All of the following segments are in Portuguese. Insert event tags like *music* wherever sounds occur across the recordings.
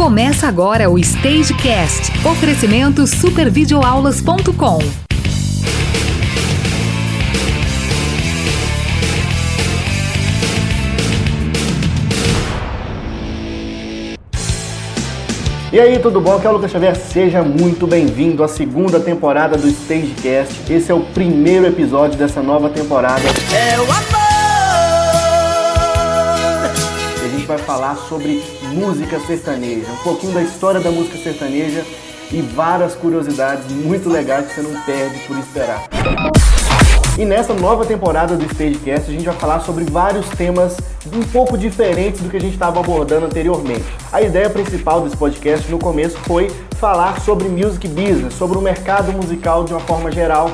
Começa agora o Stagecast. Oferecimento supervideoaulas.com. E aí, tudo bom? Aqui é o Lucas Xavier. Seja muito bem-vindo à segunda temporada do Stagecast. Esse é o primeiro episódio dessa nova temporada. É o amor! E a gente vai falar sobre música sertaneja, um pouquinho da história da música sertaneja e várias curiosidades muito legais que você não perde por esperar. E nessa nova temporada do Stagecast a gente vai falar sobre vários temas um pouco diferentes do que a gente estava abordando anteriormente. A ideia principal desse podcast no começo foi falar sobre music business, sobre o mercado musical de uma forma geral,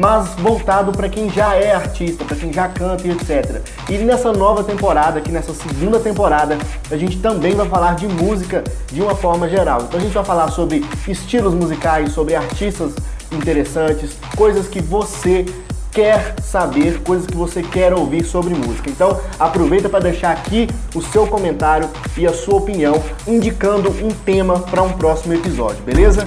mas voltado para quem já é artista, para quem já canta e etc. E nessa nova temporada, aqui nessa segunda temporada, a gente também vai falar de música de uma forma geral. Então a gente vai falar sobre estilos musicais, sobre artistas interessantes, coisas que você quer saber, coisas que você quer ouvir sobre música. Então, aproveita para deixar aqui o seu comentário e a sua opinião, indicando um tema para um próximo episódio, beleza?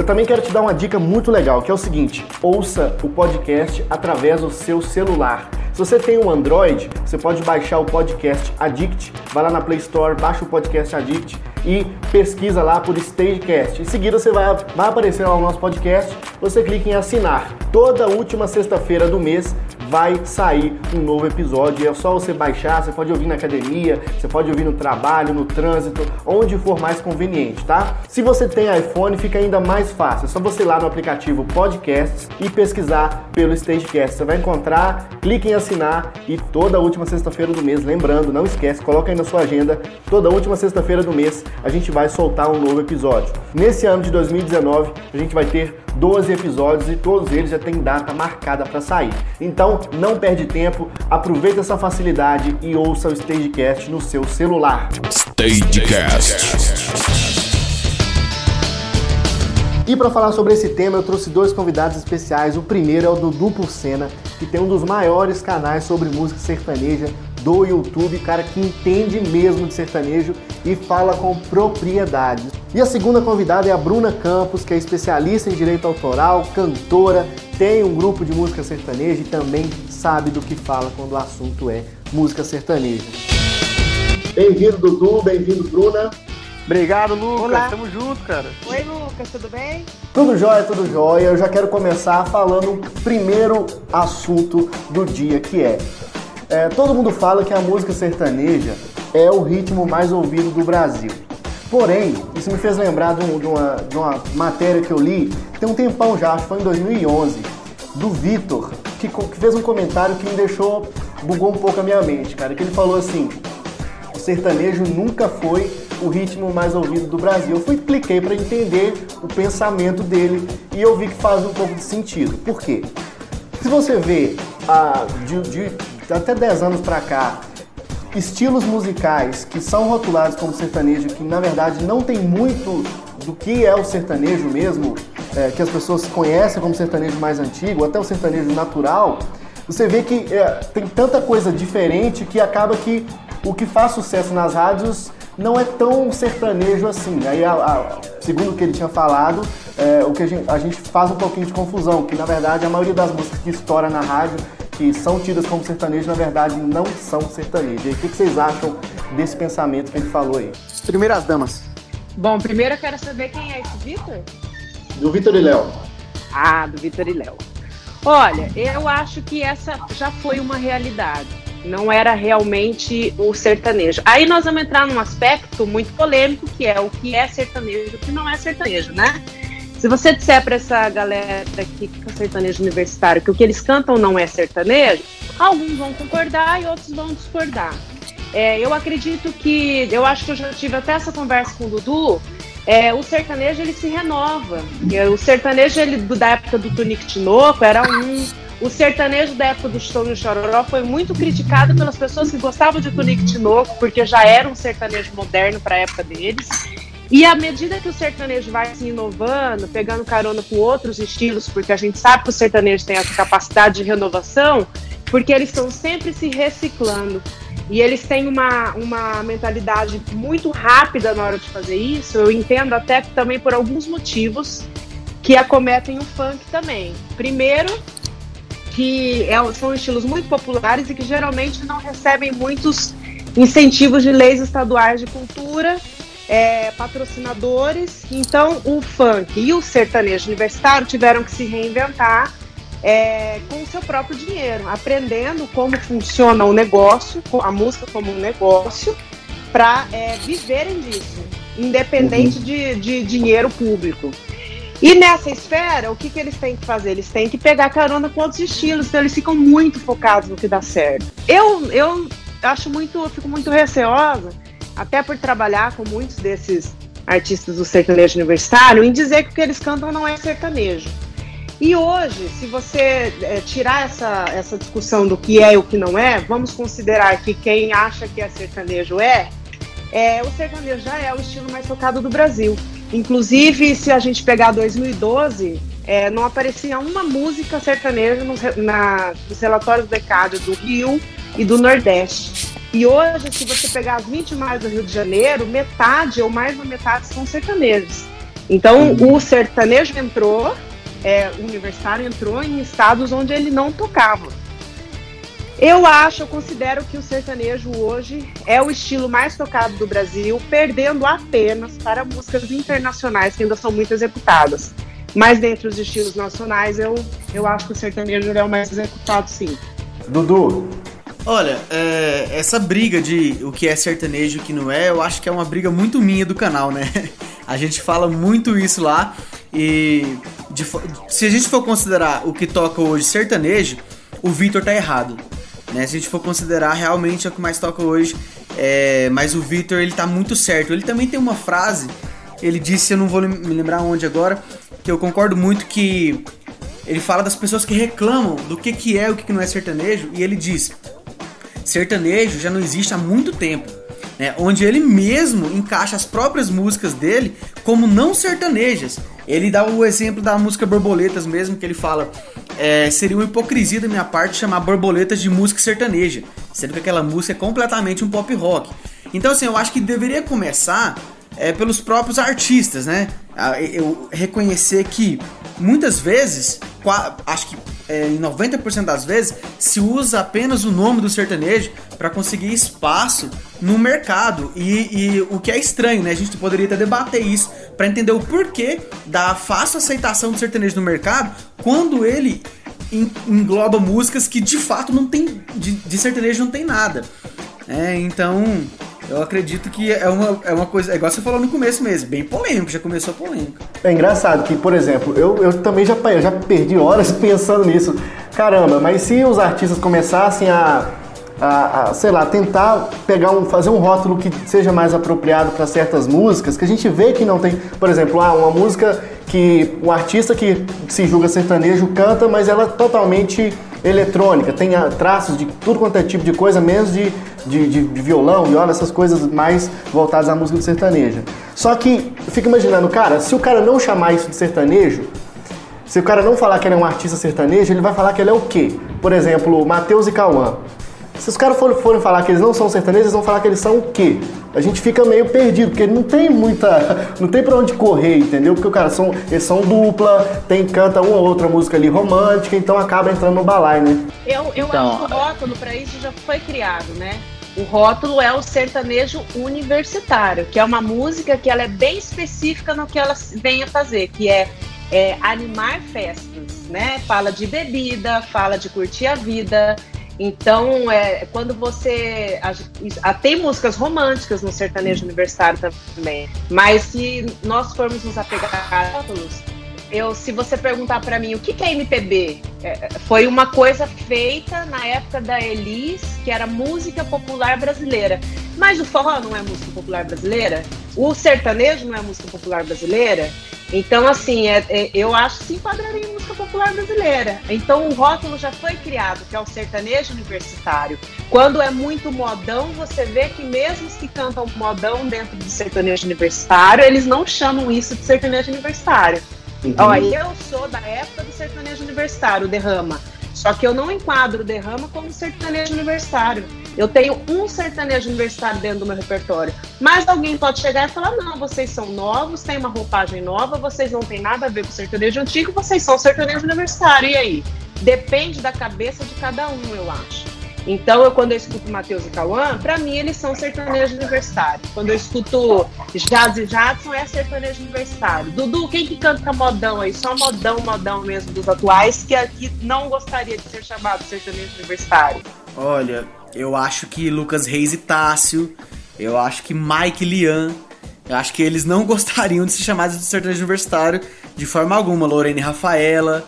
Eu também quero te dar uma dica muito legal, que é o seguinte: ouça o podcast através do seu celular. Se você tem um Android, você pode baixar o podcast Addict, vai lá na Play Store, baixa o podcast Addict e pesquisa lá por Stagecast. Em seguida você vai, vai aparecer lá o nosso podcast, você clica em assinar. Toda última sexta-feira do mês vai sair um novo episódio. É só você baixar, você pode ouvir na academia, você pode ouvir no trabalho, no trânsito, onde for mais conveniente, tá? Se você tem iPhone, fica ainda mais fácil. É só você ir lá no aplicativo Podcasts e pesquisar pelo Stagecast. Você vai encontrar, clique em assinar e toda última sexta-feira do mês, lembrando, não esquece, coloca aí na sua agenda, toda última sexta-feira do mês a gente vai soltar um novo episódio. Nesse ano de 2019, a gente vai ter 12 episódios e todos eles já têm data marcada para sair. Então, não perde tempo, aproveita essa facilidade e ouça o Stagecast no seu celular. Stagecast. E para falar sobre esse tema, eu trouxe dois convidados especiais. O primeiro é o do Duplo Cena, que tem um dos maiores canais sobre música sertaneja do YouTube, cara que entende mesmo de sertanejo e fala com propriedade. E a segunda convidada é a Bruna Campos, que é especialista em direito autoral, cantora, tem um grupo de música sertaneja e também sabe do que fala quando o assunto é música sertaneja. Bem-vindo, Dudu, bem-vindo, Bruna. Obrigado, Lucas. Olá. Tamo junto, cara. Oi, Lucas, tudo bem? Tudo jóia, tudo jóia. Eu já quero começar falando o primeiro assunto do dia, que é, é todo mundo fala que a música sertaneja é o ritmo mais ouvido do Brasil. Porém, isso me fez lembrar de, uma, de uma matéria que eu li tem um tempão já, acho que foi em 2011, do Vitor, que, que fez um comentário que me deixou, bugou um pouco a minha mente, cara. Que ele falou assim: o sertanejo nunca foi o ritmo mais ouvido do Brasil. Eu fui cliquei para entender o pensamento dele e eu vi que faz um pouco de sentido. Por quê? Se você vê ah, de, de até 10 anos para cá, estilos musicais que são rotulados como sertanejo, que na verdade não tem muito do que é o sertanejo mesmo, é, que as pessoas conhecem como sertanejo mais antigo, até o sertanejo natural, você vê que é, tem tanta coisa diferente que acaba que o que faz sucesso nas rádios não é tão sertanejo assim. Aí, a, a, segundo o que ele tinha falado, é, o que a gente, a gente faz um pouquinho de confusão, que na verdade a maioria das músicas que estoura na rádio que são tidas como sertanejo, na verdade, não são sertanejos. E o que vocês acham desse pensamento que ele falou aí? Primeiras damas. Bom, primeiro eu quero saber quem é esse Vitor. Do Vitor e Léo. Ah, do Vitor e Léo. Olha, eu acho que essa já foi uma realidade. Não era realmente o sertanejo. Aí nós vamos entrar num aspecto muito polêmico, que é o que é sertanejo e o que não é sertanejo, né? Se você disser para essa galera que fica sertanejo universitário que o que eles cantam não é sertanejo, alguns vão concordar e outros vão discordar. É, eu acredito que, eu acho que eu já tive até essa conversa com o Dudu, é, o sertanejo ele se renova. O sertanejo ele, da época do Tunique Tinoco era um. O sertanejo da época do Chorão Chororó foi muito criticado pelas pessoas que gostavam de Tunique Tinoco, porque já era um sertanejo moderno para a época deles. E à medida que o sertanejo vai se inovando, pegando carona com outros estilos, porque a gente sabe que o sertanejo tem essa capacidade de renovação, porque eles estão sempre se reciclando. E eles têm uma, uma mentalidade muito rápida na hora de fazer isso. Eu entendo até também por alguns motivos que acometem o funk também. Primeiro, que é, são estilos muito populares e que geralmente não recebem muitos incentivos de leis estaduais de cultura, é, patrocinadores. Então, o funk e o sertanejo universitário tiveram que se reinventar é, com o seu próprio dinheiro, aprendendo como funciona o negócio, a música como um negócio, para é, viverem disso, independente uhum. de, de dinheiro público. E nessa esfera, o que, que eles têm que fazer? Eles têm que pegar carona com outros estilos, então eles ficam muito focados no que dá certo. Eu, eu acho muito, eu fico muito receosa, até por trabalhar com muitos desses artistas do sertanejo universitário, em dizer que o que eles cantam não é sertanejo. E hoje, se você é, tirar essa, essa discussão do que é e o que não é, vamos considerar que quem acha que é sertanejo é, é o sertanejo já é o estilo mais tocado do Brasil. Inclusive, se a gente pegar 2012, é, não aparecia uma música sertaneja nos, na, nos relatórios do ECAD do Rio e do Nordeste. E hoje, se você pegar as 20 mais do Rio de Janeiro, metade ou mais da metade são sertanejos. Então, o sertanejo entrou é, universitário entrou em estados onde ele não tocava. Eu acho, eu considero que o sertanejo hoje é o estilo mais tocado do Brasil, perdendo apenas para músicas internacionais que ainda são muito executadas. Mas dentre os estilos nacionais, eu, eu acho que o sertanejo é o mais executado, sim. Dudu. Olha, é, essa briga de o que é sertanejo e o que não é, eu acho que é uma briga muito minha do canal, né? *laughs* A gente fala muito isso lá e de, se a gente for considerar o que toca hoje sertanejo, o Vitor tá errado. Né? Se a gente for considerar realmente é o que mais toca hoje, é, mas o Vitor ele tá muito certo. Ele também tem uma frase, ele disse, eu não vou me lembrar onde agora, que eu concordo muito que ele fala das pessoas que reclamam do que, que é o que não é sertanejo, e ele diz: sertanejo já não existe há muito tempo né, onde ele mesmo encaixa as próprias músicas dele como não sertanejas. Ele dá o exemplo da música Borboletas mesmo, que ele fala: é, seria uma hipocrisia da minha parte chamar Borboletas de música sertaneja, sendo que aquela música é completamente um pop rock. Então, assim, eu acho que deveria começar é, pelos próprios artistas, né? Eu reconhecer que muitas vezes, acho que é, em 90% das vezes, se usa apenas o nome do sertanejo para conseguir espaço no mercado. E, e, o que é estranho, né? A gente poderia até debater isso para entender o porquê da fácil aceitação do sertanejo no mercado quando ele engloba músicas que de fato não tem de, de sertanejo não tem nada. É, então eu acredito que é uma, é uma coisa, é igual você falou no começo mesmo, bem polêmico, já começou polêmico. É engraçado que, por exemplo, eu, eu também já, eu já perdi horas *laughs* pensando nisso. Caramba, mas se os artistas começassem a, a, a, sei lá, tentar pegar um, fazer um rótulo que seja mais apropriado para certas músicas, que a gente vê que não tem, por exemplo, ah, uma música que um artista que se julga sertanejo canta, mas ela é totalmente eletrônica, tem traços de tudo quanto é tipo de coisa, menos de, de, de, de violão, viola, essas coisas mais voltadas à música sertaneja. Só que eu fico imaginando, cara, se o cara não chamar isso de sertanejo, se o cara não falar que ele é um artista sertanejo, ele vai falar que ele é o quê? Por exemplo, Matheus e Cauã. Se os caras forem, forem falar que eles não são sertanejos, eles vão falar que eles são o quê? A gente fica meio perdido, porque não tem muita. Não tem pra onde correr, entendeu? Porque o cara são, eles são dupla, tem, canta uma ou outra música ali romântica, então acaba entrando no balai, né? Eu, eu então, acho que o rótulo pra isso já foi criado, né? O rótulo é o sertanejo universitário, que é uma música que ela é bem específica no que ela vem a fazer, que é, é animar festas, né? Fala de bebida, fala de curtir a vida, então, é, quando você. A, a, tem músicas românticas no sertanejo universitário também. Mas se nós formos nos apegar a eu, se você perguntar para mim o que, que é MPB, é, foi uma coisa feita na época da Elis, que era música popular brasileira. Mas o forró não é música popular brasileira? O sertanejo não é música popular brasileira? Então, assim, é, é, eu acho que se enquadraria em música popular brasileira. Então, o rótulo já foi criado, que é o sertanejo universitário. Quando é muito modão, você vê que mesmo os que cantam modão dentro do sertanejo universitário, eles não chamam isso de sertanejo universitário. Uhum. Ó, eu sou da época do sertanejo universitário, derrama. Só que eu não enquadro Derrama como sertanejo universitário. Eu tenho um sertanejo universitário dentro do meu repertório. Mas alguém pode chegar e falar: não, vocês são novos, têm uma roupagem nova, vocês não têm nada a ver com sertanejo antigo, vocês são sertanejo universitário. E aí? Depende da cabeça de cada um, eu acho. Então, eu, quando eu escuto Matheus e Cauã, para mim eles são sertanejos universitários. Quando eu escuto Jazz e Jadson, é sertanejo universitário. Dudu, quem que canta modão aí? Só modão, modão mesmo dos atuais, que aqui não gostaria de ser chamado sertanejo universitário. Olha, eu acho que Lucas Reis e Tássio, eu acho que Mike Lian, eu acho que eles não *laughs* gostariam de ser chamados de sertanejo universitário de forma alguma. Lorene Rafaela.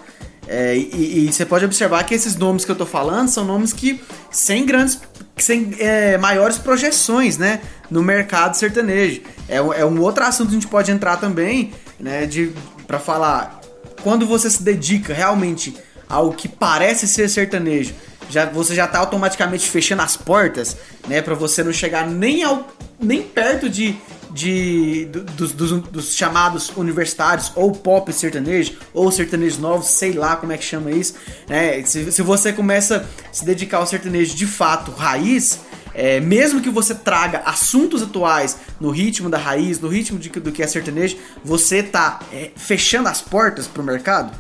É, e, e, você pode observar que esses nomes que eu tô falando são nomes que sem grandes, sem é, maiores projeções, né, no mercado sertanejo. É, é, um outro assunto que a gente pode entrar também, né, de para falar quando você se dedica realmente ao que parece ser sertanejo, já você já tá automaticamente fechando as portas, né, para você não chegar nem ao nem perto de de, dos, dos, dos, chamados universitários, ou pop sertanejo, ou sertanejo novos, sei lá como é que chama isso. Né? Se, se você começa a se dedicar ao sertanejo de fato, raiz, é, mesmo que você traga assuntos atuais no ritmo da raiz, no ritmo de, do que é sertanejo, você tá é, fechando as portas pro mercado?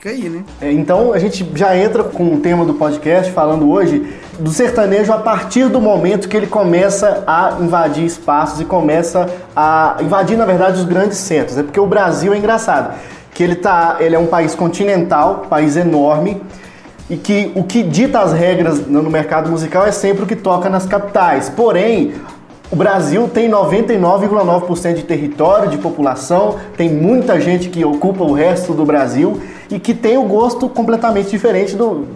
Fica aí, né? É, então a gente já entra com o tema do podcast falando hoje do sertanejo a partir do momento que ele começa a invadir espaços e começa a invadir, na verdade, os grandes centros. É porque o Brasil é engraçado, que ele tá, ele é um país continental, país enorme, e que o que dita as regras no mercado musical é sempre o que toca nas capitais. Porém, o Brasil tem 99,9% de território, de população, tem muita gente que ocupa o resto do Brasil e que tem o gosto completamente diferente do.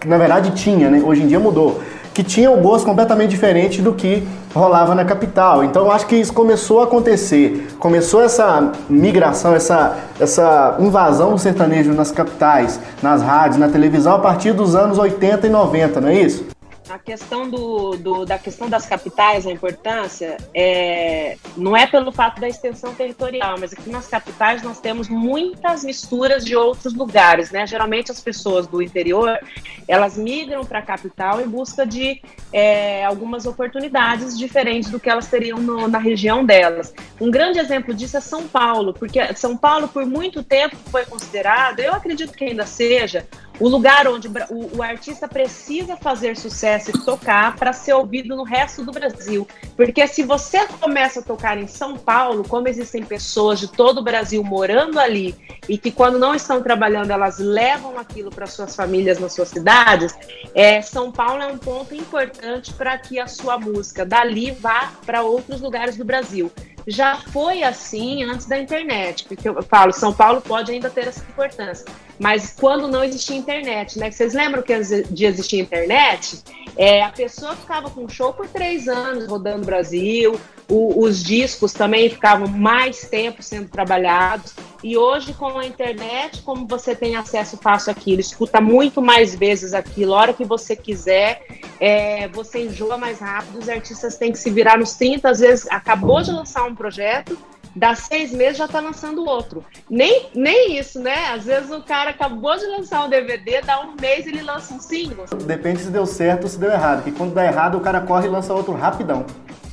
que na verdade tinha, né? Hoje em dia mudou. Que tinha o gosto completamente diferente do que rolava na capital. Então eu acho que isso começou a acontecer. Começou essa migração, essa, essa invasão do sertanejo nas capitais, nas rádios, na televisão a partir dos anos 80 e 90, não é isso? A questão do, do, da questão das capitais, a importância, é, não é pelo fato da extensão territorial, mas aqui nas capitais nós temos muitas misturas de outros lugares, né? Geralmente as pessoas do interior, elas migram para a capital em busca de é, algumas oportunidades diferentes do que elas teriam no, na região delas. Um grande exemplo disso é São Paulo, porque São Paulo por muito tempo foi considerado, eu acredito que ainda seja, o lugar onde o, o, artista precisa fazer sucesso e tocar para ser ouvido no resto do Brasil. Porque se você começa a tocar em São Paulo, como existem pessoas de todo o Brasil morando ali e que quando não estão trabalhando elas levam aquilo para suas famílias nas suas cidades, é, São Paulo é um ponto importante para que a sua música dali vá para outros lugares do Brasil já foi assim antes da internet, porque eu falo, São Paulo pode ainda ter essa importância, mas quando não existia internet, né? Vocês lembram que antes de existir internet, é, a pessoa ficava com show por três anos rodando o Brasil, o, os discos também ficavam mais tempo sendo trabalhados. E hoje, com a internet, como você tem acesso fácil àquilo, escuta muito mais vezes aquilo, a hora que você quiser, é, você enjoa mais rápido. Os artistas têm que se virar nos 30, às vezes acabou de lançar um projeto, dá seis meses já tá lançando outro. Nem, nem isso, né? Às vezes o cara acabou de lançar um DVD, dá um mês ele lança um single. Depende se deu certo ou se deu errado. Porque quando dá errado, o cara corre e lança outro rapidão.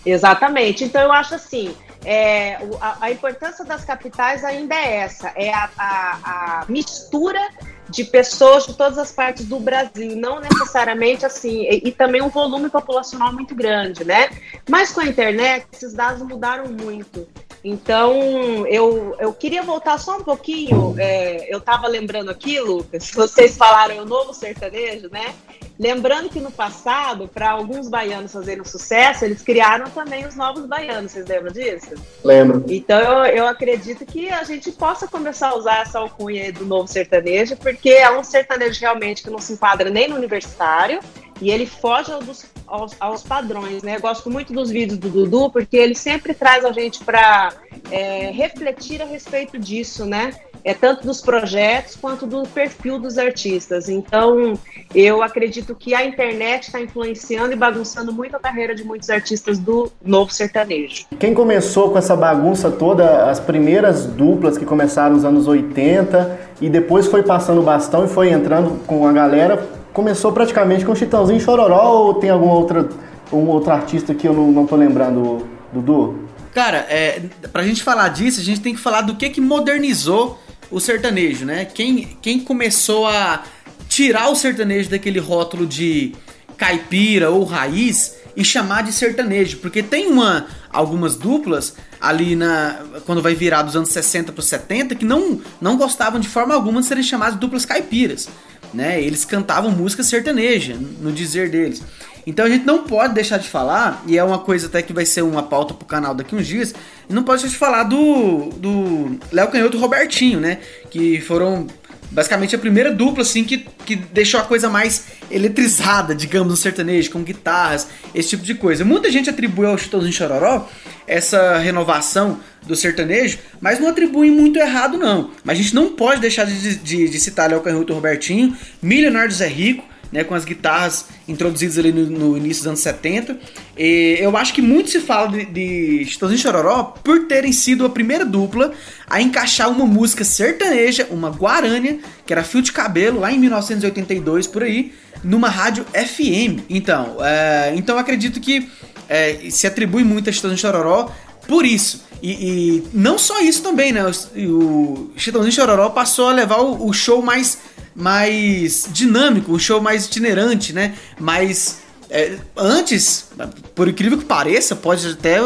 Exatamente. Então eu acho assim. É, a, a, importância das capitais ainda é essa, é a, a, a, mistura de pessoas de todas as partes do Brasil, não necessariamente assim, e, e, também um volume populacional muito grande, né? Mas com a internet, esses dados mudaram muito. Então, eu, eu queria voltar só um pouquinho. É, eu estava lembrando aqui, Lucas, *laughs* vocês falaram o novo sertanejo, né? Lembrando que no passado, para alguns baianos fazerem sucesso, eles criaram também os novos baianos. Vocês lembram disso? Lembro. Então eu, eu acredito que a gente possa começar a usar essa alcunha do novo sertanejo, porque é um sertanejo realmente que não se enquadra nem no universitário e ele foge aos, aos, aos padrões, né? Eu gosto muito dos vídeos do Dudu, porque ele sempre traz a gente para é, refletir a respeito disso, né? É tanto dos projetos quanto do perfil dos artistas. Então, eu acredito que a internet está influenciando e bagunçando muito a carreira de muitos artistas do novo sertanejo. Quem começou com essa bagunça toda, as primeiras duplas que começaram nos anos 80 e depois foi passando o bastão e foi entrando com a galera, começou praticamente com Chitãozinho Chororó ou tem algum outra, um outro artista que eu não, não tô lembrando, Dudu? Cara, é, pra gente falar disso, a gente tem que falar do que que modernizou o sertanejo, né? Quem, quem começou a tirar o sertanejo daquele rótulo de caipira ou raiz e chamar de sertanejo, porque tem uma algumas duplas ali na quando vai virar dos anos 60 para 70 que não não gostavam de forma alguma de serem chamadas duplas caipiras, né? Eles cantavam música sertaneja, no dizer deles. Então a gente não pode deixar de falar, e é uma coisa até que vai ser uma pauta pro canal daqui uns dias, não pode deixar de falar do do Léo Canhoto e Robertinho, né? Que foram basicamente a primeira dupla assim que, que deixou a coisa mais eletrizada, digamos, no sertanejo, com guitarras, esse tipo de coisa. Muita gente atribui ao Chitãozinho Chororó essa renovação do sertanejo, mas não atribui muito errado não. Mas a gente não pode deixar de, de, de citar Léo Canhoto e Robertinho, Milionário Zé Rico, né, com as guitarras introduzidas ali no, no, início dos anos 70. E eu acho que muito se fala de, de Chitãozinho Chororó por terem sido a primeira dupla a encaixar uma música sertaneja, uma guarânia, que era Fio de Cabelo, lá em 1982, por aí, numa rádio FM. Então, é, então eu acredito que é, se atribui muito a Chitãozinho Chororó por isso. E, e, não só isso também, né? O, o Chitãozinho Chororó passou a levar o, o show mais mais dinâmico, um show mais itinerante, né? Mais. É, antes, por incrível que pareça, pode até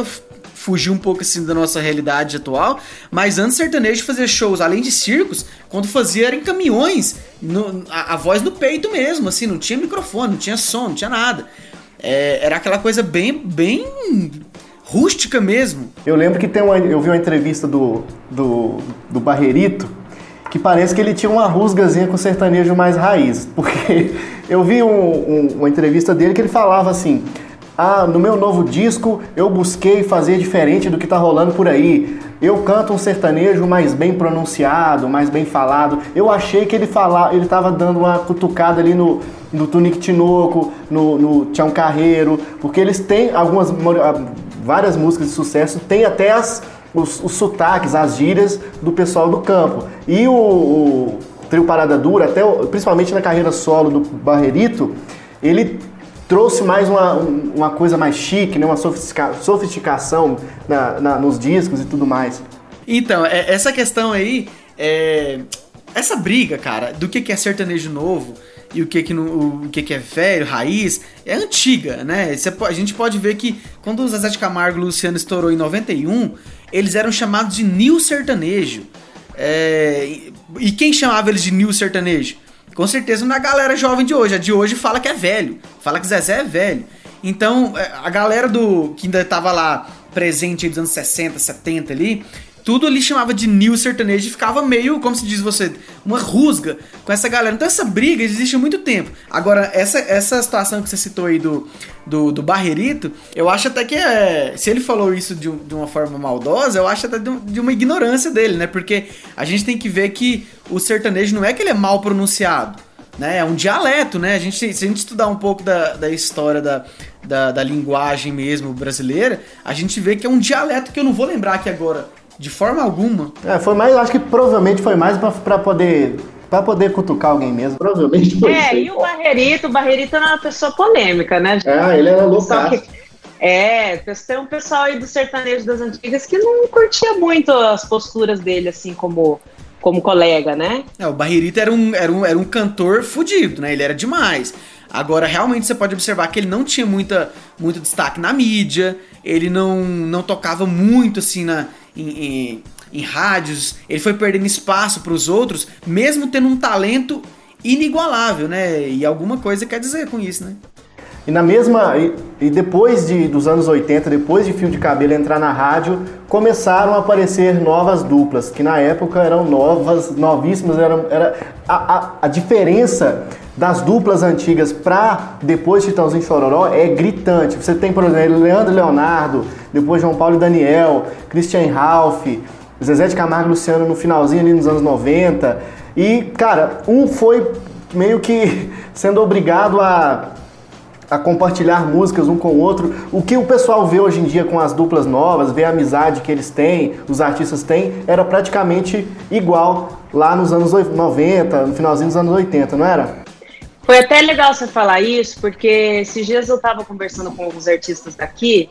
fugir um pouco assim da nossa realidade atual, mas antes sertanejo fazia shows, além de circos, quando fazia era em caminhões, no, a, a, voz do peito mesmo, assim, não tinha microfone, não tinha som, não tinha nada. É, era aquela coisa bem, bem rústica mesmo. Eu lembro que tem uma, eu vi uma entrevista do, do, do que parece que ele tinha uma rusgazinha com sertanejo mais raiz. Porque *laughs* eu vi um, um, uma entrevista dele que ele falava assim: Ah, no meu novo disco eu busquei fazer diferente do que tá rolando por aí. Eu canto um sertanejo mais bem pronunciado, mais bem falado. Eu achei que ele falava, ele tava dando uma cutucada ali no, no Tunique Tinoco, no, no Tião Carreiro, porque eles têm algumas várias músicas de sucesso, tem até as os, os sotaques, as gírias do pessoal do campo. E o, o trio Parada Dura, até principalmente na carreira solo do Barrerito, ele trouxe mais uma, uma coisa mais chique, né? uma sofistica, sofisticação na, na, nos discos e tudo mais. Então, é, essa questão aí, é, essa briga, cara, do que, que é sertanejo novo e o que que, no, o que que é velho, raiz, é antiga, né? a gente pode ver que quando o Zezé de Camargo e o Luciano estourou em 91, eles eram chamados de New Sertanejo. É, e quem chamava eles de New Sertanejo? Com certeza não é a galera jovem de hoje. A de hoje fala que é velho, fala que Zezé é velho. Então, é, a galera do que ainda tava lá presente dos anos 60, 70 ali, tudo ali chamava de new sertanejo e ficava meio, como se diz você, uma rusga com essa galera. Então essa briga existe há muito tempo. Agora, essa, essa situação que você citou aí do, do, do Barrerito, eu acho até que é. Se ele falou isso de, de uma forma maldosa, eu acho até de, de, uma ignorância dele, né? Porque a gente tem que ver que o sertanejo não é que ele é mal pronunciado. Né? É um dialeto, né? A gente, se a gente estudar um pouco da, da história da, da, da linguagem mesmo brasileira, a gente vê que é um dialeto que eu não vou lembrar aqui agora de forma alguma. É, foi mais, acho que provavelmente foi mais para poder para poder cutucar alguém mesmo. Provavelmente foi É, e o Barrerito, o Barrerito era uma pessoa polêmica, né? Ah, ele era louco. É, tem um pessoal aí do sertanejo das antigas que não curtia muito as posturas dele, assim, como, como colega, né? É, o Barrerito era um, era, um, era um cantor fudido, né? Ele era demais. Agora, realmente, você pode observar que ele não tinha muita, muito destaque na mídia, ele não, não tocava muito, assim, na, em, em, em rádios, ele foi perdendo espaço para os outros, mesmo tendo um talento inigualável, né? E alguma coisa quer dizer com isso, né? E na mesma e, e, depois de, dos anos 80, depois de Fio de Cabelo entrar na rádio, começaram a aparecer novas duplas, que na época eram novas, novíssimas, eram, era a, a, a diferença das duplas antigas para depois Chitãozinho Chororó é gritante. Você tem, por exemplo, Leandro Leonardo, depois João Paulo e Daniel, Christian Ralph, Zezé de Camargo e Luciano no finalzinho ali nos anos 90. E, cara, um foi meio que *laughs* sendo obrigado a, a compartilhar músicas um com o outro. O que o pessoal vê hoje em dia com as duplas novas, vê a amizade que eles têm, os artistas têm, era praticamente igual lá nos anos 90, no finalzinho dos anos 80, não era? Foi até legal você falar isso, porque esses dias eu estava conversando com alguns artistas daqui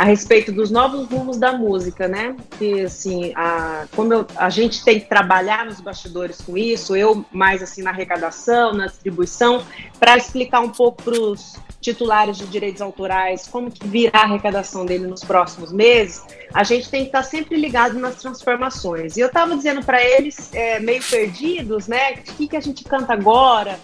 a respeito dos novos rumos da música, né? Que assim, a, como eu, a gente tem que trabalhar nos bastidores com isso, eu mais assim na arrecadação, na distribuição, para explicar um pouco para os titulares de direitos autorais como que virá a arrecadação dele nos próximos meses, a gente tem que estar sempre ligado nas transformações. E eu estava dizendo para eles, é, meio perdidos, né? O que, que a gente canta agora?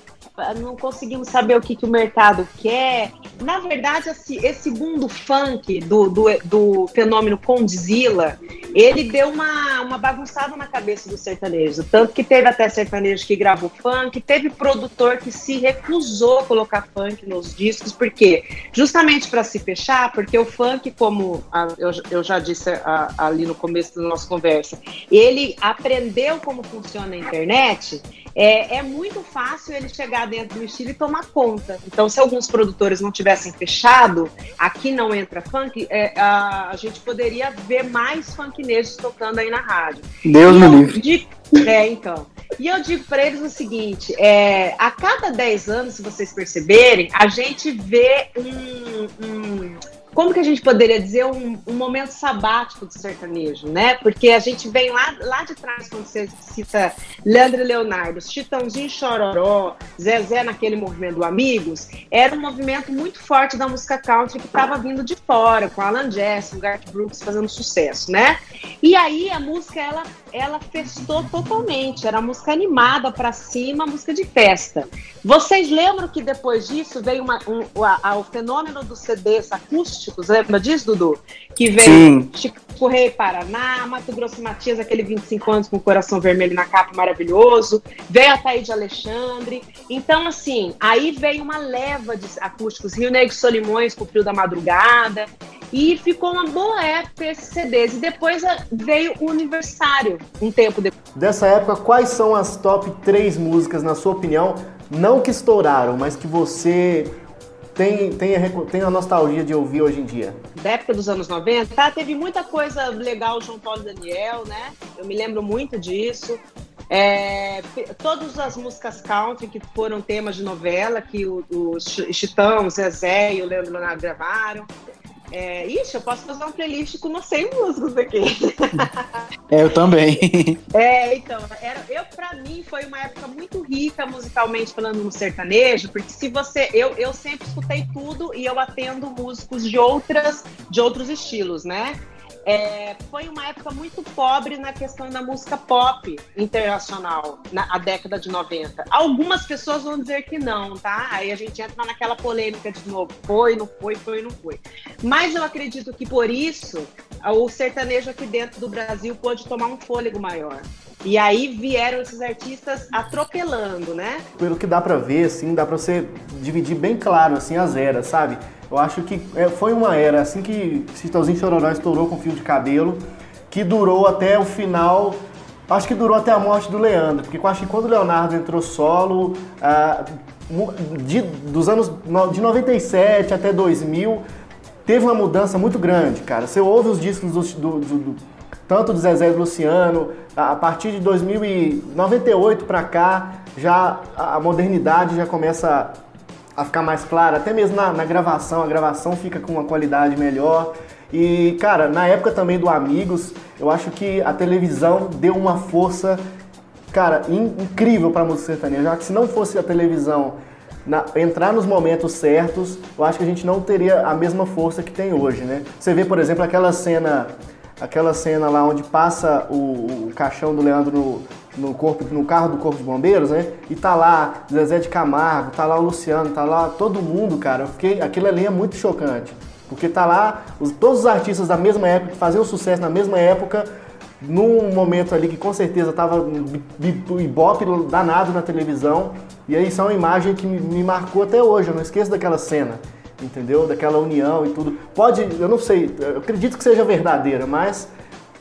Não conseguimos saber o que, que o mercado quer. Na verdade, esse, esse boom do funk, do, do, do fenômeno Condzilla, ele deu uma, uma bagunçada na cabeça do sertanejo. Tanto que teve até sertanejo que gravou funk, teve produtor que se recusou a colocar funk nos discos, porque justamente para se fechar, porque o funk, como a, eu, eu já disse a, ali no começo da nossa conversa, ele aprendeu como funciona a internet é, é muito fácil ele chegar dentro do estilo e tomar conta. Então, se alguns produtores não tivessem fechado, aqui não entra funk, é, a, a, gente poderia ver mais funknejos tocando aí na rádio. Deus me livre. Digo, é, então. E eu digo para eles o seguinte: é, a cada 10 anos, se vocês perceberem, a gente vê um, um como que a gente poderia dizer, um, um, momento sabático do sertanejo, né? Porque a gente vem lá, lá de trás, quando você cita Leandro e Leonardo, Chitãozinho Chororó, Zezé naquele movimento Amigos, era um movimento muito forte da música country que estava vindo de fora, com Alan Jackson, Garth Brooks fazendo sucesso, né? E aí a música, ela, ela festou totalmente, era música animada para cima, música de festa. Vocês lembram que depois disso veio uma, um, a, a, o fenômeno dos CDs acústicos, lembra disso, Dudu? Que veio Sim. Chico Rei Paraná, Mato Grosso Matias, aquele 25 anos com o coração vermelho na capa maravilhoso, veio a Taíde Alexandre. Então, assim, aí veio uma leva de acústicos, Rio Negro Solimões com o Frio da Madrugada, e ficou uma boa época esses CDs. E depois veio o Aniversário, um tempo depois. Dessa época, quais são as top 3 músicas, na sua opinião, não que estouraram, mas que você tem, tem, a, tem a nostalgia de ouvir hoje em dia? Da época dos anos 90, tá, teve muita coisa legal, João Paulo e Daniel, né? Eu me lembro muito disso. É, todas as músicas country que foram temas de novela, que o, o Chitão, o Zezé e o Leandro Leonardo gravaram. É, ixi, eu posso fazer uma playlist com umas 100 músicas aqui. *laughs* É, eu também. É, então, era, eu para mim foi uma época muito rica musicalmente falando no sertanejo, porque se você, eu, eu sempre escutei tudo e eu atendo músicos de outras, de outros estilos, né? É, foi uma época muito pobre na questão da música pop internacional, na a década de 90. Algumas pessoas vão dizer que não, tá? Aí a gente entra naquela polêmica de novo: foi, não foi, foi, não foi. Mas eu acredito que por isso o sertanejo aqui dentro do Brasil pôde tomar um fôlego maior. E aí vieram esses artistas atropelando, né? Pelo que dá para ver, assim, dá para você dividir bem claro assim as eras, sabe? Eu acho que é, foi uma era assim que Chitãozinho Chororó estourou com fio de cabelo, que durou até o final. Acho que durou até a morte do Leandro, porque eu acho que quando o Leonardo entrou solo, ah, de, dos anos de 97 até 2000, teve uma mudança muito grande, cara. Você ouve os discos do, do, do tanto do Zezé e do Luciano, a, a partir de 2098 para cá, já a modernidade já começa a ficar mais clara, até mesmo na, na, gravação, a gravação fica com uma qualidade melhor. E, cara, na época também do Amigos, eu acho que a televisão deu uma força, cara, in, incrível para a música sertaneja. Já que se não fosse a televisão na, entrar nos momentos certos, eu acho que a gente não teria a mesma força que tem hoje, né? Você vê, por exemplo, aquela cena, aquela cena lá onde passa o, o caixão do Leandro no, corpo, no carro do Corpo de Bombeiros, né? E tá lá Zezé de Camargo, tá lá o Luciano, tá lá todo mundo, cara. Eu fiquei, aquilo ali é muito chocante. Porque tá lá os, todos os artistas da mesma época, que faziam sucesso na mesma época, num momento ali que com certeza tava um ibope danado na televisão. E aí isso é uma imagem que me, me marcou até hoje, eu não esqueço daquela cena entendeu? Daquela união e tudo. Pode, eu não sei, eu acredito que seja verdadeira, mas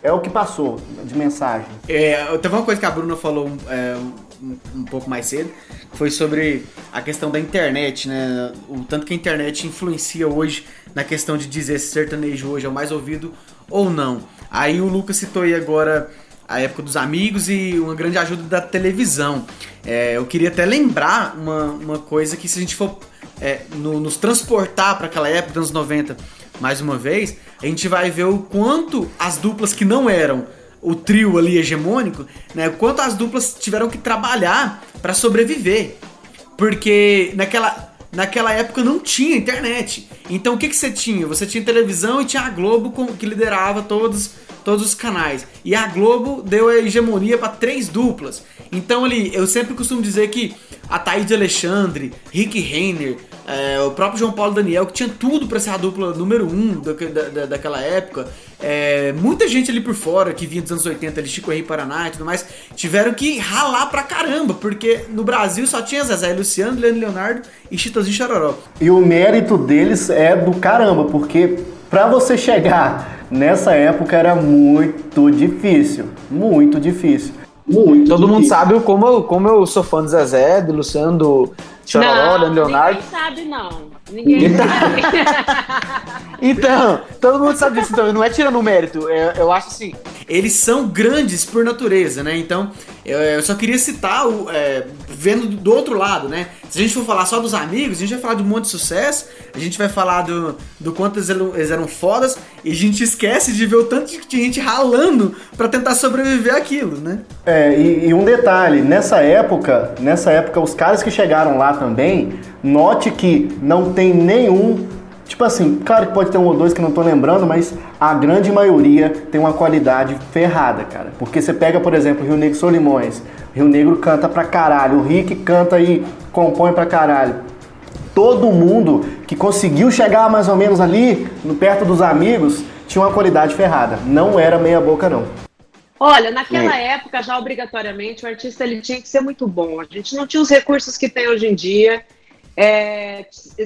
é o que passou de mensagem. É, teve uma coisa que a Bruna falou é, um, um, pouco mais cedo, foi sobre a questão da internet, né? O tanto que a internet influencia hoje na questão de dizer se sertanejo hoje é o mais ouvido ou não. Aí o Lucas citou aí agora a época dos amigos e uma grande ajuda da televisão. É, eu queria até lembrar uma, uma coisa que se a gente for é, no, nos transportar para aquela época, dos anos 90, mais uma vez, a gente vai ver o quanto as duplas que não eram o trio ali hegemônico, né, quanto as duplas tiveram que trabalhar para sobreviver. Porque naquela, naquela época não tinha internet. Então o que, que você tinha? Você tinha televisão e tinha a Globo com, que liderava todos, todos os canais. E a Globo deu a hegemonia para três duplas. Então ali, eu sempre costumo dizer que a Thaís Alexandre, Rick Renner, é, o próprio João Paulo Daniel, que tinha tudo para ser a dupla número um da, da, daquela época. É, muita gente ali por fora, que vinha dos anos 80, ali, Chico Rei Paraná e tudo mais, tiveram que ralar pra caramba, porque no Brasil só tinha Zezé Luciano, Leandro Leonardo e Chitãozinho Chororó. E o mérito deles é do caramba, porque pra você chegar nessa época era muito difícil, muito difícil. Muito Todo difícil. mundo sabe como eu, como eu sou fã do Zezé, do Luciano, do Chororó, não, Leonardo. Ninguém sabe, não. Ninguém sabe. *laughs* então, todo mundo sabe disso, então não é tirando o mérito. Eu, eu acho assim. Eles são grandes por natureza, né? Então, eu, eu só queria citar o. É, vendo do outro lado, né? Se a gente for falar só dos amigos, a gente vai falar de um monte de sucesso, a gente vai falar do, do quanto eles eram, eles eram fodas, e a gente esquece de ver o tanto de gente ralando para tentar sobreviver aquilo, né? É, e, e um detalhe, nessa época, nessa época, os caras que chegaram lá também, note que não tem nenhum Tipo assim, claro que pode ter um ou dois que não tô lembrando, mas a grande maioria tem uma qualidade ferrada, cara. Porque você pega, por exemplo, Rio Negro Solimões, Rio Negro canta pra caralho, o Rick canta e compõe pra caralho. Todo mundo que conseguiu chegar mais ou menos ali, no perto dos amigos, tinha uma qualidade ferrada. Não era meia boca, não. Olha, naquela é. época, já obrigatoriamente, o artista ele tinha que ser muito bom. A gente não tinha os recursos que tem hoje em dia. É,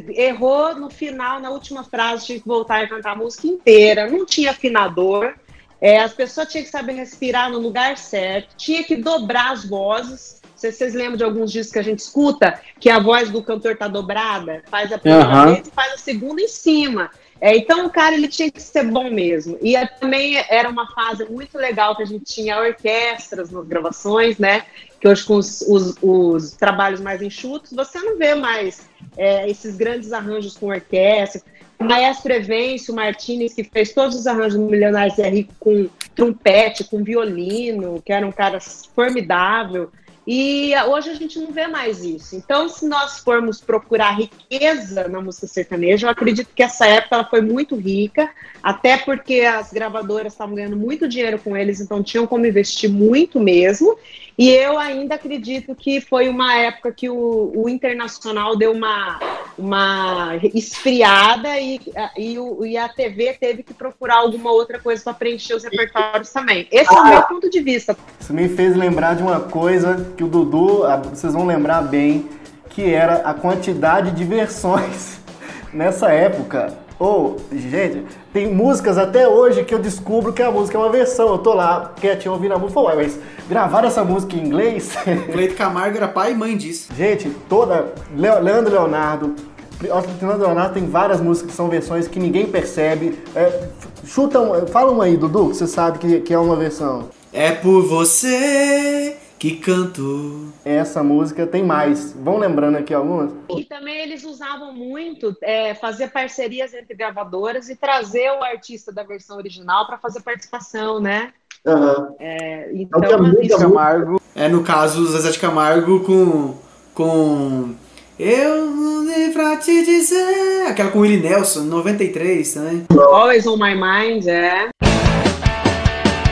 errou no final, na última frase, tinha que voltar e cantar a música inteira, não tinha afinador, é, as pessoas tinham que saber respirar no lugar certo, tinha que dobrar as vozes. Se vocês lembram de alguns discos que a gente escuta, que a voz do cantor tá dobrada, faz a primeira uhum. vez e faz a segunda em cima. É, então o cara ele tinha que ser bom mesmo. E também era uma fase muito legal que a gente tinha orquestras nas gravações, né? que hoje com os, os, os, trabalhos mais enxutos, você não vê mais é, esses grandes arranjos com orquestra. O maestro Evêncio Martinez, que fez todos os arranjos do Milionários é Rico com trompete, com violino, que era um cara formidável. E hoje a gente não vê mais isso. Então, se nós formos procurar riqueza na música sertaneja, eu acredito que essa época ela foi muito rica, até porque as gravadoras estavam ganhando muito dinheiro com eles, então tinham como investir muito mesmo. E eu ainda acredito que foi uma época que o, o internacional deu uma, uma esfriada e, e, o, e, a TV teve que procurar alguma outra coisa para preencher os repertórios também. Esse ah, é o meu ponto de vista. Isso me fez lembrar de uma coisa que o Dudu, vocês vão lembrar bem, que era a quantidade de versões *laughs* nessa época ou, oh, gente, tem músicas até hoje que eu descubro que a música é uma versão. Eu tô lá quietinho ouvindo a música, mas gravar essa música em inglês. Cleito Camargo era pai e mãe disso. Gente, toda. Leandro Leonardo. Leandro Leonardo tem várias músicas que são versões que ninguém percebe. É, chutam, fala uma aí, Dudu, que você sabe que, que é uma versão. É por você que canto. Essa música tem mais. Vão lembrando aqui algumas? E também eles usavam muito é, fazer parcerias entre gravadoras e trazer o artista da versão original para fazer participação, né? Uhum. É, então, então isso... Camargo. É no caso Zezé de Camargo com com eu não dei pra te dizer. Aquela com Willie Nelson, 93 também. Always on my mind, é.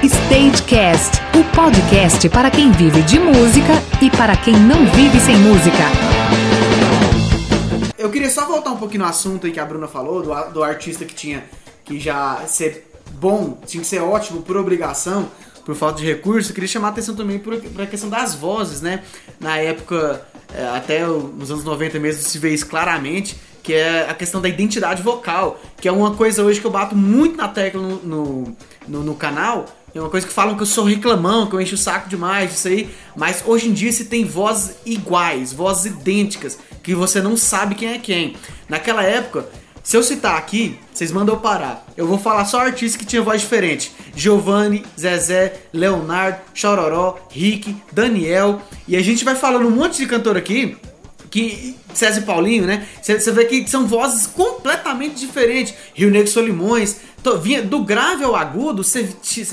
Stagecast, o podcast para quem vive de música e para quem não vive sem música. Eu queria só voltar um pouquinho no assunto aí que a Bruna falou, do, do artista que tinha que já ser bom, tinha que ser ótimo por obrigação, por falta de recurso. Eu queria chamar a atenção também para a questão das vozes, né? Na época, é, até nos anos 90 mesmo, se vê isso claramente que é a questão da identidade vocal, que é uma coisa hoje que eu bato muito na tecla no, no, no, no canal, é uma coisa que falam que eu sou reclamão, que eu encho o saco demais disso aí. Mas hoje em dia se tem vozes iguais, vozes idênticas, que você não sabe quem é quem. Naquela época, se eu citar aqui, Vocês mandam eu parar. Eu vou falar só artistas que tinham voz diferente. Giovanni, Zezé, Leonardo, Chororó, Rick, Daniel. E a gente vai falando um monte de cantor aqui que César e Paulinho, né? Você vê que são vozes completamente diferentes. Rio Negro Solimões, vinha do grave ao agudo, você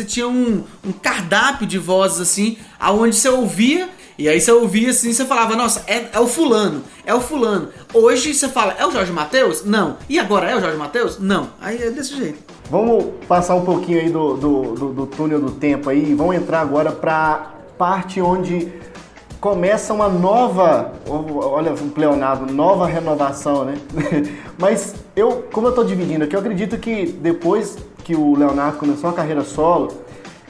tinha um, um, cardápio de vozes assim, aonde você ouvia e aí você ouvia assim, você falava, nossa, é, é o fulano, é o fulano. Hoje você fala, é o Jorge Matheus? Não. E agora é o Jorge Matheus? Não. Aí é desse jeito. Vamos passar um pouquinho aí do, do, do, do túnel do tempo aí vamos entrar agora pra parte onde começa uma nova, olha um pleonado, nova renovação, né? *laughs* Mas eu, como eu tô dividindo aqui, eu acredito que depois que o Leonardo começou a carreira solo,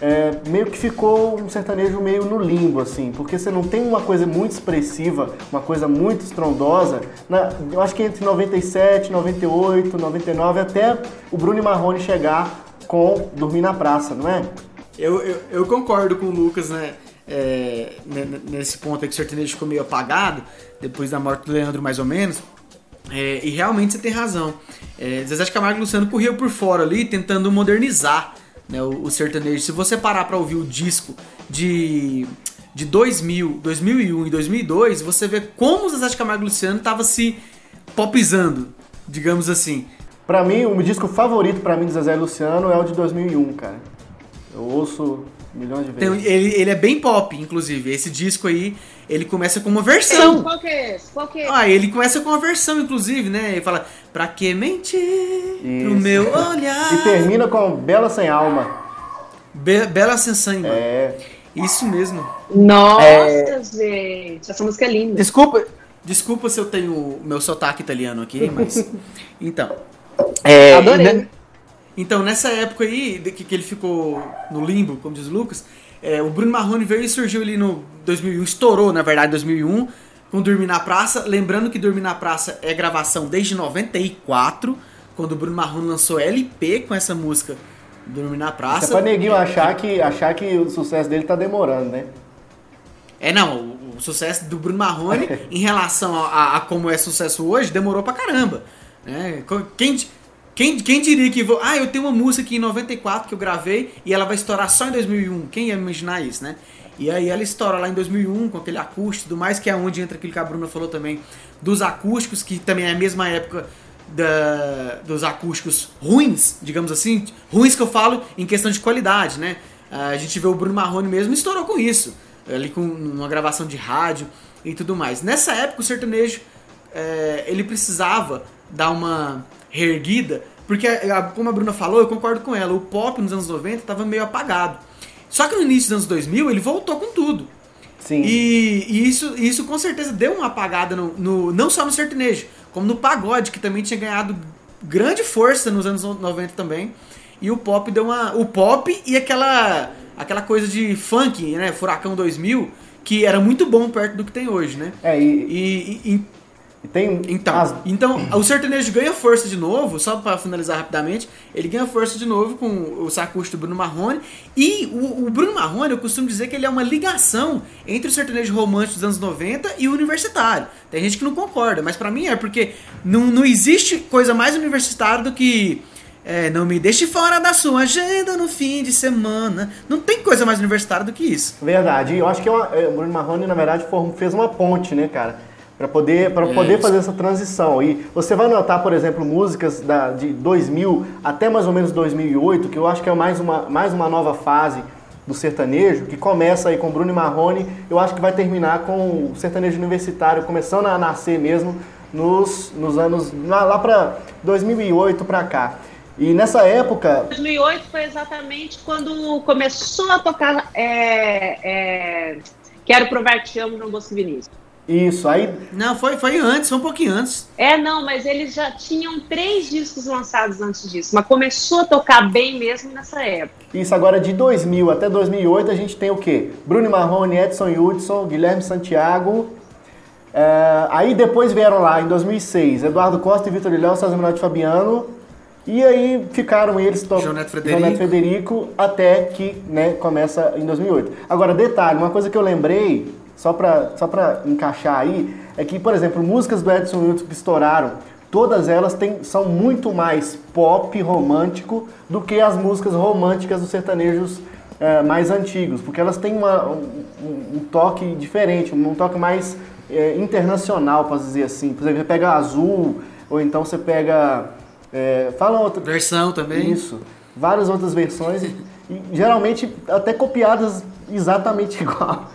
é, meio que ficou um sertanejo meio no limbo, assim, porque você não tem uma coisa muito expressiva, uma coisa muito estrondosa. Na, eu acho que entre 97, 98, 99, até o Bruno Marrone chegar com Dormir na Praça, não é? Eu, eu, eu concordo com o Lucas, né? É, nesse ponto aí que o sertanejo ficou meio apagado, depois da morte do Leandro, mais ou menos. É, e realmente você tem razão. É, Zezé de Camargo e Luciano corriam por fora ali, tentando modernizar né, o, o sertanejo. Se você parar para ouvir o disco de de 2000, 2001 e 2002, você vê como o Zezé de Camargo e Luciano tava se popizando, digamos assim. Para mim, o disco favorito para mim de Zezé e Luciano é o de 2001, cara. Eu ouço milhões de vezes. Então, ele, ele é bem pop, inclusive. Esse disco aí, ele começa com uma versão. Qual que é esse? Qual que é? Ah, ele começa com uma versão, inclusive, né? Ele fala, pra que mentir Isso. pro meu olhar? E termina com Bela Sem Alma. Be Bela Sem Sangue. É. Isso mesmo. Nossa, é... gente. Essa música é linda. Desculpa. Desculpa se eu tenho meu sotaque italiano aqui, mas. *laughs* então. É, Adorei. Então, nessa época aí, que, que ele ficou no limbo, como diz o Lucas, é, o Bruno Marrone veio e surgiu ali no 2001, estourou, na verdade, 2001, com Dormir na Praça. Lembrando que Dormir na Praça é gravação desde 94, quando o Bruno Marrone lançou LP com essa música, Dormir na Praça. Isso é pra neguinho achar que, achar que o sucesso dele tá demorando, né? É, não, o, o sucesso do Bruno Marrone, *laughs* em relação a, a, a, como é sucesso hoje, demorou pra caramba. Né? Quem quem, quem diria que vou. Ah, eu tenho uma música aqui em 94 que eu gravei e ela vai estourar só em 2001. Quem ia imaginar isso, né? E aí ela estoura lá em 2001 com aquele acústico e tudo mais, que é onde entra aquilo que a Bruna falou também, dos acústicos, que também é a mesma época da, dos acústicos ruins, digamos assim. Ruins que eu falo em questão de qualidade, né? A gente vê o Bruno Marrone mesmo estourou com isso, ali com uma gravação de rádio e tudo mais. Nessa época o sertanejo é, ele precisava dar uma reerguida, porque, como a Bruna falou, eu concordo com ela, o pop nos anos 90 estava meio apagado. Só que no início dos anos 2000 ele voltou com tudo. Sim. E, e isso, isso com certeza deu uma apagada, no, no, não só no sertanejo, como no pagode, que também tinha ganhado grande força nos anos 90 também. E o pop deu uma. O pop e aquela, aquela coisa de funk, né? Furacão 2000, que era muito bom perto do que tem hoje, né? É, e, e, e tem então, as... então, o sertanejo ganha força de novo, só para finalizar rapidamente, ele ganha força de novo com o sacusto do Bruno Marrone. E o, o, Bruno Marrone, eu costumo dizer que ele é uma ligação entre o sertanejo romântico dos anos 90 e o universitário. Tem gente que não concorda, mas para mim é porque não, não existe coisa mais universitária do que. É, não me deixe fora da sua agenda no fim de semana. Não tem coisa mais universitária do que isso. Verdade. E eu acho que é uma, é, o Bruno Marrone, na verdade, fez uma ponte, né, cara? Para poder, pra é, poder fazer essa transição. E você vai notar, por exemplo, músicas da, de 2000 até mais ou menos 2008, que eu acho que é mais uma, mais uma nova fase do sertanejo, que começa aí com Bruno e Marrone, eu acho que vai terminar com o sertanejo universitário, começando a nascer mesmo nos, nos anos, lá para 2008 para cá. E nessa época... 2008 foi exatamente quando começou a tocar é, é, Quero Provar Te Amo no Bosco Vinícius. Isso, aí. Não, foi, foi antes, foi um pouquinho antes. É, não, mas eles já tinham três discos lançados antes disso, mas começou a tocar bem mesmo nessa época. Isso, agora de 2000 até 2008 a gente tem o quê? Bruno Marrone, Edson Hudson, Guilherme Santiago. É, aí depois vieram lá, em 2006, Eduardo Costa e Vitor Léo, César Menotti Fabiano. E aí ficaram eles tocando João Frederico. Frederico até que né, começa em 2008. Agora, detalhe, uma coisa que eu lembrei só para só pra encaixar aí, é que, por exemplo, músicas do Edson Wilson que estouraram, todas elas têm, são muito mais pop romântico do que as músicas românticas dos sertanejos é, mais antigos, porque elas têm uma, um, um, toque diferente, um toque mais é, internacional, posso dizer assim. Por exemplo, você pega Azul, ou então você pega. É, fala outra. Versão também. Isso. Várias outras versões, e, e geralmente até copiadas exatamente *laughs* igual.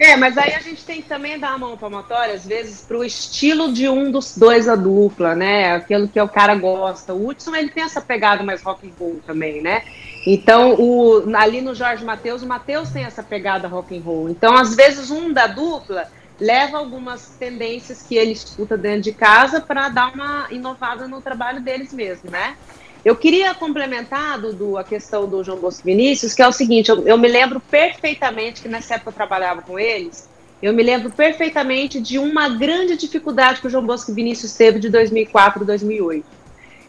É, mas aí a gente tem que também dar a mão palmatória, às vezes, pro estilo de um dos dois da dupla, né? Aquilo que o cara gosta. O Hudson, ele tem essa pegada mais rock and roll também, né? Então, o, ali no Jorge Matheus, o Matheus tem essa pegada rock and roll. Então, às vezes, um da dupla leva algumas tendências que ele escuta dentro de casa para dar uma inovada no trabalho deles mesmo, né? Eu queria complementar, Dudu, a questão do João Bosco Vinícius, que é o seguinte, eu, eu, me lembro perfeitamente que nessa época eu trabalhava com eles, eu me lembro perfeitamente de uma grande dificuldade que o João Bosco Vinícius teve de 2004 2008,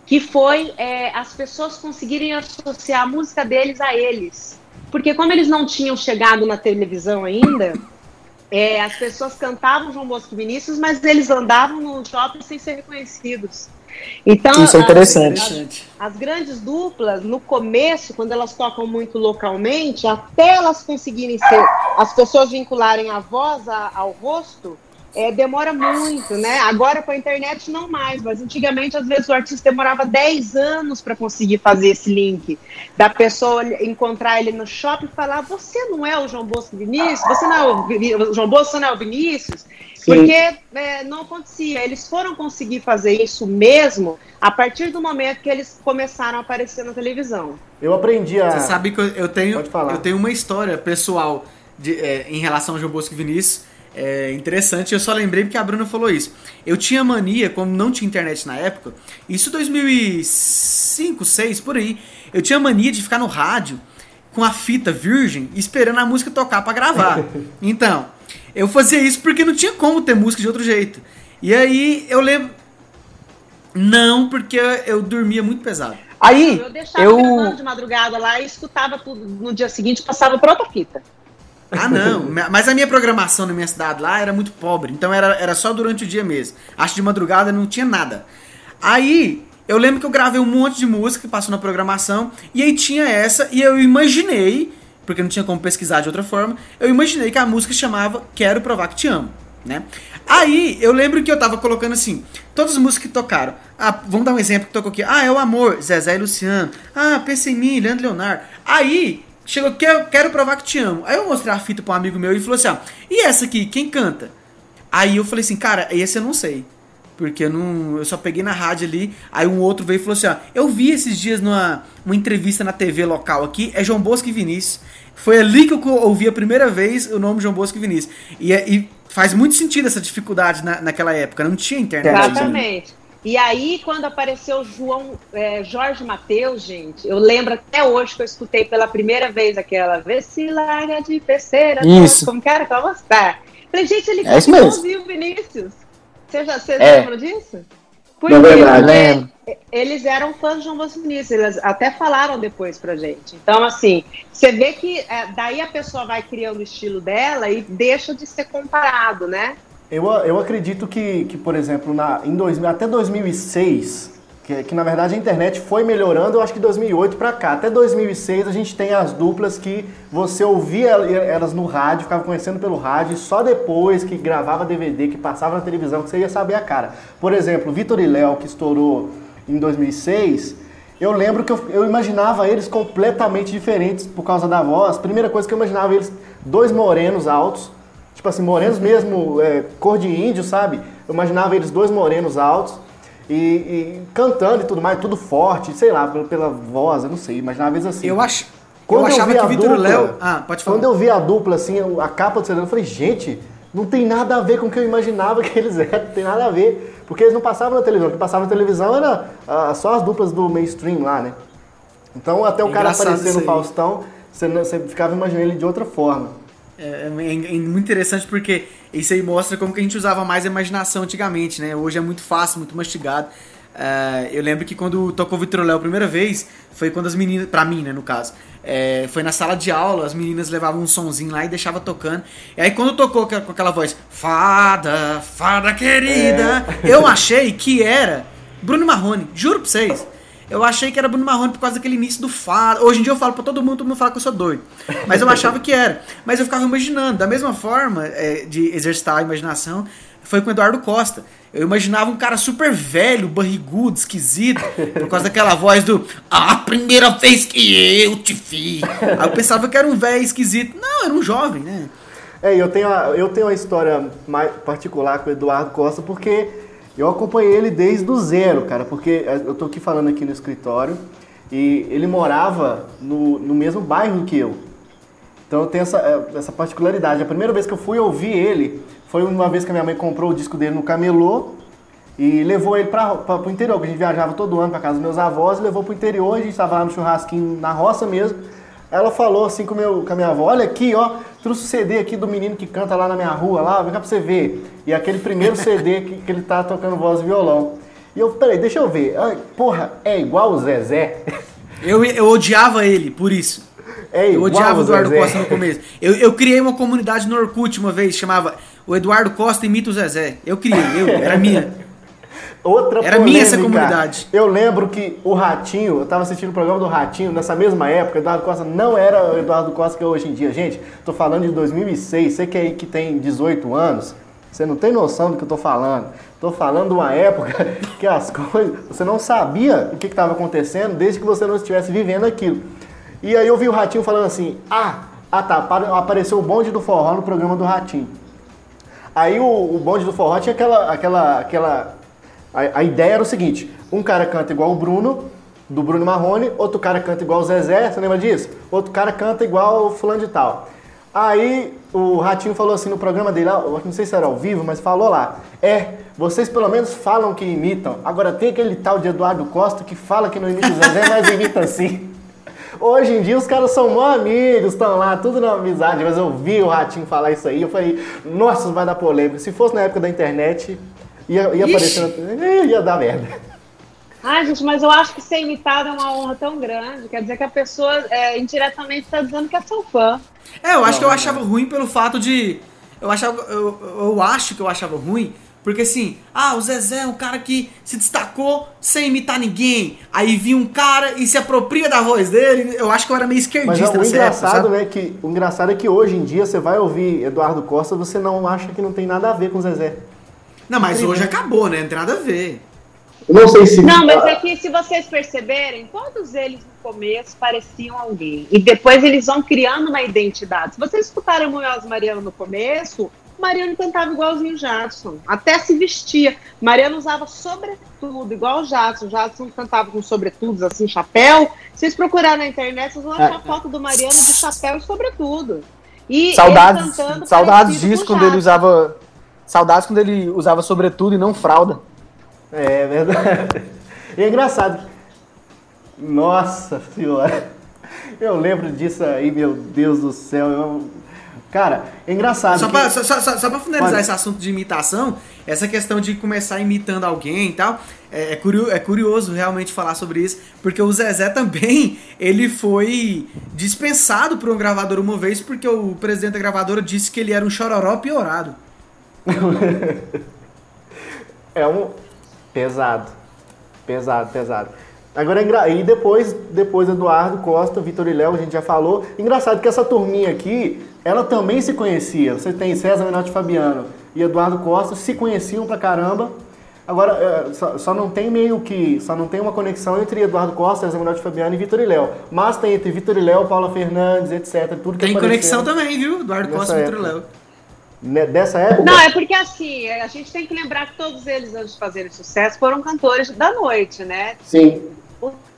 que foi é, as pessoas conseguirem associar a música deles a eles. Porque como eles não tinham chegado na televisão ainda, é, as pessoas cantavam João Bosco Vinícius, mas eles andavam no shopping sem ser reconhecidos. Então, Isso é interessante. As, as, grandes duplas, no começo, quando elas tocam muito localmente, até elas conseguirem ser, as pessoas vincularem a voz a, ao rosto, é, demora muito, né? Agora com a internet não mais, mas antigamente às vezes o artista demorava 10 anos para conseguir fazer esse link. Da pessoa encontrar ele no shopping e falar: Você não é o João Bosco Vinícius? Você não é o, o João Bosco, você não é o Vinícius? Porque é, não acontecia. Eles foram conseguir fazer isso mesmo a partir do momento que eles começaram a aparecer na televisão. Eu aprendi a. Você sabe que eu tenho, eu tenho uma história pessoal de, é, em relação ao João Bosco Vinícius é interessante. Eu só lembrei porque a Bruna falou isso. Eu tinha mania, quando não tinha internet na época, isso 2005, 2006, por aí. Eu tinha mania de ficar no rádio com a fita virgem esperando a música tocar para gravar. *laughs* Então, eu fazia isso porque não tinha como ter música de outro jeito. E aí eu lembro. Não, porque eu dormia muito pesado. Aí, eu deixava eu... de madrugada lá e escutava tudo no dia seguinte, passava para outra fita. Ah, não. Mas a minha programação na minha cidade lá era muito pobre. Então era, era só durante o dia mesmo. Acho que de madrugada não tinha nada. Aí, eu lembro que eu gravei um monte de música que passou na programação. E aí tinha essa. E eu imaginei, porque não tinha como pesquisar de outra forma. Eu imaginei que a música chamava Quero Provar Que Te Amo. Né? Aí eu lembro que eu tava colocando assim, todas as músicas que tocaram. Ah, vamos dar um exemplo que tocou aqui. Ah, é o amor, Zezé e Luciano. Ah, Pense em mim, Leandro Leonardo. Aí Chegou, quero, quero provar que te amo. Aí eu mostrei a fita pra um amigo meu e falou assim: e essa aqui, quem canta? Aí eu falei assim, cara, esse eu não sei. Porque eu, não, eu só peguei na rádio ali. Aí um outro veio e falou assim: ó, eu vi esses dias numa uma entrevista na TV local aqui, é João Bosco e Vinícius. Foi ali que eu ouvi a primeira vez o nome João Bosco e Vinícius. E, é, e faz muito sentido essa dificuldade na, naquela época, não tinha internet. Exatamente. E aí, quando apareceu João é, Jorge Mateus, gente, eu lembro até hoje que eu escutei pela primeira vez aquela Vê se larga de terceira. Isso. Como que era? Como está? Falei, gente, ele é isso mesmo. o Vinícius. Você já você é. lembra disso? Porque é verdade, eles eram fãs de João Bosco Vinícius, eles até falaram depois pra gente. Então, assim, você vê que é, daí a pessoa vai criando o estilo dela e deixa de ser comparado, né? Eu, eu acredito que, que por exemplo, na, em dois, até 2006, que, que na verdade a internet foi melhorando, eu acho que 2008 para cá. Até 2006 a gente tem as duplas que você ouvia elas no rádio, ficava conhecendo pelo rádio, e só depois que gravava DVD, que passava na televisão, que você ia saber a cara. Por exemplo, Vitor e Léo, que estourou em 2006, eu lembro que eu, eu, imaginava eles completamente diferentes por causa da voz. Primeira coisa que eu imaginava eles, dois morenos altos, tipo assim, morenos mesmo, é, cor de índio, sabe? Eu imaginava eles dois morenos altos e, e cantando e tudo mais, tudo forte, sei lá, pela, pela voz, eu não sei, imaginava eles assim. Eu acho. Quando eu, achava eu vi que Vitor Léo. Ah, pode falar. Quando eu vi a dupla, assim, a capa do CD, eu falei, gente, não tem nada a ver com o que eu imaginava *laughs* que eles eram, não tem nada a ver. Porque eles não passavam na televisão, o que passava na televisão era ah, só as duplas do mainstream lá, né? Então até o cara aparecer no Faustão, você, você ficava imaginando ele de outra forma. É, é, é, muito interessante porque isso aí mostra como que a gente usava mais a imaginação antigamente, né? Hoje é muito fácil, muito mastigado. É, eu lembro que quando tocou Vitor Léo a primeira vez, foi quando as meninas, pra mim, né, no caso, é, foi na sala de aula, as meninas levavam um sonzinho lá e deixavam tocando. E aí quando tocou com aquela voz, fada, fada querida, é. eu achei que era Bruno Marrone, juro pra vocês. Eu achei que era Bruno Marrone por causa daquele início do fado. Hoje em dia eu falo pra todo mundo, todo mundo fala que eu sou doido. Mas eu *laughs* achava que era. Mas eu ficava imaginando. Da mesma forma é, de exercitar a imaginação, foi com o Eduardo Costa. Eu imaginava um cara super velho, barrigudo, esquisito, por causa daquela voz do A primeira vez que eu te vi. Aí eu pensava que era um velho esquisito. Não, era um jovem, né? É, eu tenho, a, eu tenho uma história mais particular com o Eduardo Costa, porque eu acompanhei ele desde o zero, cara, porque eu tô aqui falando aqui no escritório e ele morava no, no mesmo bairro que eu. Então eu tenho essa, é, essa particularidade. A primeira vez que eu fui ouvir ele foi uma vez que a minha mãe comprou o disco dele no camelô e levou ele para o interior, porque a gente viajava todo ano para casa dos meus avós e levou para o interior, a gente estava lá no churrasquinho na roça mesmo. Ela falou assim com, meu, com a minha avó, olha aqui, ó, trouxe o CD aqui do menino que canta lá na minha rua, lá, vem cá pra você ver. E aquele primeiro CD que, que ele tá tocando voz e violão. E eu, peraí, deixa eu ver. Porra, é igual o Zezé? Eu, eu odiava ele, por isso. É eu odiava o Eduardo Zezé. Costa no começo. Eu, eu criei uma comunidade no Orkut uma vez, chamava O Eduardo Costa imita o Zezé. Eu criei, eu, era minha. Outra Era minha essa comunidade. Eu lembro que o Ratinho, eu estava assistindo o programa do Ratinho nessa mesma época, o Eduardo Costa não era o Eduardo Costa que é hoje em dia. Gente, tô falando de 2006, você que aí que tem 18 anos, você não tem noção do que eu tô falando. Tô falando de uma época *laughs* que as coisas, você não sabia o que estava acontecendo desde que você não estivesse vivendo aquilo. E aí eu vi o Ratinho falando assim: ah, ah tá, apareceu o bonde do forró no programa do Ratinho. Aí o, o bonde do forró tinha aquela. aquela, aquela a, a, ideia era o seguinte: um cara canta igual o Bruno, do Bruno Marrone, outro cara canta igual o Zezé, você lembra disso? Outro cara canta igual o fulano de tal. Aí o Ratinho falou assim no programa dele, não sei se era ao vivo, mas falou lá: É, vocês pelo menos falam que imitam. Agora tem aquele tal de Eduardo Costa que fala que não imita o Zezé, mas imita sim. *laughs* Hoje em dia os caras são mó amigos, estão lá, tudo na amizade, mas eu vi o Ratinho falar isso aí, eu falei, nossa, vai dar polêmica. Se fosse na época da internet, ia, ia aparecer na... ia dar merda. Ai, gente, mas eu acho que ser imitado é uma honra tão grande. Quer dizer que a pessoa é, indiretamente está dizendo que é seu fã. É, eu acho Não, que eu achava ruim pelo fato de. Eu achava. Eu, eu acho que eu achava ruim porque assim, ah, o Zezé é um cara que se destacou sem imitar ninguém. Aí vi um cara e se apropria da voz dele. Eu acho que eu era meio esquerdista Mas o engraçado, época, né, que o engraçado é que hoje em dia você vai ouvir Eduardo Costa, você não acha que não tem nada a ver com o Zezé. Não, mas hoje acabou, né? Não tem nada a ver. Não sei se. Não, mas é que se vocês perceberem, todos eles no começo pareciam alguém. E depois eles vão criando uma identidade. Se vocês escutaram o Mariano no começo, Mariana cantava igualzinho o Jadson, até se vestia. Mariana usava sobretudo, igual o Jadson. O Jadson cantava com sobretudos, assim, chapéu. Se vocês procurarem na internet, vocês vão achar é. foto do Mariano de chapéu e sobretudo. E saudades, saudades disso quando ele usava. Saudades quando ele usava sobretudo e não fralda. É, é verdade. E é engraçado. Nossa senhora. Eu lembro disso aí, meu Deus do céu. Eu Cara, é engraçado. Só, que... pra, só, só, só pra finalizar Pode. esse assunto de imitação, essa questão de começar imitando alguém e tal, é, é, curioso, é curioso realmente falar sobre isso, porque o Zezé *laughs* também, ele foi dispensado por um gravador uma vez, porque o presidente da gravadora disse que ele era um chororó piorado. *laughs* é um... Pesado. Pesado, pesado. Agora, é e depois, depois Eduardo Costa, Vitor e Léo, a gente já falou. Engraçado que essa turminha aqui, ela também se conhecia. Você tem César Menotti Fabiano e Eduardo Costa, se conheciam pra caramba. Agora, é, só, só, não tem meio que. Só não tem uma conexão entre Eduardo Costa, César Menotti Fabiano e Vitor e Léo. Mas tem entre Vitor e Léo, Paula Fernandes, etc. Tudo que Tem conexão também, viu? Eduardo Costa e Vitor e Léo. Né, dessa época? Não, é porque assim, a gente tem que lembrar que todos eles, antes de fazerem sucesso, foram cantores da noite, né? Sim.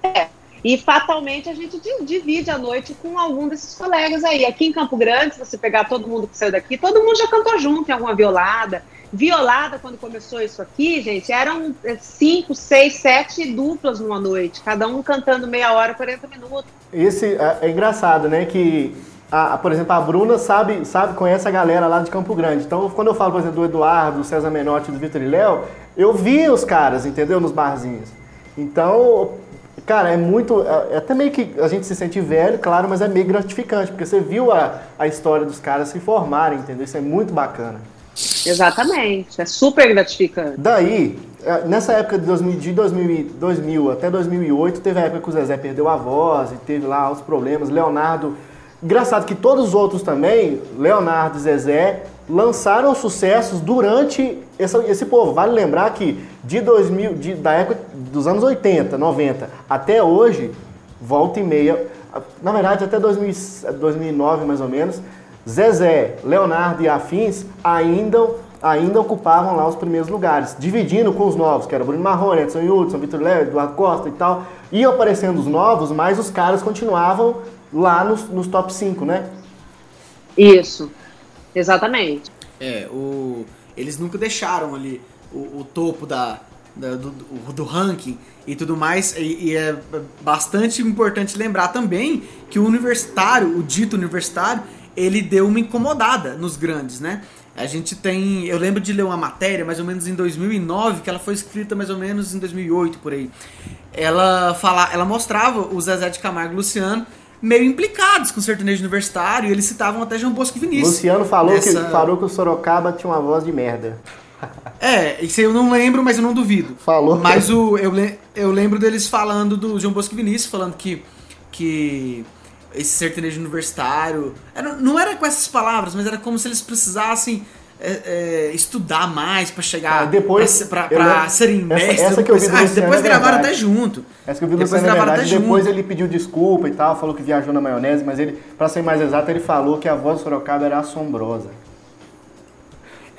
É. E fatalmente a gente divide a noite com algum desses colegas aí. Aqui em Campo Grande, se você pegar todo mundo que saiu daqui, todo mundo já cantou junto em alguma violada. Violada, quando começou isso aqui, gente, eram é, cinco, seis, sete duplas numa noite, cada um cantando meia hora, 40 minutos. Esse é, é engraçado, né? Que a, por exemplo, a Bruna sabe, sabe, conhece a galera lá de Campo Grande. Então, quando eu falo, por exemplo, do Eduardo, do César Menotti, do Vitor e Léo, eu via os caras, entendeu? Nos barzinhos. Então, cara, é muito. É, é até meio que a gente se sente velho, claro, mas é meio gratificante, porque você viu a, a história dos caras se formarem, entendeu? Isso é muito bacana. Exatamente, é super gratificante. Daí, é, nessa época de 2000, de 2000, 2000 até 2008, teve a época que o Zezé perdeu a voz e teve lá os problemas. Leonardo. Engraçado que todos os outros também, Leonardo e Zezé, lançaram sucessos durante esse, esse povo. Vale lembrar que de 2000, de, da época dos anos 80, 90 até hoje, volta e meia, na verdade até 2000, 2009 mais ou menos, Zezé, Leonardo e Afins ainda, ainda ocupavam lá os primeiros lugares, dividindo com os novos, que era Bruno Marrone, Edson Hudson, Vitor Léo, Eduardo Costa e tal. Iam aparecendo os novos, mas os caras continuavam lá nos, nos top 5, né? Isso, exatamente. É, o, eles nunca deixaram ali o, o topo da, da do, do, ranking e tudo mais. E, e, é bastante importante lembrar também que o universitário, o dito universitário, ele deu uma incomodada nos grandes, né? A gente tem. Eu lembro de ler uma matéria, mais ou menos em 2009, que ela foi escrita mais ou menos em 2008 por aí. Ela, fala, ela mostrava o Zezé de Camargo e Luciano meio implicados com o sertanejo universitário, e eles citavam até João Bosco e Vinícius. Luciano falou, nessa... que, falou que o Sorocaba tinha uma voz de merda. *laughs* É, isso eu não lembro, mas eu não duvido. Falou. Mas o, eu, eu lembro deles falando do João Bosco e Vinícius, falando que, que esse sertanejo universitário. Era, não era com essas palavras, mas era como se eles precisassem é, é, estudar mais para chegar. Ah, depois. Pra serem mestres. Essa, essa que eu vi ah, depois é gravaram até junto. Essa que eu vi depois Luciano, gravaram até depois junto. ele pediu desculpa e tal, falou que viajou na maionese, mas ele, para ser mais exato, ele falou que a voz do Sorocaba era assombrosa.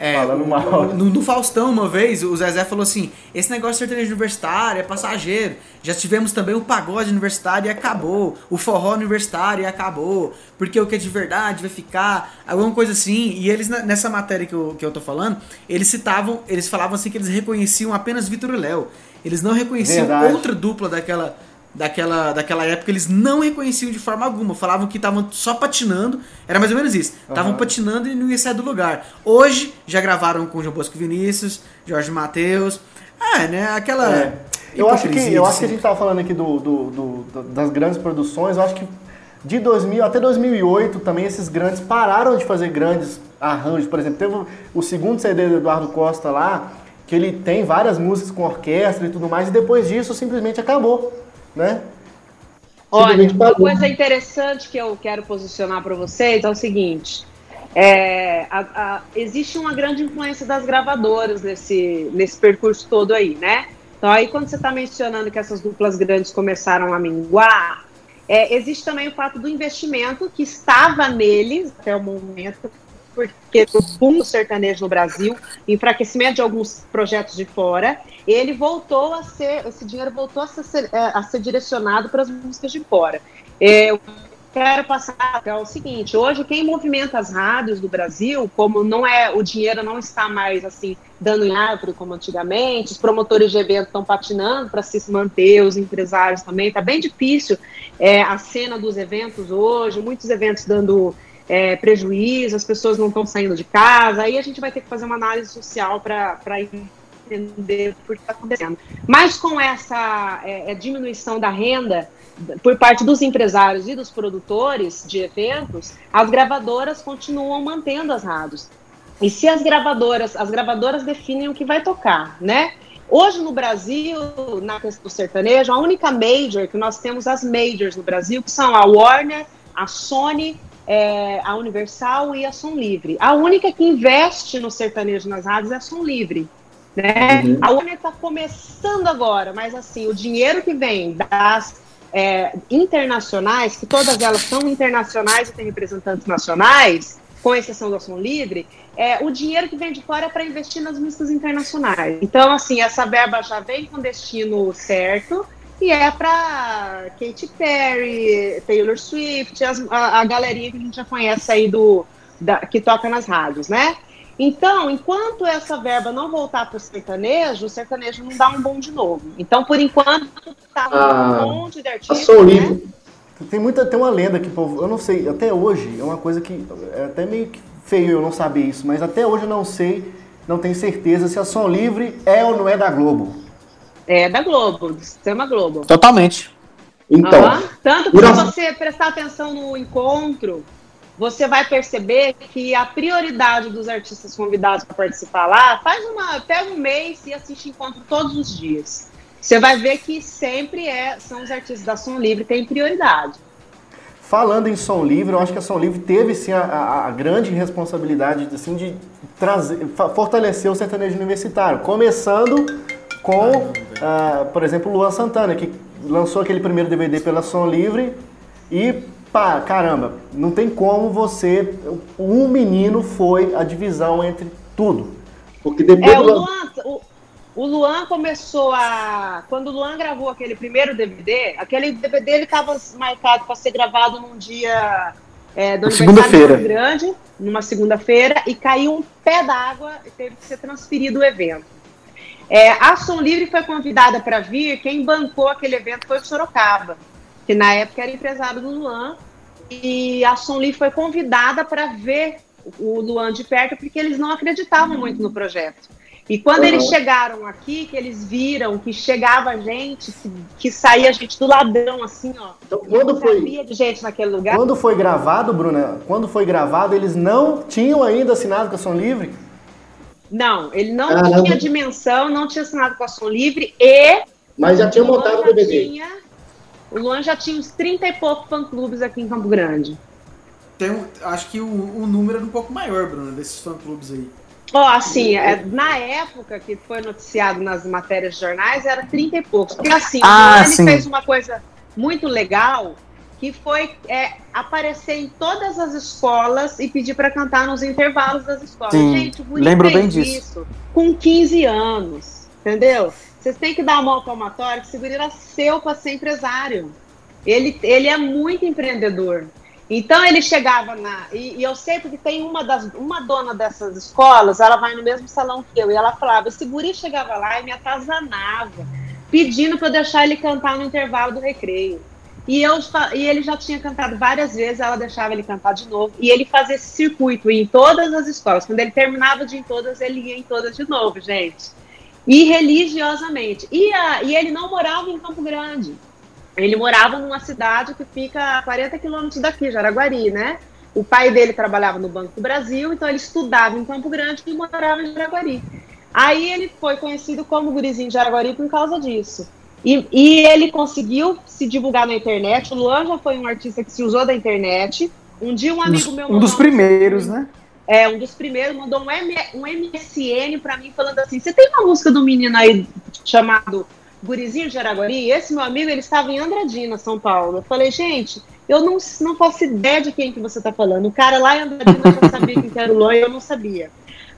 É, Falando mal. No, no, Faustão, uma vez, o Zezé falou assim: esse negócio de sertanejo universitário é passageiro. Já tivemos também o pagode universitário e acabou. O forró universitário e acabou. Porque o que é de verdade vai ficar. Alguma coisa assim. E eles, nessa matéria que eu, que eu tô falando, eles citavam, eles falavam assim que eles reconheciam apenas Vitor e Léo. Eles não reconheciam verdade. outra dupla daquela daquela, daquela época eles não reconheciam de forma alguma. Falavam que estavam só patinando. Era mais ou menos isso. Estavam uhum. patinando e não ia sair do lugar. Hoje já gravaram com João Bosco Vinícius, Jorge Matheus. É, né? Aquela. É. Eu acho, que, eu acho que a gente estava falando aqui do, do, do, das grandes produções. Eu acho que de 2000 até 2008 também esses grandes pararam de fazer grandes arranjos. Por exemplo, teve o segundo CD do Eduardo Costa lá, que ele tem várias músicas com orquestra e tudo mais, e depois disso simplesmente acabou né? Olha, uma coisa interessante que eu quero posicionar para vocês é o seguinte: é, a, a, existe uma grande influência das gravadoras nesse, nesse percurso todo aí, né? Então, aí quando você está mencionando que essas duplas grandes começaram a minguar, é, existe também o fato do investimento que estava neles até o momento, porque o boom sertanejo no Brasil, enfraquecimento de alguns projetos de fora, ele voltou a ser, esse dinheiro voltou a ser, é, a ser direcionado para as músicas de fora. Eu quero passar é o seguinte, hoje quem movimenta as rádios do Brasil, como não é, o dinheiro não está mais assim dando em árvore como antigamente, os promotores de eventos estão patinando para se manter, os empresários também, está bem difícil é, a cena dos eventos hoje, muitos eventos dando é, prejuízo, as pessoas não estão saindo de casa, aí a gente vai ter que fazer uma análise social para entender por que está acontecendo. Mas com essa é, é, diminuição da renda por parte dos empresários e dos produtores de eventos, as gravadoras continuam mantendo as rádios. E se as gravadoras, as gravadoras definem o que vai tocar, né? Hoje no Brasil, na questão do sertanejo, a única major que nós temos as majors no Brasil, que são a Warner, a Sony, é, a Universal e a Som Livre. A única que investe no sertanejo nas rádios é a Som Livre. Né? Uhum. A Warner está começando agora, mas assim, o dinheiro que vem das é, internacionais, que todas elas são internacionais e têm representantes nacionais, com exceção do Ação Livre, é, o dinheiro que vem de fora é para investir nas músicas internacionais. Então, assim, essa verba já vem com destino certo e é para Katy Perry, Taylor Swift, as, a, a galerinha que a gente já conhece aí do, da, que toca nas rádios, né? Então, enquanto essa verba não voltar para o sertanejo, o sertanejo não dá um bom de novo. Então, por enquanto, está ah, um monte de artistas. Né? Tem muita, tem uma lenda que povo, eu não sei, até hoje é uma coisa que é até meio que feio eu não saber isso, mas até hoje eu não sei não tenho certeza se a Som Livre é ou não é da Globo. É da Globo, do Sistema Globo. Totalmente. Então, Aham. Tanto que se você prestar atenção no encontro, você vai perceber que a prioridade dos artistas convidados para participar lá, faz uma, pega um mês e assiste encontro todos os dias. Você vai ver que sempre é, são os artistas da Som Livre que têm prioridade. falando em Som Livre, eu acho que a Som Livre teve sim a, a- a grande responsabilidade assim, de trazer, fortalecer o sertanejo universitário. Começando com, ah, por exemplo, o Luan Santana, que lançou aquele primeiro DVD pela Som Livre e, pá, caramba, não tem como você. Um menino foi a divisão entre tudo. Porque depois É, o Luan, o, o Luan começou a. Quando o Luan gravou aquele primeiro DVD, aquele DVD ele estava marcado para ser gravado num dia é, do segunda-feira. grande, numa segunda-feira, e caiu um pé d'água e teve que ser transferido o evento. É, a Som Livre foi convidada para vir, quem bancou aquele evento foi o Sorocaba, que na época era empresário do Luan, e a Livre foi convidada para ver o Luan de perto, porque eles não acreditavam muito no projeto. E quando Uhum. eles chegaram aqui, que eles viram que chegava gente, que, que saía gente do ladrão, assim, ó. Então, quando foi, de gente naquele lugar. Quando foi gravado, Bruna, quando foi gravado, eles não tinham ainda assinado com a Som Livre? Não, ele não Caramba. tinha dimensão, não tinha assinado com a Som Livre e mas já tinha montado o DVD. tinha- o Luan já tinha uns 30 e poucos fã-clubes aqui em Campo Grande. Tem um- acho que o, o número era um pouco maior, Bruno, desses fã-clubes aí. Ó, assim, é, na época que foi noticiado nas matérias de jornais, era 30 e poucos. Porque assim, o Ah, Luan, ele sim. fez uma coisa muito legal, que foi é, aparecer em todas as escolas e pedir para cantar nos intervalos das escolas. Sim, Gente, o Guri lembro bem disso. isso com 15 anos, entendeu? Vocês têm que dar a mão palmatória, que esse guri nasceu para ser empresário. Ele, ele é muito empreendedor. Então ele chegava na. E, e eu sei porque tem uma das uma dona dessas escolas, ela vai no mesmo salão que eu, e ela falava, esse guri chegava lá e me atazanava, pedindo para eu deixar ele cantar no intervalo do recreio. E, eu, e ele já tinha cantado várias vezes, ela deixava ele cantar de novo. E ele fazia esse circuito em todas as escolas. Quando ele terminava de ir em todas, ele ia em todas de novo, gente. E religiosamente. E, a, e ele não morava em Campo Grande. Ele morava numa cidade que fica a 40 quilômetros daqui, Jaraguari, né? O pai dele trabalhava no Banco do Brasil, então ele estudava em Campo Grande e morava em Jaraguari. Aí ele foi conhecido como Gurizinho de Jaraguari por causa disso. E, e ele conseguiu se divulgar na internet. O Luan já foi um artista que se usou da internet. Um dia um Um amigo dos, meu um dos primeiros, né? É, um dos primeiros mandou um, M, um MSN pra mim falando assim: você tem uma música do menino aí chamado Gurizinho de Araguari? Esse meu amigo, ele estava em Andradina, São Paulo. Eu falei, gente, eu não, não faço ideia de quem que você tá falando. O cara lá em Andradina já sabia quem que era o Luan e eu não sabia.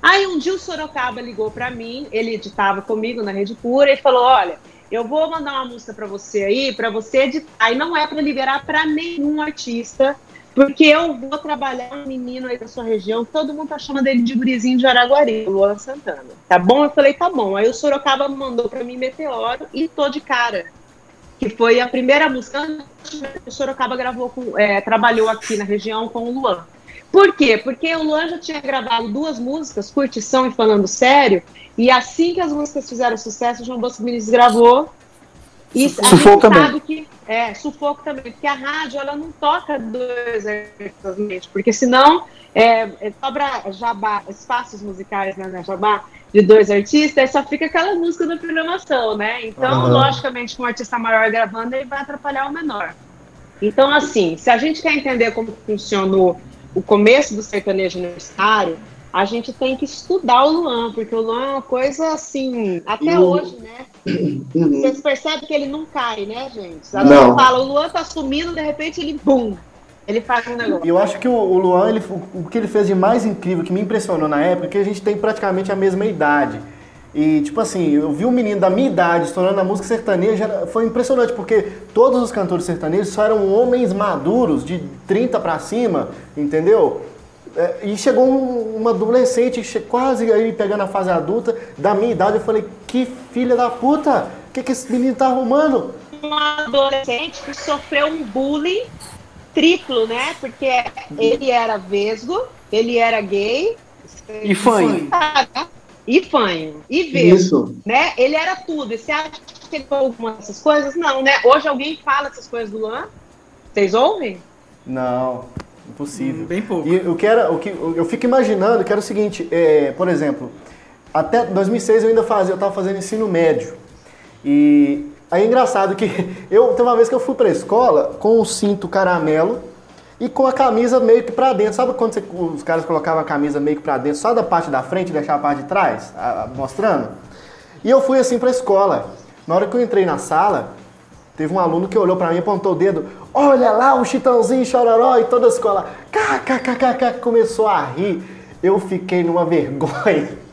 Aí um dia o Sorocaba ligou pra mim, ele editava comigo na Rede Pura e falou: olha. Eu vou mandar uma música pra você aí, pra você editar. E não é pra liberar pra nenhum artista, porque eu vou trabalhar um menino aí da sua região, todo mundo tá chamando ele de gurizinho de Araguari, o Luan Santana. Tá bom? Eu falei, tá bom. Aí o Sorocaba mandou pra mim Meteoro e tô de cara. Que foi a primeira música que o Sorocaba gravou com, é, trabalhou aqui na região com o Luan. Por quê? Porque o Luan já tinha gravado duas músicas, Curtição e Falando Sério, e assim que as músicas fizeram sucesso, o João Bosco Muniz gravou. E Sufoco também. sabe que é sufoco também, porque a rádio ela não toca dois artistas, porque senão é, é, sobra jabá, espaços musicais né, na jabá de dois artistas, só fica aquela música da programação, né? Então, Aham. logicamente, com um artista maior gravando, ele vai atrapalhar o menor. Então, assim, se a gente quer entender como funciona o, o começo do sertanejo universitário, a gente tem que estudar o Luan, porque o Luan é uma coisa assim, até o- hoje, né? Uhum. Vocês percebem que ele não cai, né, gente? A Não. gente fala, o Luan tá sumindo, de repente ele, bum, ele faz um negócio. Eu acho que o, o Luan, ele, o, que ele fez de mais incrível, que me impressionou na época, é que a gente tem praticamente a mesma idade. E, tipo assim, eu vi um menino da minha idade estourando a música sertaneja, foi impressionante, porque todos os cantores sertanejos só eram homens maduros, de 30 pra cima, entendeu? É, e chegou um- uma adolescente, quase aí pegando a fase adulta, da minha idade, eu falei, que filha da puta, o que, que esse menino tá arrumando? Um adolescente que sofreu um bullying triplo, né? Porque ele era vesgo, ele era gay, E fã. né? e fanho, e ver, Isso. né? Ele era tudo. E você acha que ele falou alguma dessas coisas? Não, né? Hoje alguém fala essas coisas do Luan? Vocês ouvem? Não, impossível. Bem pouco. E o que era, o que eu fico imaginando que era o seguinte, é, por exemplo, até 2006 eu ainda fazia, eu tava fazendo ensino médio. E aí é engraçado que *laughs* eu teve uma vez que eu fui pra escola com um cinto caramelo e com a camisa meio que pra dentro. Sabe quando você- os caras colocavam a camisa meio que pra dentro, só da parte da frente e deixavam a parte de trás, a- a- mostrando? E eu fui assim pra escola. Na hora que eu entrei na sala, teve um aluno que olhou pra mim e apontou o dedo. Olha lá o Chitãozinho Chororó e toda a escola. KKKKK começou a rir. Eu fiquei numa vergonha. *laughs*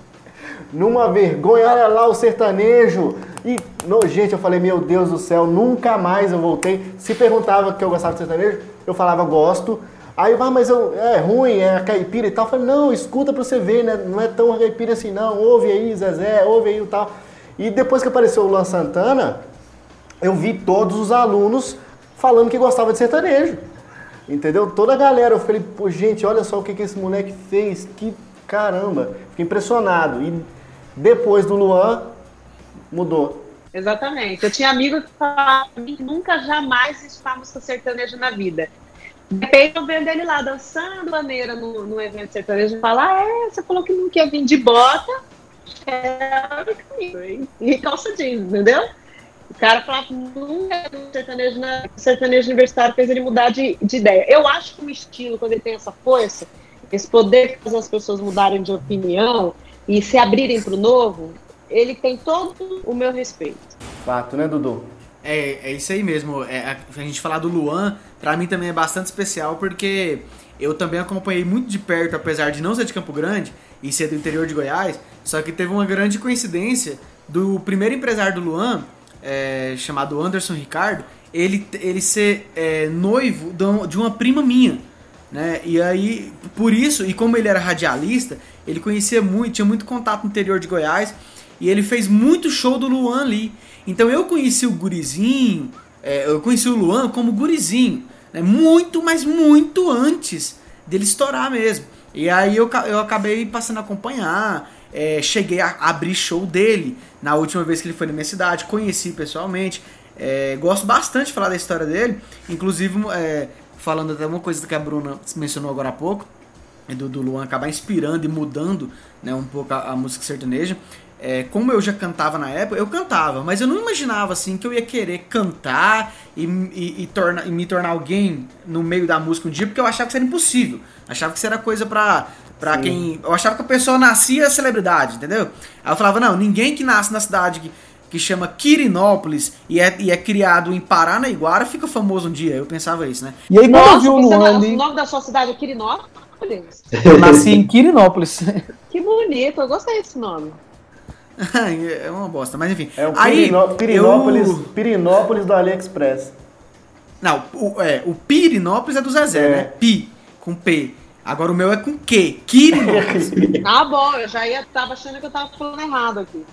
Numa vergonha, olha lá o sertanejo. E, no, gente, eu falei, meu Deus do céu, nunca mais eu voltei. Se perguntava que eu gostava de sertanejo, eu falava, gosto. Aí, ah, mas eu, é ruim, é a caipira e tal. Eu falei, não, escuta pra você ver, né? Não é tão caipira assim, não. Ouve aí, Zezé, ouve aí o tal. E depois que apareceu o Luan Santana, eu vi todos os alunos falando que gostava de sertanejo. Entendeu? Toda a galera, eu falei, pô, gente, olha só o que, que esse moleque fez, que caramba. Fiquei impressionado. E depois do Luan, mudou. Exatamente. Eu tinha amigos que falavam que nunca jamais escutava música sertaneja na vida. De repente eu vendo ele lá dançando maneira no, no evento sertanejo e fala, ah, é, você falou que nunca ia vir de bota, é? E calça jeans, entendeu? O cara falava que nunca um sertanejo, na, sertanejo universitário fez ele mudar de, de ideia. Eu acho que o estilo, quando ele tem essa força, esse poder que faz as pessoas mudarem de opinião e se abrirem para o novo, ele tem todo o meu respeito. Fato, né, Dudu? É, é isso aí mesmo. É, a, a gente falar do Luan, pra mim também é bastante especial, porque eu também acompanhei muito de perto, apesar de não ser de Campo Grande e ser do interior de Goiás, só que teve uma grande coincidência do primeiro empresário do Luan, é, chamado Anderson Ricardo, ele, ele ser é, noivo de um- uma prima minha. Né? E aí, por isso, e como ele era radialista, ele conhecia muito, tinha muito contato no interior de Goiás, e ele fez muito show do Luan ali. Então eu conheci o Gurizinho, é, eu conheci o Luan como Gurizinho, né? muito, mas muito antes dele estourar mesmo. E aí eu, eu acabei passando a acompanhar, é, cheguei a abrir show dele na última vez que ele foi na minha cidade, conheci pessoalmente. É, gosto bastante de falar da história dele, inclusive é, falando até uma coisa que a Bruna mencionou agora há pouco, é do, do Luan acabar inspirando e mudando né, um pouco a, a música sertaneja. É, como eu já cantava na época, eu cantava, mas eu não imaginava assim que eu ia querer cantar e, e, e torna- e me tornar alguém no meio da música um dia, porque eu achava que isso era impossível. Achava que isso era coisa pra, pra quem. Eu achava que a pessoa nascia celebridade, entendeu? Aí eu falava, não, ninguém que nasce na cidade que, que chama Quirinópolis e é, e é criado em Paranaiguara fica famoso um dia. Eu pensava isso, né? E aí quando eu Nossa, vi o você Luan na- ali, o nome da sua cidade é Quirinópolis? eu nasci em Quirinópolis. *laughs* Que bonito, eu gostei desse nome. *laughs* é uma bosta, mas enfim. É o Aí, Pirinó- Pirinópolis, eu- Pirinópolis do AliExpress. Não, o, é, o Pirinópolis é do Zezé, É. né? Pi, com P. Agora o meu é com Q. Quirinópolis. Ah, *laughs* bom, eu já ia, tava achando que eu tava falando errado aqui.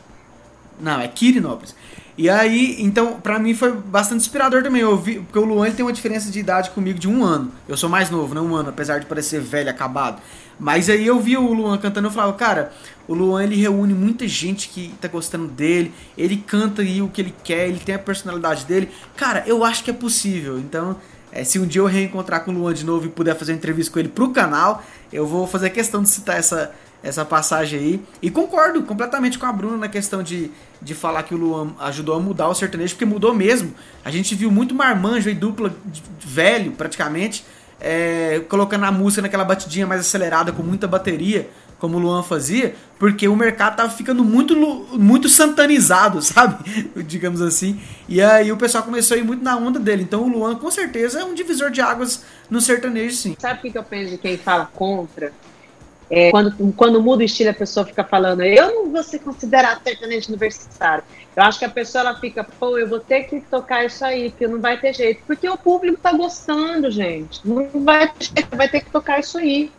Não, é Quirinópolis. E aí, então, pra mim foi bastante inspirador também. Eu vi, porque o Luan tem uma diferença de idade comigo de um ano. Eu sou mais novo, né? Um ano, apesar de parecer velho, acabado. Mas aí eu vi o Luan cantando e eu falava, cara, o Luan ele reúne muita gente que tá gostando dele. Ele canta aí o que ele quer, ele tem a personalidade dele. Cara, eu acho que é possível. Então, é, se um dia eu reencontrar com o Luan de novo e puder fazer uma entrevista com ele pro canal, eu vou fazer questão de citar essa, essa passagem aí. E concordo completamente com a Bruna na questão de, de falar que o Luan ajudou a mudar o sertanejo, porque mudou mesmo. A gente viu muito marmanjo e dupla de- de velho, praticamente, é, colocando a música naquela batidinha mais acelerada, com muita bateria, como o Luan fazia, porque o mercado tava ficando muito, muito santanizado, *laughs* sabe? Digamos assim. E aí o pessoal começou a ir muito na onda dele. Então o Luan, com certeza, é um divisor de águas no sertanejo, sim. Sabe o que, que eu penso de quem fala contra? É, quando, quando muda o estilo, a pessoa fica falando, eu não vou ser considerado sertanejo universitário. Eu acho que a pessoa ela fica, pô, eu vou ter que tocar isso aí, porque não vai ter jeito. Porque o público tá gostando, gente. Não vai ter jeito, vai ter que tocar isso aí.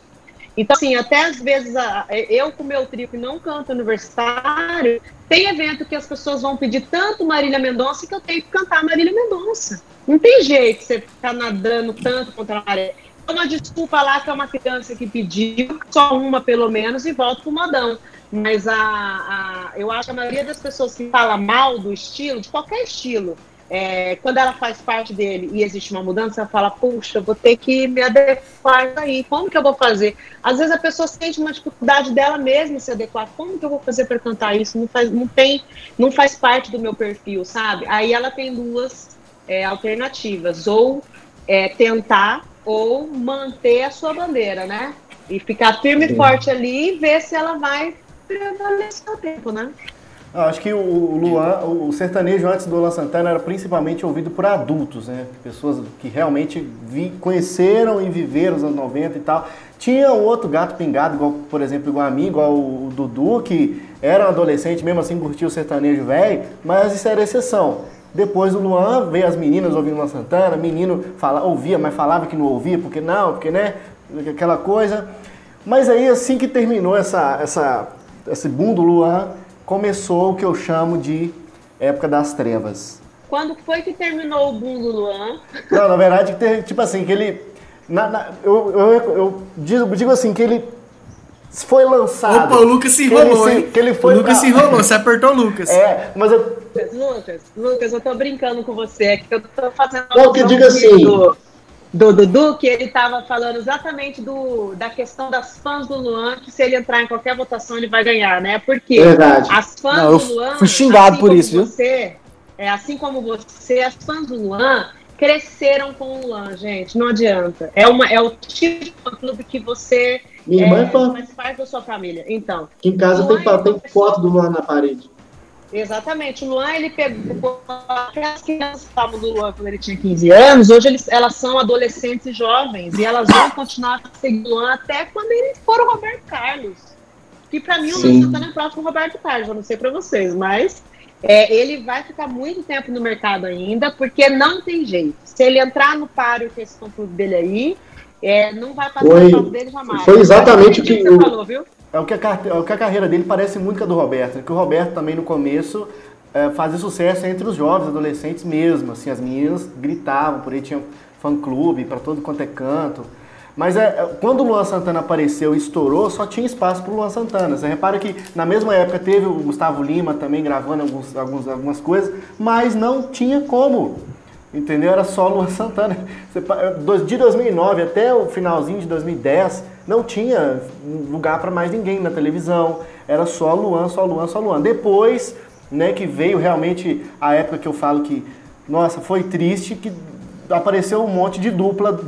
Então, assim, até às vezes, a- eu com meu trio que não canto universitário, tem evento que as pessoas vão pedir tanto Marília Mendonça que eu tenho que cantar Marília Mendonça. Não tem jeito você ficar nadando tanto contra a maré. uma desculpa lá que é uma criança que pediu, só uma pelo menos, e volta pro modão. Mas a, a, eu acho que a maioria das pessoas que fala mal do estilo, de qualquer estilo, é, quando ela faz parte dele e existe uma mudança, ela fala, puxa, vou ter que me adequar aí, como que eu vou fazer? Às vezes a pessoa sente uma dificuldade dela mesma se adequar, como que eu vou fazer para cantar isso? Não faz, não tem, não faz parte do meu perfil, sabe? Aí ela tem duas é, alternativas, ou é, tentar ou manter a sua bandeira, né? E ficar firme e forte ali e ver se ela vai prevalecer o tempo, né? Eu acho que o Luan, o sertanejo antes do Luan Santana era principalmente ouvido por adultos, né? Pessoas que realmente vi, conheceram e viveram os anos 90 e tal. Tinha um outro gato pingado, igual, por exemplo, igual a mim, igual o Dudu, que era um adolescente, mesmo assim curtia o sertanejo velho, mas isso era exceção. Depois o Luan veio as meninas ouvindo Luan Santana, menino fala, ouvia, mas falava que não ouvia, porque não, porque né, aquela coisa. Mas aí assim que terminou essa, essa, esse boom do Luan, começou o que eu chamo de época das trevas. Quando foi que terminou o boom do Luan? Não, na verdade, tipo assim, que ele. Na, na, eu, eu, eu digo, digo assim, que ele foi lançado. Opa, o Lucas se enrolou, que ele, hein? Que ele foi o Lucas pra... se enrolou, você apertou o Lucas. É, mas eu. Lucas, Lucas, eu tô brincando com você, é que eu tô fazendo. Não, que diga assim. Do, do Dudu, que ele tava falando exatamente do, da questão das fãs do Luan, que se ele entrar em qualquer votação ele vai ganhar, né? Porque Verdade. as fãs Não, do Luan. fui xingado assim por como isso, viu? Você, é, assim como você, as fãs do Luan cresceram com o Luan, gente. Não adianta. É, uma, é o tipo de fã-clube que você Minha irmã é fã. faz parte da sua família. Então, Aqui em casa tem, é tem foto do Luan na parede. Exatamente. O Luan, ele pegou aquelas crianças que estavam do Luan quando ele tinha 15 anos, hoje eles, elas são adolescentes e jovens, e elas vão continuar seguindo o Luan até quando ele for o Roberto Carlos. Que pra mim o Luan. Santana é próximo Roberto Carlos, eu não sei pra vocês, mas é, ele vai ficar muito tempo no mercado ainda, porque não tem jeito. Se ele entrar no páreo com esse conteúdo dele aí, é, não vai passar Foi- o papo dele jamais. foi exatamente o que você o- falou, viu? É o que, a, é o que a carreira dele parece muito com a do Roberto. Que o Roberto também no começo é, fazia sucesso entre os jovens, adolescentes mesmo. Assim, as meninas gritavam, por aí tinha fã-clube para todo quanto é canto. Mas é, quando o Luan Santana apareceu e estourou, só tinha espaço para o Luan Santana. Você repara que na mesma época teve o Gustavo Lima também gravando alguns, alguns, algumas coisas, mas não tinha como. Entendeu? Era só Luan Santana. De 2009 até o finalzinho de 2010, não tinha lugar para mais ninguém na televisão. Era só Luan, só Luan, só Luan. Depois, né, que veio realmente a época que eu falo que, nossa, foi triste, que apareceu um monte de dupla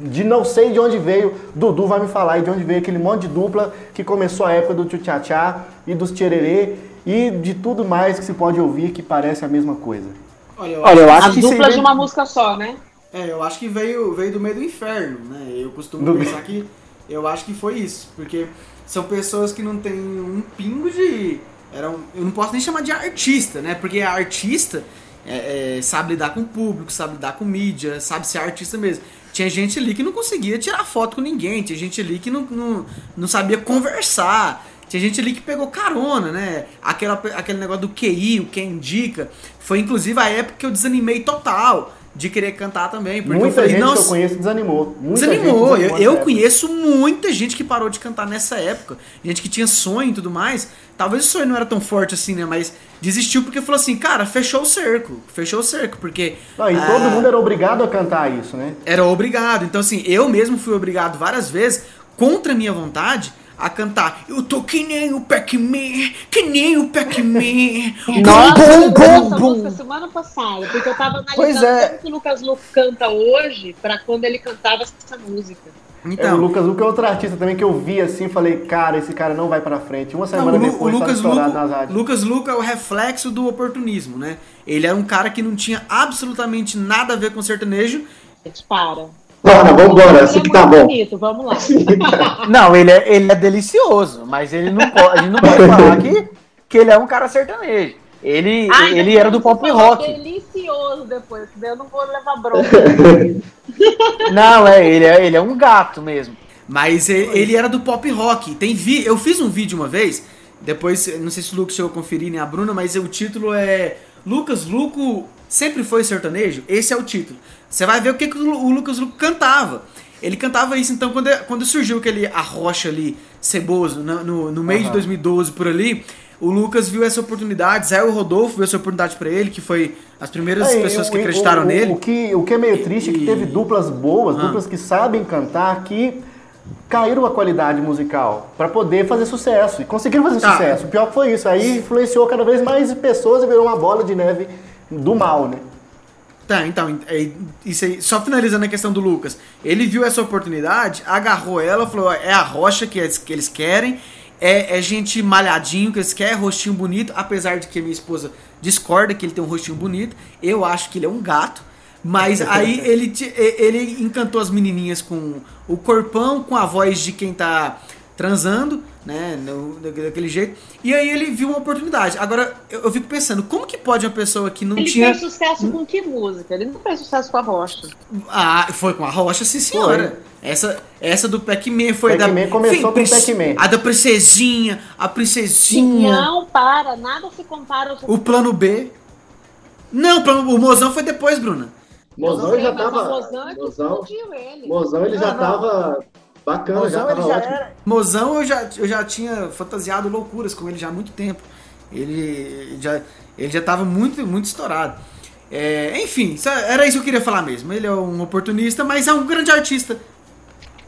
de não sei de onde veio, Dudu vai me falar de onde veio aquele monte de dupla que começou a época do tchutchá e dos tchererê e de tudo mais que se pode ouvir que parece a mesma coisa. Olha, eu Olha, eu acho As que duplas seria- de uma música só, né? É, eu acho que veio, veio do meio do inferno, né? Eu costumo Do- pensar que eu acho que foi isso, porque são pessoas que não têm um pingo de. Eram, eu não posso nem chamar de artista, né? Porque a artista é, é, sabe lidar com o público, sabe lidar com mídia, sabe ser artista mesmo. Tinha gente ali que não conseguia tirar foto com ninguém, tinha gente ali que não, não, não sabia conversar. Tinha gente ali que pegou carona, né? Aquela, aquele negócio do QI, o que indica. Foi inclusive a época que eu desanimei total de querer cantar também. Porque eu Muita falei, gente que eu "Nossa, conheço desanimou. Muita Desanimou. gente Eu, eu conheço muita gente que parou de cantar nessa época. Gente que tinha sonho e tudo mais. Talvez o sonho não era tão forte assim, né? Mas desistiu porque falou assim, cara, fechou o cerco. Fechou o cerco, porque. Não, e ah, todo mundo era obrigado a cantar isso, né? era obrigado. Então, assim, eu mesmo fui obrigado várias vezes, contra a minha vontade, a cantar. Eu tô que nem o Pac-Man, que nem o Pac-Man. Nossa, eu bum, bum, essa bum. música semana passada, porque eu tava Pois analisando é. como que o Lucas Luco canta hoje pra quando ele cantava essa música. É, o Então, Lucas Luco é outro artista também que eu vi assim, falei, cara, esse cara não vai pra frente. Uma Não, semana o, Lu- depois o Lucas Luco, nas rádios. Lucas Luco é o reflexo do oportunismo, né? Ele era um cara que não tinha absolutamente nada a ver com sertanejo. Para. Bora, vambora, Ele assim é que tá bom. bonito, vamos lá. *laughs* Não, ele é, ele é delicioso, mas ele não pode, a gente não pode falar que, que ele é um cara sertanejo. Ele, Ai, ele era do pop rock. Delicioso depois, que daí eu não vou levar bronca. *laughs* Não, é, ele é, ele é um gato mesmo. Mas ele, ele era do pop rock. Tem vi, eu fiz um vídeo uma vez, depois, não sei se o Lucas chegou a conferir, nem a Bruna, mas o título é Lucas Luco sempre foi sertanejo? Esse é o título. Você vai ver o que, que o Lu- o Lucas Luco cantava. Ele cantava isso, então, quando, quando surgiu aquele Arrocha ali, ceboso, no, no, no meio de Aham. 2012 por ali, o Lucas viu essa oportunidade, Zé o Rodolfo viu essa oportunidade pra ele, que foi as primeiras É, pessoas o- que acreditaram o, nele. O que, o que é meio triste é que E- teve duplas boas, Ah. duplas que sabem cantar, que caíram a qualidade musical pra poder fazer sucesso. E conseguiram fazer Ah. sucesso. O pior foi isso. Aí influenciou cada vez mais pessoas e virou uma bola de neve do mal, né? Tá, então, é, isso aí, só finalizando a questão do Lucas. Ele viu essa oportunidade, agarrou ela, falou: é a rocha que eles, que eles querem, é, é gente malhadinho que eles querem, rostinho bonito, apesar de que minha esposa discorda que ele tem um rostinho bonito. Eu acho que ele é um gato. Mas *laughs* aí ele, ele encantou as menininhas com o corpão, com a voz de quem tá transando, né? no- daquele jeito. E aí ele viu uma oportunidade. Agora, eu, eu fico pensando, como que pode uma pessoa que não Ele tinha. fez sucesso com que música? Ele não fez sucesso com a Rocha. Ah, foi com a Rocha, sim senhora. Essa, essa do Pac-Man foi Pac-Man da. começou com o princ- Pac-Man. A da princesinha, a princesinha, Não, para, nada se compara ao o plano B. Não, o, plano, o mozão foi depois, Bruna. Mozão já tava. Mozão é que Mozão, explodiu ele. Mozão ele já tava bacana, já Mozão, tava ele já ótimo. era. Mozão eu já, eu já tinha fantasiado loucuras com ele já há muito tempo. Ele já, ele já tava muito, muito estourado. É, enfim, só- era isso que eu queria falar mesmo. Ele é um oportunista, mas é um grande artista.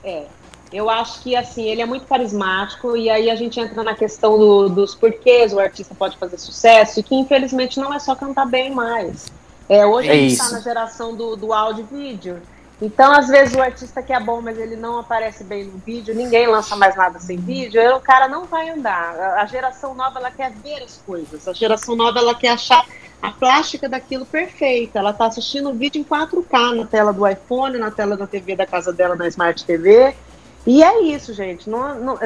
É. Eu acho que assim, ele é muito carismático e aí a gente entra na questão do- dos porquês o artista pode fazer sucesso e que infelizmente não é só cantar bem mais. É, hoje É a gente está na geração do, do áudio e vídeo. Então, às vezes, o artista que é bom, mas ele não aparece bem no vídeo, ninguém lança mais nada sem vídeo, o cara não vai andar. A- geração nova, ela quer ver as coisas. A geração nova, ela quer achar a plástica daquilo perfeita. Ela tá assistindo o vídeo em 4K na tela do iPhone, na tela da TV da casa dela, na Smart TV. E é isso, gente. Não, não,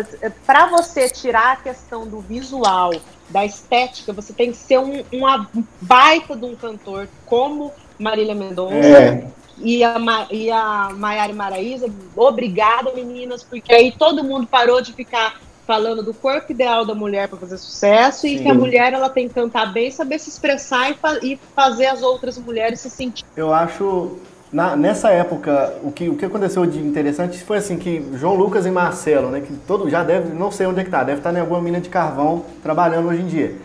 para você tirar a questão do visual, da estética, você tem que ser um, uma baita de um cantor como Marília Mendonça É. e a, Ma- e a Maiara e Maraísa. Obrigada, meninas, porque aí todo mundo parou de ficar falando do corpo ideal da mulher para fazer sucesso e Sim. que a mulher ela tem que cantar bem, saber se expressar e, fa- e fazer as outras mulheres se sentir. Eu acho, na- nessa época, o que, o que aconteceu de interessante foi assim, que João Lucas e Marcelo, né, que todo, já deve, não sei onde é que tá, deve estar em alguma mina de carvão trabalhando hoje em dia.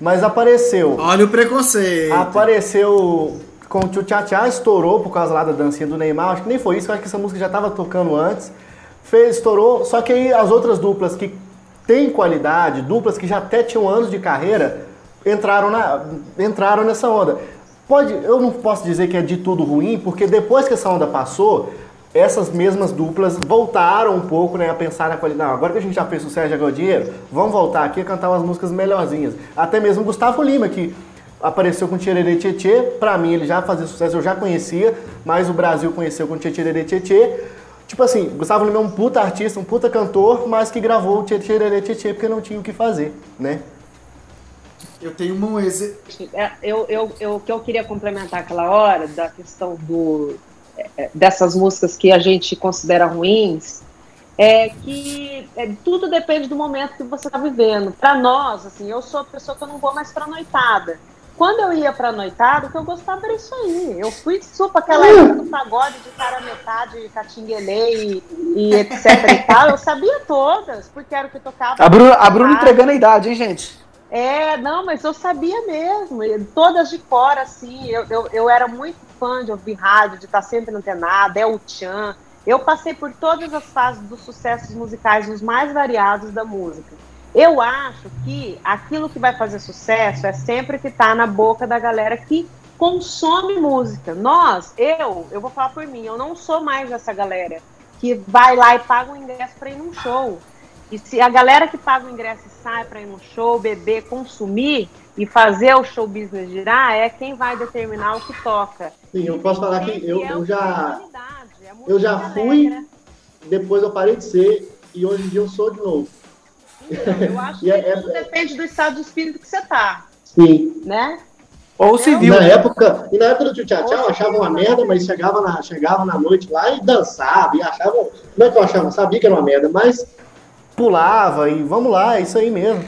Mas apareceu, Olha o preconceito. apareceu com o Tchu Tchá Tchá, estourou por causa lá da dancinha do Neymar, acho que nem foi isso, acho que essa música já estava tocando antes, fez, estourou, só que aí as outras duplas que têm qualidade, duplas que já até tinham anos de carreira, entraram, na, entraram nessa onda. Pode, eu não posso dizer que é de tudo ruim, porque depois que essa onda passou, essas mesmas duplas voltaram um pouco né, a pensar na qualidade. Não, agora que a gente já fez sucesso, já ganhou dinheiro, vamos voltar aqui a cantar umas músicas melhorzinhas. Até mesmo Gustavo Lima, que apareceu com Tchererê Tietê, pra mim ele já fazia sucesso, eu já conhecia, mas o Brasil conheceu com Tchererê Tietê. Tipo assim, Gustavo Lima é um puta artista, um puta cantor, mas que gravou o Tchererê Tietê porque não tinha o que fazer, né? Eu tenho um exe... É, eu, eu, eu, o que eu queria complementar aquela hora da questão do, é, dessas músicas que a gente considera ruins é que é, tudo depende do momento que você está vivendo. Para nós, assim, eu sou a pessoa que eu não vou mais para noitada. Quando eu ia pra noitada, o que eu gostava era isso aí. Eu fui super aquela época do pagode de cara metade, catinguelê e, e etc e *laughs* tal. Eu sabia todas, porque era o que tocava. A Bruna, a Bruna na entregando a idade, hein, gente? é, não, mas eu sabia mesmo, todas de cor, assim, eu, eu, eu era muito fã de ouvir rádio, de estar sempre antenada, é o Tchan, eu passei por todas as fases dos sucessos musicais, os mais variados da música. Eu acho que aquilo que vai fazer sucesso é sempre que tá na boca da galera que consome música. Nós, eu, eu vou falar por mim, eu não sou mais essa galera que vai lá e paga um ingresso para ir num show. E se a galera que paga o ingresso e sai para ir no show, beber, consumir e fazer o show business girar, é quem vai determinar o que toca. Sim, eu posso falar que eu, é eu já. é música eu já fui- alegre. Depois eu parei de ser e hoje em dia eu sou de novo. Então, eu acho E que é- tudo depende do estado de espírito que você tá, Sim. né? Ou civil. Na época, e na época do Tchau Tchau, eu achava uma merda, mas chegava na, chegava na noite lá e dançava, e achava. Não é que eu achava, sabia que era uma merda, mas Pulava e vamos lá, é isso aí mesmo.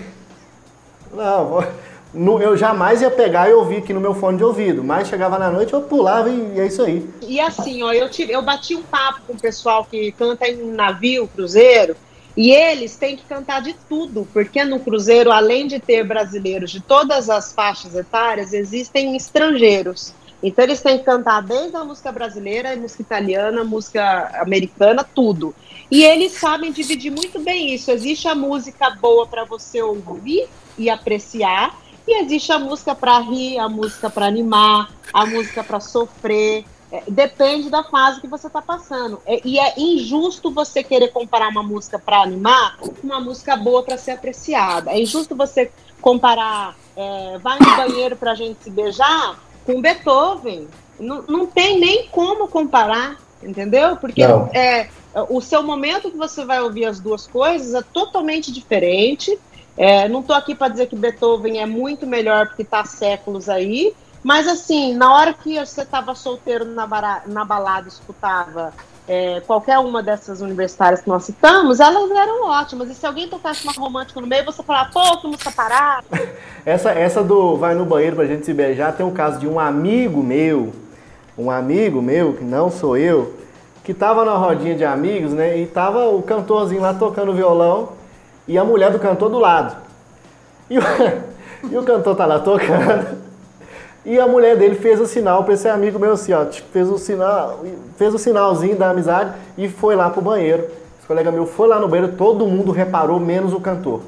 Não, no- eu jamais ia pegar e ouvir aqui no meu fone de ouvido, mas chegava na noite eu pulava e, e é isso aí. E assim, ó, eu, tive, eu bati um papo com o pessoal que canta em navio, cruzeiro, e eles têm que cantar de tudo, porque no cruzeiro, além de ter brasileiros de todas as faixas etárias, existem estrangeiros. Então eles têm que cantar desde a música brasileira, música italiana, música americana, tudo. E eles sabem dividir muito bem isso. Existe a música boa para você ouvir e apreciar, e existe a música para rir, a música para animar, a música para sofrer. É, depende da fase que você está passando. É, e é injusto você querer comparar uma música para animar com uma música boa para ser apreciada. É injusto você comparar é, Vai no banheiro para a gente se beijar com Beethoven. Não, não tem nem como comparar, entendeu? Porque é, o seu momento que você vai ouvir as duas coisas é totalmente diferente. É, não estou aqui para dizer que Beethoven é muito melhor porque está há séculos aí, mas assim, na hora que você estava solteiro na, na balada escutava é, qualquer uma dessas universitárias que nós citamos, elas eram ótimas. E se alguém tocasse uma romântica no meio, você falava, pô, que música parada. *laughs* Essa, essa do vai no banheiro pra gente se beijar tem um caso de um amigo meu, um amigo meu, que não sou eu, que tava na rodinha de amigos, né? E tava o cantorzinho lá tocando violão e a mulher do cantor do lado. E o, *laughs* e o cantor tá lá tocando. E a mulher dele fez o sinal pra esse amigo meu assim, ó, tipo, fez o sinal, fez o sinalzinho da amizade e foi lá pro banheiro. Esse colega meu foi lá no banheiro, todo mundo reparou, menos o cantor.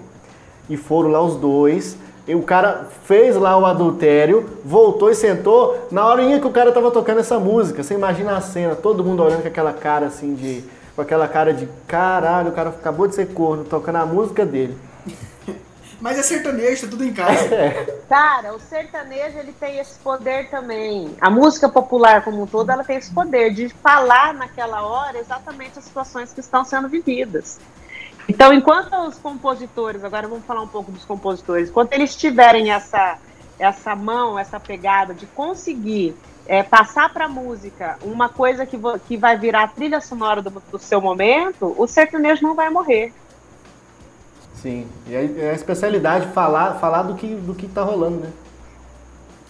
E foram lá os dois. E o cara fez lá o adultério, voltou e sentou na horinha que o cara tava tocando essa música. Você imagina a cena, todo mundo olhando com aquela cara assim de. Com aquela cara de caralho, o cara acabou de ser corno, tocando a música dele. Mas é sertanejo, tá tudo em casa. *laughs* Cara, o sertanejo ele tem esse poder também. A música popular como um todo, ela tem esse poder de falar naquela hora exatamente as situações que estão sendo vividas. Então, enquanto os compositores, agora vamos falar um pouco dos compositores, enquanto eles tiverem essa, essa mão, essa pegada de conseguir é, passar para a música uma coisa que, que vai virar trilha sonora do, do seu momento, o sertanejo não vai morrer. Sim. E é a especialidade falar, falar do que, do que tá rolando, né?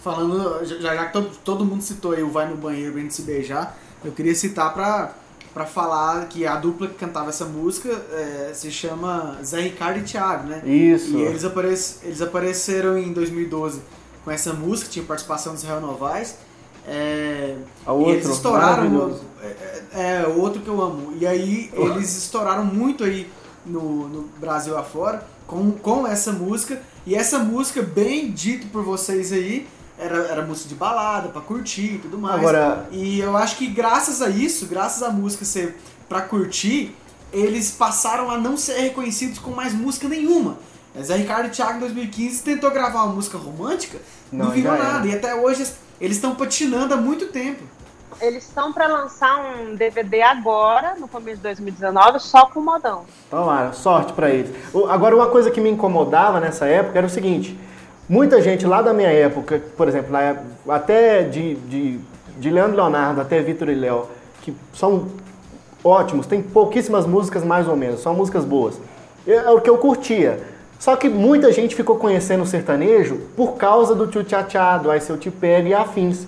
Falando, já, já que todo, todo mundo citou aí o Vai no Banheiro gente se beijar, eu queria citar pra, pra falar que a dupla que cantava essa música é, se chama Zé Ricardo e Thiago, né? Isso. E eles, aparec eles apareceram em 2012 com essa música, tinha participação dos Real Novaes. É, e outro, eles estouraram. É, é, é, outro que eu amo. E aí eles estouraram muito aí no, no Brasil afora com, com essa música. E essa música, bem dito por vocês aí, era, era música de balada, pra curtir e tudo mais. Agora- E eu acho que graças a isso, graças à música ser pra curtir, eles passaram a não ser reconhecidos com mais música nenhuma. Zé Ricardo e Thiago em 2015 tentou gravar uma música romântica, não, Não, virou nada. E até hoje eles estão patinando há muito tempo. Eles estão para lançar um DVD agora, no começo de 2019, só com modão. Tomara, sorte pra eles. O- Agora, uma coisa que me incomodava nessa época era o seguinte: muita gente lá da minha época, por exemplo, até de, de, de Leandro Leonardo até Vitor e Léo, que são ótimos, tem pouquíssimas músicas mais ou menos, são músicas boas. É é o que eu curtia. Só que muita gente ficou conhecendo o sertanejo por causa do tio tchá tchá, do Ai Eu Te Pego e afins.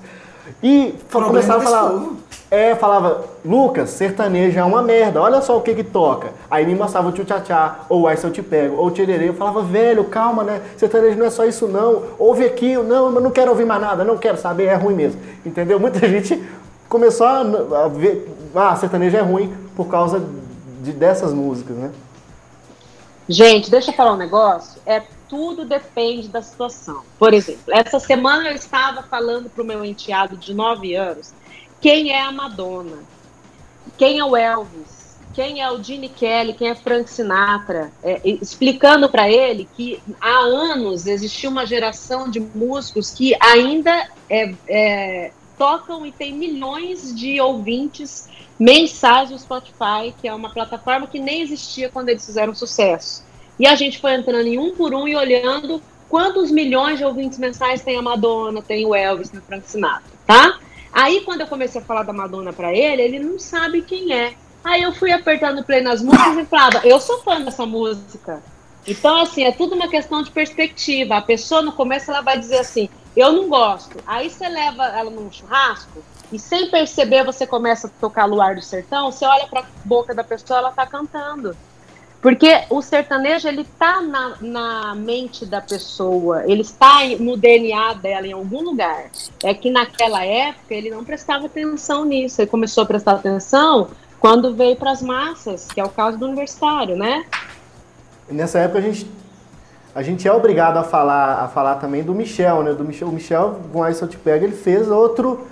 E Problema começava a falar, povo. é, falava, Lucas, sertanejo é uma merda, olha só o que que toca. Aí me mostrava o tio tchá ou Ai Se Eu Te Pego, ou o Tirerê. Eu falava, velho, calma, né? Sertanejo não é só isso não. Ouve aqui, não, mas não quero ouvir mais nada, não quero saber, é ruim mesmo. Entendeu? Muita *laughs* gente começou a, a ver, ah, sertanejo é ruim por causa de, dessas músicas, né? Gente, deixa eu falar um negócio. É tudo depende da situação. Por exemplo, essa semana eu estava falando para o meu enteado de 9 anos quem é a Madonna, quem é o Elvis, quem é o Gene Kelly, quem é Frank Sinatra, é, explicando para ele que há anos existiu uma geração de músicos que ainda é, é, tocam e tem milhões de ouvintes mensais no Spotify, que é uma plataforma que nem existia quando eles fizeram sucesso. E a gente foi entrando em um por um e olhando quantos milhões de ouvintes mensais tem a Madonna, tem o Elvis, tem o Frank Sinatra, tá? Aí quando eu comecei a falar da Madonna pra ele, ele não sabe quem é. Aí eu fui apertando play nas músicas e falava, eu sou fã dessa música. Então, assim, é tudo uma questão de perspectiva. A pessoa, no começo, ela vai dizer assim, eu não gosto. Aí você leva ela num churrasco e, sem perceber, você começa a tocar Luar do Sertão, você olha para a boca da pessoa, ela tá cantando. Porque o sertanejo, ele tá na, na mente da pessoa, ele está no DNA dela em algum lugar. É que naquela época ele não prestava atenção nisso. Ele começou a prestar atenção quando veio para as massas, que é o caso do universitário, né? Nessa época a gente, a gente é obrigado a falar, a falar também do Michel, né? Do Michel, o Michel, com Se Eu Te Pego, ele fez outro,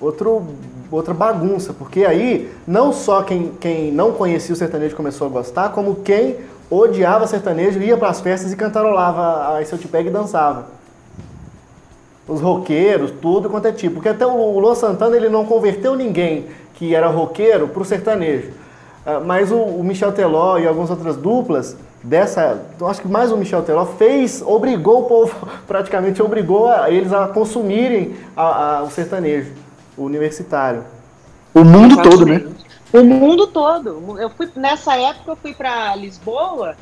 outro, outra bagunça, porque aí não só quem, quem não conhecia o sertanejo começou a gostar, como quem odiava sertanejo ia para as festas e cantarolava a Se Eu Te Pego e dançava. Os roqueiros, tudo quanto é tipo. Porque até o Luan Santana ele não converteu ninguém que era roqueiro para o sertanejo. Ah, mas o, o Michel Teló e algumas outras duplas dessa, acho que mais o Michel Teló fez, obrigou o povo, *laughs* praticamente obrigou a, eles a consumirem a, a, o sertanejo, universitário. O mundo todo, né? O mundo todo. Eu fui nessa época eu fui para Lisboa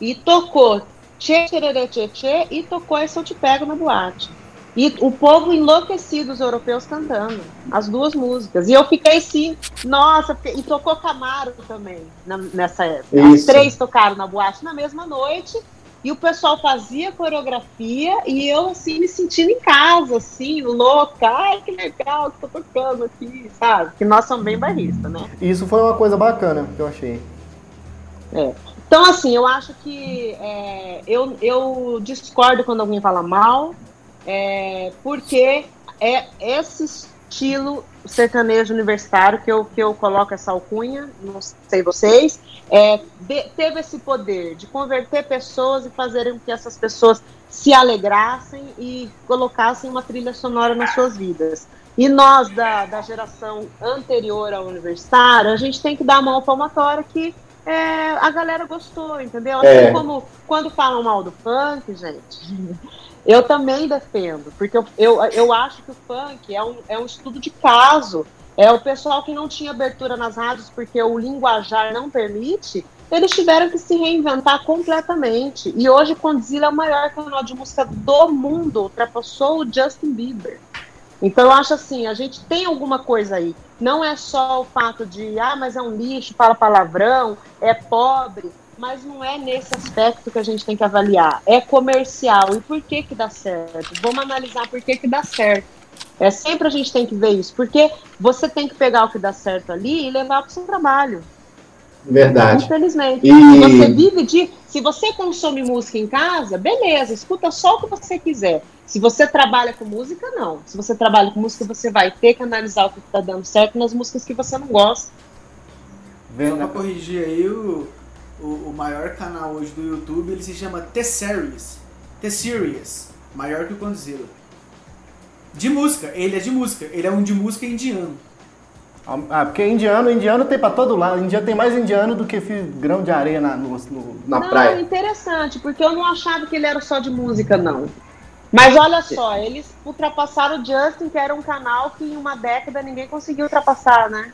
e tocou Tchê Tchê Tchê Tchê e tocou Esse Eu Te Pego na boate. E o povo enlouquecido, os europeus cantando as duas músicas. E eu fiquei assim, nossa, e tocou Camaro também na, nessa época. Isso. Os três tocaram na boate na mesma noite. E o pessoal fazia coreografia e eu, assim, me sentindo em casa, assim, louca. Ai, que legal que tô tocando aqui, sabe? Que nós somos bem barristas, né? Isso foi uma coisa bacana que eu achei. É. Então, assim, eu acho que é, eu, eu discordo quando alguém fala mal, é, porque é esse estilo sertanejo universitário que eu, que eu coloco essa alcunha, não sei vocês, é, de, teve esse poder de converter pessoas e fazer com que essas pessoas se alegrassem e colocassem uma trilha sonora nas suas vidas. E nós, da, da geração anterior ao universitário, a gente tem que dar a mão palmatória que é, a galera gostou, entendeu? Assim é. como quando falam mal do funk, gente, eu também defendo, porque eu, eu, eu acho que o funk é um, é um estudo de caso. É o pessoal que não tinha abertura nas rádios porque o linguajar não permite, eles tiveram que se reinventar completamente. E hoje Condzilla é o maior canal de música do mundo, ultrapassou o Justin Bieber. Então eu acho assim, a gente tem alguma coisa aí. Não é só o fato de, ah, mas é um lixo, fala palavrão, é pobre mas não é nesse aspecto que a gente tem que avaliar. É comercial. E por que que dá certo? Vamos analisar por que que dá certo. É sempre a gente tem que ver isso, porque você tem que pegar o que dá certo ali e levar para o seu trabalho. Verdade. Infelizmente. E... Se você vive de. Se você consome música em casa, beleza, escuta só o que você quiser. Se você trabalha com música, não. Se você trabalha com música, você vai ter que analisar o que está dando certo nas músicas que você não gosta. Só para corrigir aí, o, o, o, maior canal hoje do YouTube, ele se chama T-Series. T-Series. Maior que o Condzilla. De música, ele é de música. Ele é um de música indiano. Ah, porque indiano, indiano tem pra todo lado. Indiano tem mais indiano do que grão de areia na, no, no, na não, praia. Não, interessante, porque eu não achava que ele era só de música, não. Mas olha só, eles ultrapassaram o Justin, que era um canal que em uma década ninguém conseguiu ultrapassar, né?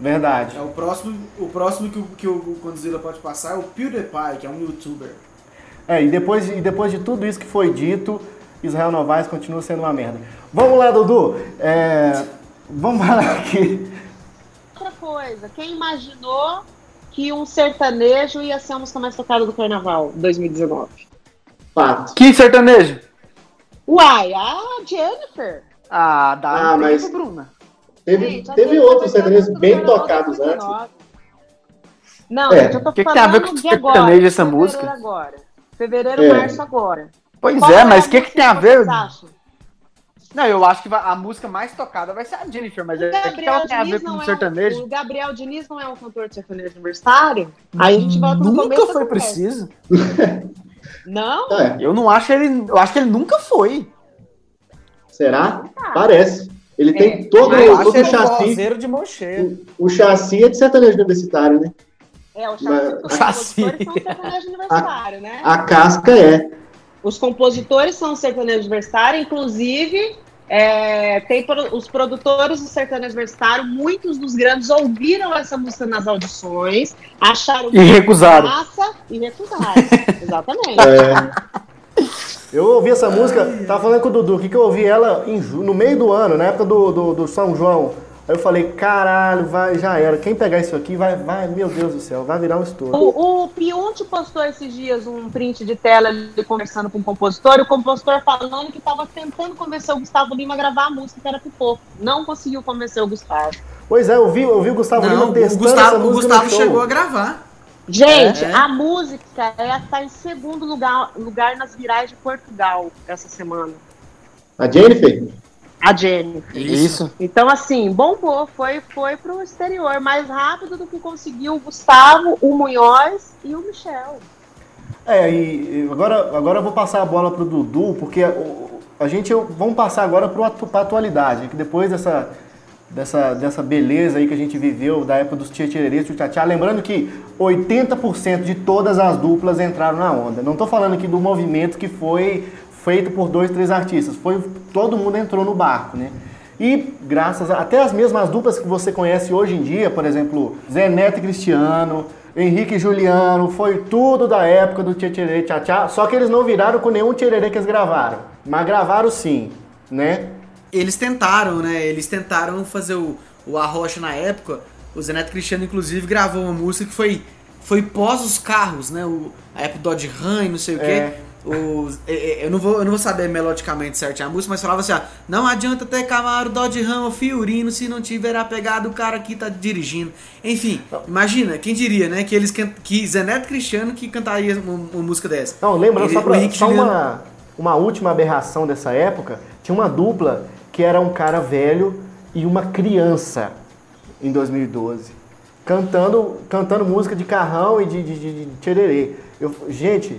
Verdade. É o próximo, o próximo que, o, que o Condzilla pode passar é o PewDiePie, que é um youtuber. É, e depois, e depois de tudo isso que foi dito, Israel Novaes continua sendo uma merda. Vamos lá, Dudu. É, vamos *laughs* falar aqui. Outra coisa, quem imaginou que um sertanejo ia ser a música mais tocada do carnaval 2019? Fato. Que sertanejo? Uai, a Jennifer. Ah, dá ah, mas... Bruna. Teve, Gente, teve outros sertanejos bem tocados antes. Não, é. gente, eu tô que falando que tem a ver com sertanejo essa música? Agora. Fevereiro, é. março agora. Pois Qual é, mas o que, que tem a ver? Não, eu acho que a música mais tocada vai ser a Jennifer, mas o é que ela tem a ver com o sertanejo? É um, o Gabriel Diniz não é um cantor de sertanejo universitário? Aí a gente volta no nunca começo. Nunca foi preciso. *laughs* não? É. Eu não acho ele. Eu acho que ele nunca foi. Será? Parece. Ele é, tem todo, todo o chassi. De mão o, o chassi é de sertanejo universitário, né? É, o chassi, Mas, os chassi. são sertanejo universitário, a, né? A casca é. Os compositores são sertanejo universitário, inclusive É, tem pro- os produtores do sertanejo universitário, muitos dos grandes ouviram essa música nas audições, acharam E recusaram. massa e recusaram. *laughs* Exatamente. Eu ouvi essa música, tava falando com o Dudu, que, que eu ouvi ela em no meio do ano, na época do, do, do São João. Aí eu falei, caralho, vai, já era. Quem pegar isso aqui vai, vai, meu Deus do céu, vai virar um estouro. O, o Piunte postou esses dias um print de tela ele conversando com o compositor, e o compositor falando que estava tentando convencer o Gustavo Lima a gravar a música que era pipoco. Não conseguiu convencer o Gustavo. Pois é, eu vi, eu vi o Gustavo Não, Lima o testando essa Gustavo, o música Gustavo no show. chegou a gravar. Gente, É? a música está em segundo lugar, lugar nas virais de Portugal essa semana. A Jennifer? A Jennifer. Isso. Então, assim, bombou, foi, foi pro exterior mais rápido do que conseguiu o Gustavo, o Munhoz e o Michel. É, e agora, agora eu vou passar a bola pro Dudu, porque o- a gente vamos passar agora pro atu, pra atualidade, que depois dessa, dessa, dessa beleza aí que a gente viveu da época dos Tieterê, Tchá, lembrando que 80% de todas as duplas entraram na onda. Não tô falando aqui do movimento que foi feito por dois, três artistas, foi todo mundo entrou no barco, né? E graças a, até as mesmas duplas que você conhece hoje em dia, por exemplo, Zé Neto e Cristiano, Henrique e Juliano, foi tudo da época do Tchetcherê Tchá só que eles não viraram com nenhum tchererê que eles gravaram. Mas gravaram sim, né? Eles tentaram, né? Eles tentaram fazer o, o Arrocha na época. O Zeneto Cristiano, inclusive, gravou uma música que foi, foi pós os carros, né? O, a época do Dodge Ram e não sei o quê. É. Os, é, é, eu, não vou, eu não vou saber melodicamente certinho a música, mas falava assim: ó, não adianta ter Camaro, Dodge Ram ou Fiorino se não tiver a pegada do cara que tá dirigindo. Enfim, imagina, quem diria, né? Que eles que Zeneto Cristiano que cantaria uma, uma música dessa. Não, lembrando, Ele- só, pra, só uma, uma última aberração dessa época, tinha uma dupla que era um cara velho e uma criança em 2012. Cantando, cantando música de carrão e de, de, de, de tchererê. Eu, gente,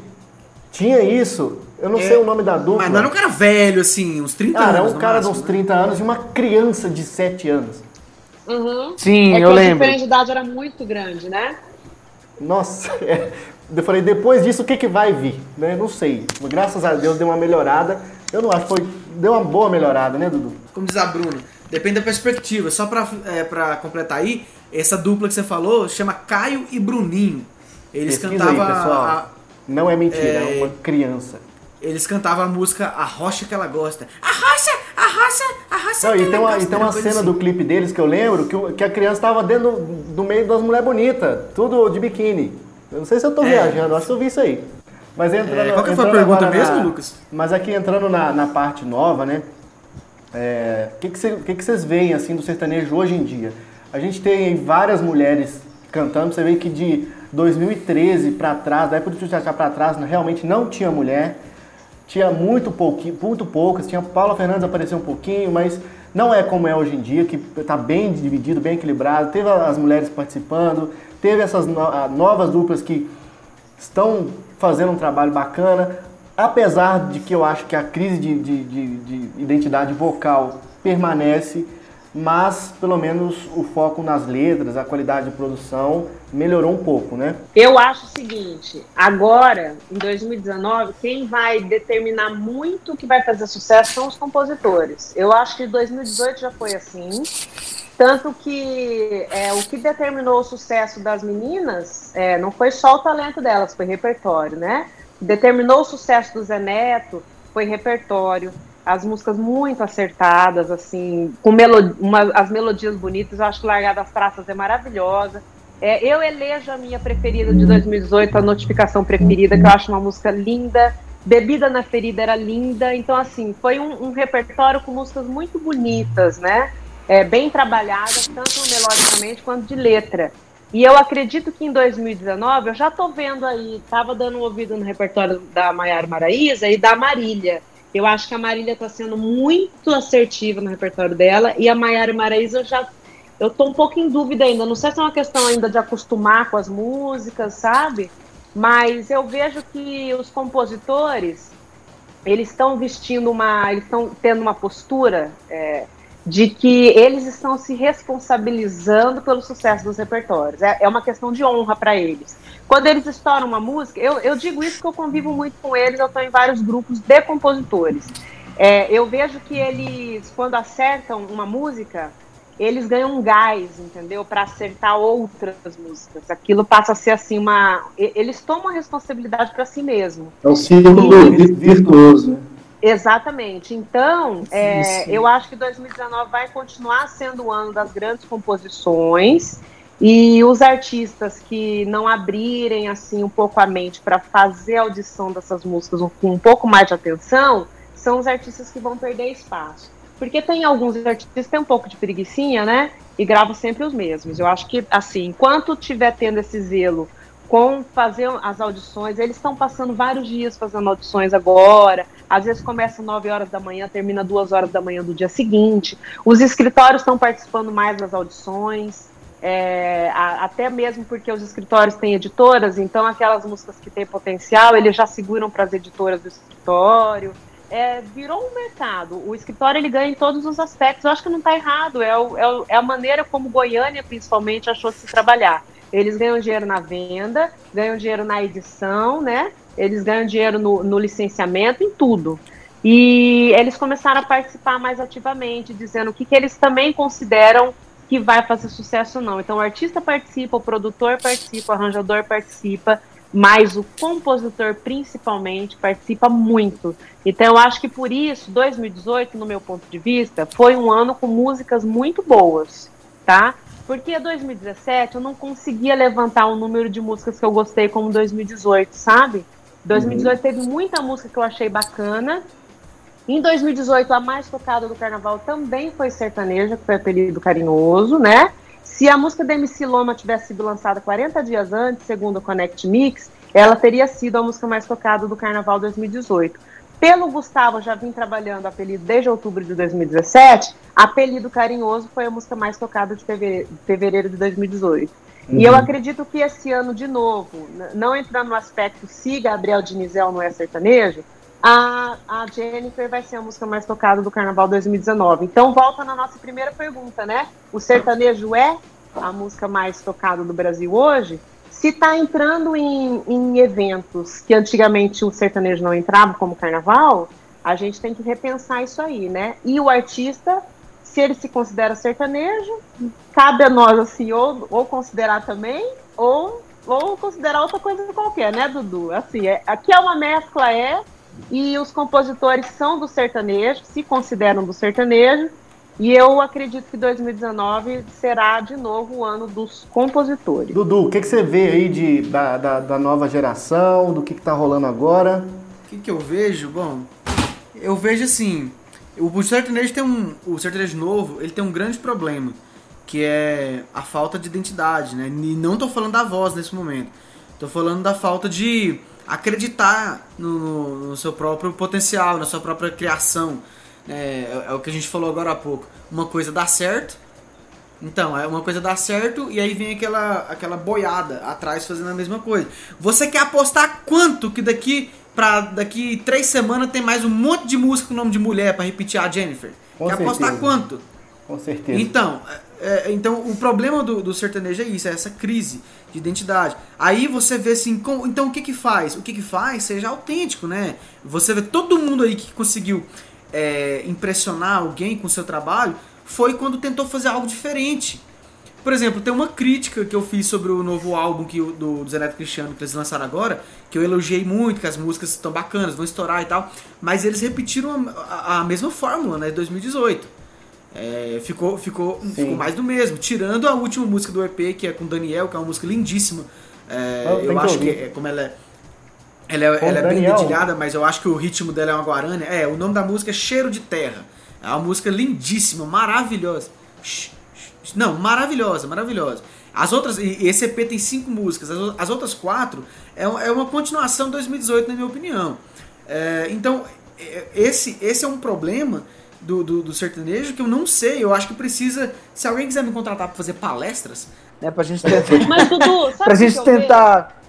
tinha isso. Eu não É, sei o nome da dupla. Mas não era um cara velho, assim, uns 30 Cara, anos. era um cara de máximo, uns né? 30 anos e uma criança de 7 anos. Uhum. Sim, é que eu a lembro. diferença de idade era muito grande, né? Nossa, *laughs* é. eu falei, depois disso o que, que vai vir? Né? Não sei. Graças a Deus deu uma melhorada. Eu não acho que foi. Deu uma boa melhorada, né, Dudu? Como diz a Bruna, depende da perspectiva. Só pra, é, pra completar aí, essa dupla que você falou chama Caio e Bruninho. Eles Pesquisa aí, cantavam pessoal. a, Não é mentira, é, É. uma criança. eles cantavam a música A Rocha que ela gosta. A rocha, a rocha, a rocha Não, que e tem ela uma, gosta. e Era uma cena assim. do clipe deles que eu lembro que, que a criança tava dentro do, do meio das mulheres bonitas, tudo de biquíni. Eu não sei se eu tô É. viajando, acho que eu vi isso aí. Mas entrando, É, qual que foi a entrando pergunta mesmo, na- Lucas? Mas aqui entrando na, na parte nova, né? é, O que, que, cê- que, que vocês veem assim do sertanejo hoje em dia? A gente tem várias mulheres cantando, você vê que de 2013 pra trás, da época do Tchá pra trás, realmente não tinha mulher. Tinha muito, pouquinho, muito poucas, tinha Paula Fernandes apareceu um pouquinho, mas não é como é hoje em dia, que está bem dividido, bem equilibrado. Teve as mulheres participando, teve essas no- novas duplas que estão fazendo um trabalho bacana. Apesar de que eu acho que a crise de, de- de- de identidade vocal permanece, mas pelo menos o foco nas letras, a qualidade de produção melhorou um pouco, né? Eu acho o seguinte, agora, em 2019, quem vai determinar muito o que vai fazer sucesso são os compositores. Eu acho que 2018 já foi assim. Tanto que é, o que determinou o sucesso das meninas é, não foi só o talento delas, foi repertório, né? Determinou o sucesso do Zé Neto, foi repertório. As músicas muito acertadas, assim, com melo uma- as melodias bonitas. Eu acho que Largar das Traças é maravilhosa. É, eu elejo a minha preferida de 2018, a notificação preferida, que eu acho uma música linda. Bebida na Ferida era linda. Então, assim, foi um, um repertório com músicas muito bonitas, né? É, bem trabalhadas, tanto melodicamente quanto de letra. E eu acredito que em 2019, eu já tô vendo aí, tava dando um ouvido no repertório da Maiara Maraíza e da Marília. Eu acho que a Marília está sendo muito assertiva no repertório dela e a Maiara Maraíza eu já eu tô um pouco em dúvida ainda. Não sei se é uma questão ainda de acostumar com as músicas, sabe? Mas eu vejo que os compositores eles estão vestindo uma, eles estão tendo uma postura é, de que eles estão se responsabilizando pelo sucesso dos repertórios. É, é uma questão de honra para eles. Quando eles estouram uma música, eu, eu digo isso porque eu convivo muito com eles, eu estou em vários grupos de compositores. É, eu vejo que eles, quando acertam uma música, eles ganham um gás, entendeu? Para acertar outras músicas. Aquilo passa a ser assim uma. Eles tomam a responsabilidade para si mesmo. É um círculo virtuoso. né? Exatamente. Então, é, eu acho que 2019 vai continuar sendo o ano das grandes composições e os artistas que não abrirem assim um pouco a mente para fazer a audição dessas músicas com um pouco mais de atenção são os artistas que vão perder espaço. Porque tem alguns artistas que têm um pouco de preguiçinha, né? E gravam sempre os mesmos. Eu acho que, assim, enquanto tiver tendo esse zelo com fazer as audições, eles estão passando vários dias fazendo audições agora. Às vezes começa 9 horas da manhã, termina 2 horas da manhã do dia seguinte. Os escritórios estão participando mais das audições. é, a- até mesmo porque os escritórios têm editoras, então aquelas músicas que têm potencial, eles já seguram para as editoras do escritório. É, virou um mercado. O escritório ele ganha em todos os aspectos. Eu acho que não está errado. É, o- é o- é a maneira como Goiânia, principalmente, achou se trabalhar. Eles ganham dinheiro na venda, ganham dinheiro na edição, né? Eles ganham dinheiro no, no licenciamento, em tudo. E eles começaram a participar mais ativamente, dizendo o que, que eles também consideram que vai fazer sucesso ou não. Então, o artista participa, o produtor participa, o arranjador participa, mas o compositor, principalmente, participa muito. Então, eu acho que por isso, 2018, no meu ponto de vista, foi um ano com músicas muito boas, tá? Porque 2017 eu não conseguia levantar o número de músicas que eu gostei como 2018, sabe? 2018 teve muita música que eu achei bacana. Em 2018, a mais tocada do carnaval também foi sertaneja, que foi apelido carinhoso, né? Se a música da MC Loma tivesse sido lançada 40 dias antes, segundo o Connect Mix, ela teria sido a música mais tocada do carnaval 2018. Pelo Gustavo, já vim trabalhando apelido desde outubro de 2017, apelido carinhoso foi a música mais tocada de fevereiro de 2018. E eu acredito que esse ano, de novo, não entrando no aspecto se Gabriel Dinizel não é sertanejo, a, a Jennifer vai ser a música mais tocada do Carnaval 2019. Então, volta na nossa primeira pergunta, né? O sertanejo é a música mais tocada do Brasil hoje? Se está entrando em, em eventos que antigamente o sertanejo não entrava, como Carnaval, a gente tem que repensar isso aí, né? E o artista, se ele se considera sertanejo, cabe a nós, assim, ou, ou considerar também, ou, ou considerar outra coisa qualquer, né, Dudu? Assim, é, aqui é uma mescla, é, e os compositores são do sertanejo, se consideram do sertanejo, e eu acredito que 2019 será de novo o ano dos compositores. Dudu, o que, que você vê aí de, da, da, da nova geração, do que, que tá rolando agora? O que, que eu vejo? Bom, eu vejo assim, o, sertanejo tem um, o sertanejo novo, ele tem um grande problema, que é a falta de identidade, né? E não tô falando da voz nesse momento, tô falando da falta de acreditar no, no- seu próprio potencial, na sua própria criação. É, é o que a gente falou agora há pouco. Uma coisa dá certo, então, é uma coisa dá certo e aí vem aquela, aquela boiada atrás fazendo a mesma coisa. Você quer apostar quanto que daqui pra daqui três semanas tem mais um monte de música com nome de mulher pra repetir a Jennifer? Com quer apostar certeza. quanto? Com certeza. Então, é, é, então o problema do, do sertanejo é isso, é essa crise de identidade. Aí você vê assim, com- então o que que faz? O que que faz? Seja autêntico, né? Você vê todo mundo aí que conseguiu é, impressionar alguém com o seu trabalho foi quando tentou fazer algo diferente. Por exemplo, tem uma crítica que eu fiz sobre o novo álbum que, do, do Zé Neto Cristiano que eles lançaram agora, que eu elogiei muito, que as músicas estão bacanas, vão estourar e tal, mas eles repetiram a, a- a mesma fórmula, né, de 2018. É, ficou, ficou, ficou mais do mesmo, tirando a última música do EP, que é com Daniel, que é uma música lindíssima. É, Ah, eu que acho que é, como ela é. Ela é, ela é bem dedilhada, mas eu acho que o ritmo dela é uma guarânia. É, o nome da música é Cheiro de Terra. É uma música lindíssima, maravilhosa. Sh- sh- Não, maravilhosa, maravilhosa. As outras, e esse EP tem cinco músicas, as, as outras quatro é, é uma continuação de 2018, na minha opinião. É, então, é, esse, esse é um problema do, do, do sertanejo que eu não sei. Eu acho que precisa. Se alguém quiser me contratar para fazer palestras, Né, pra gente tentar. *laughs* Mas, Dudu, sabe pra gente tentar.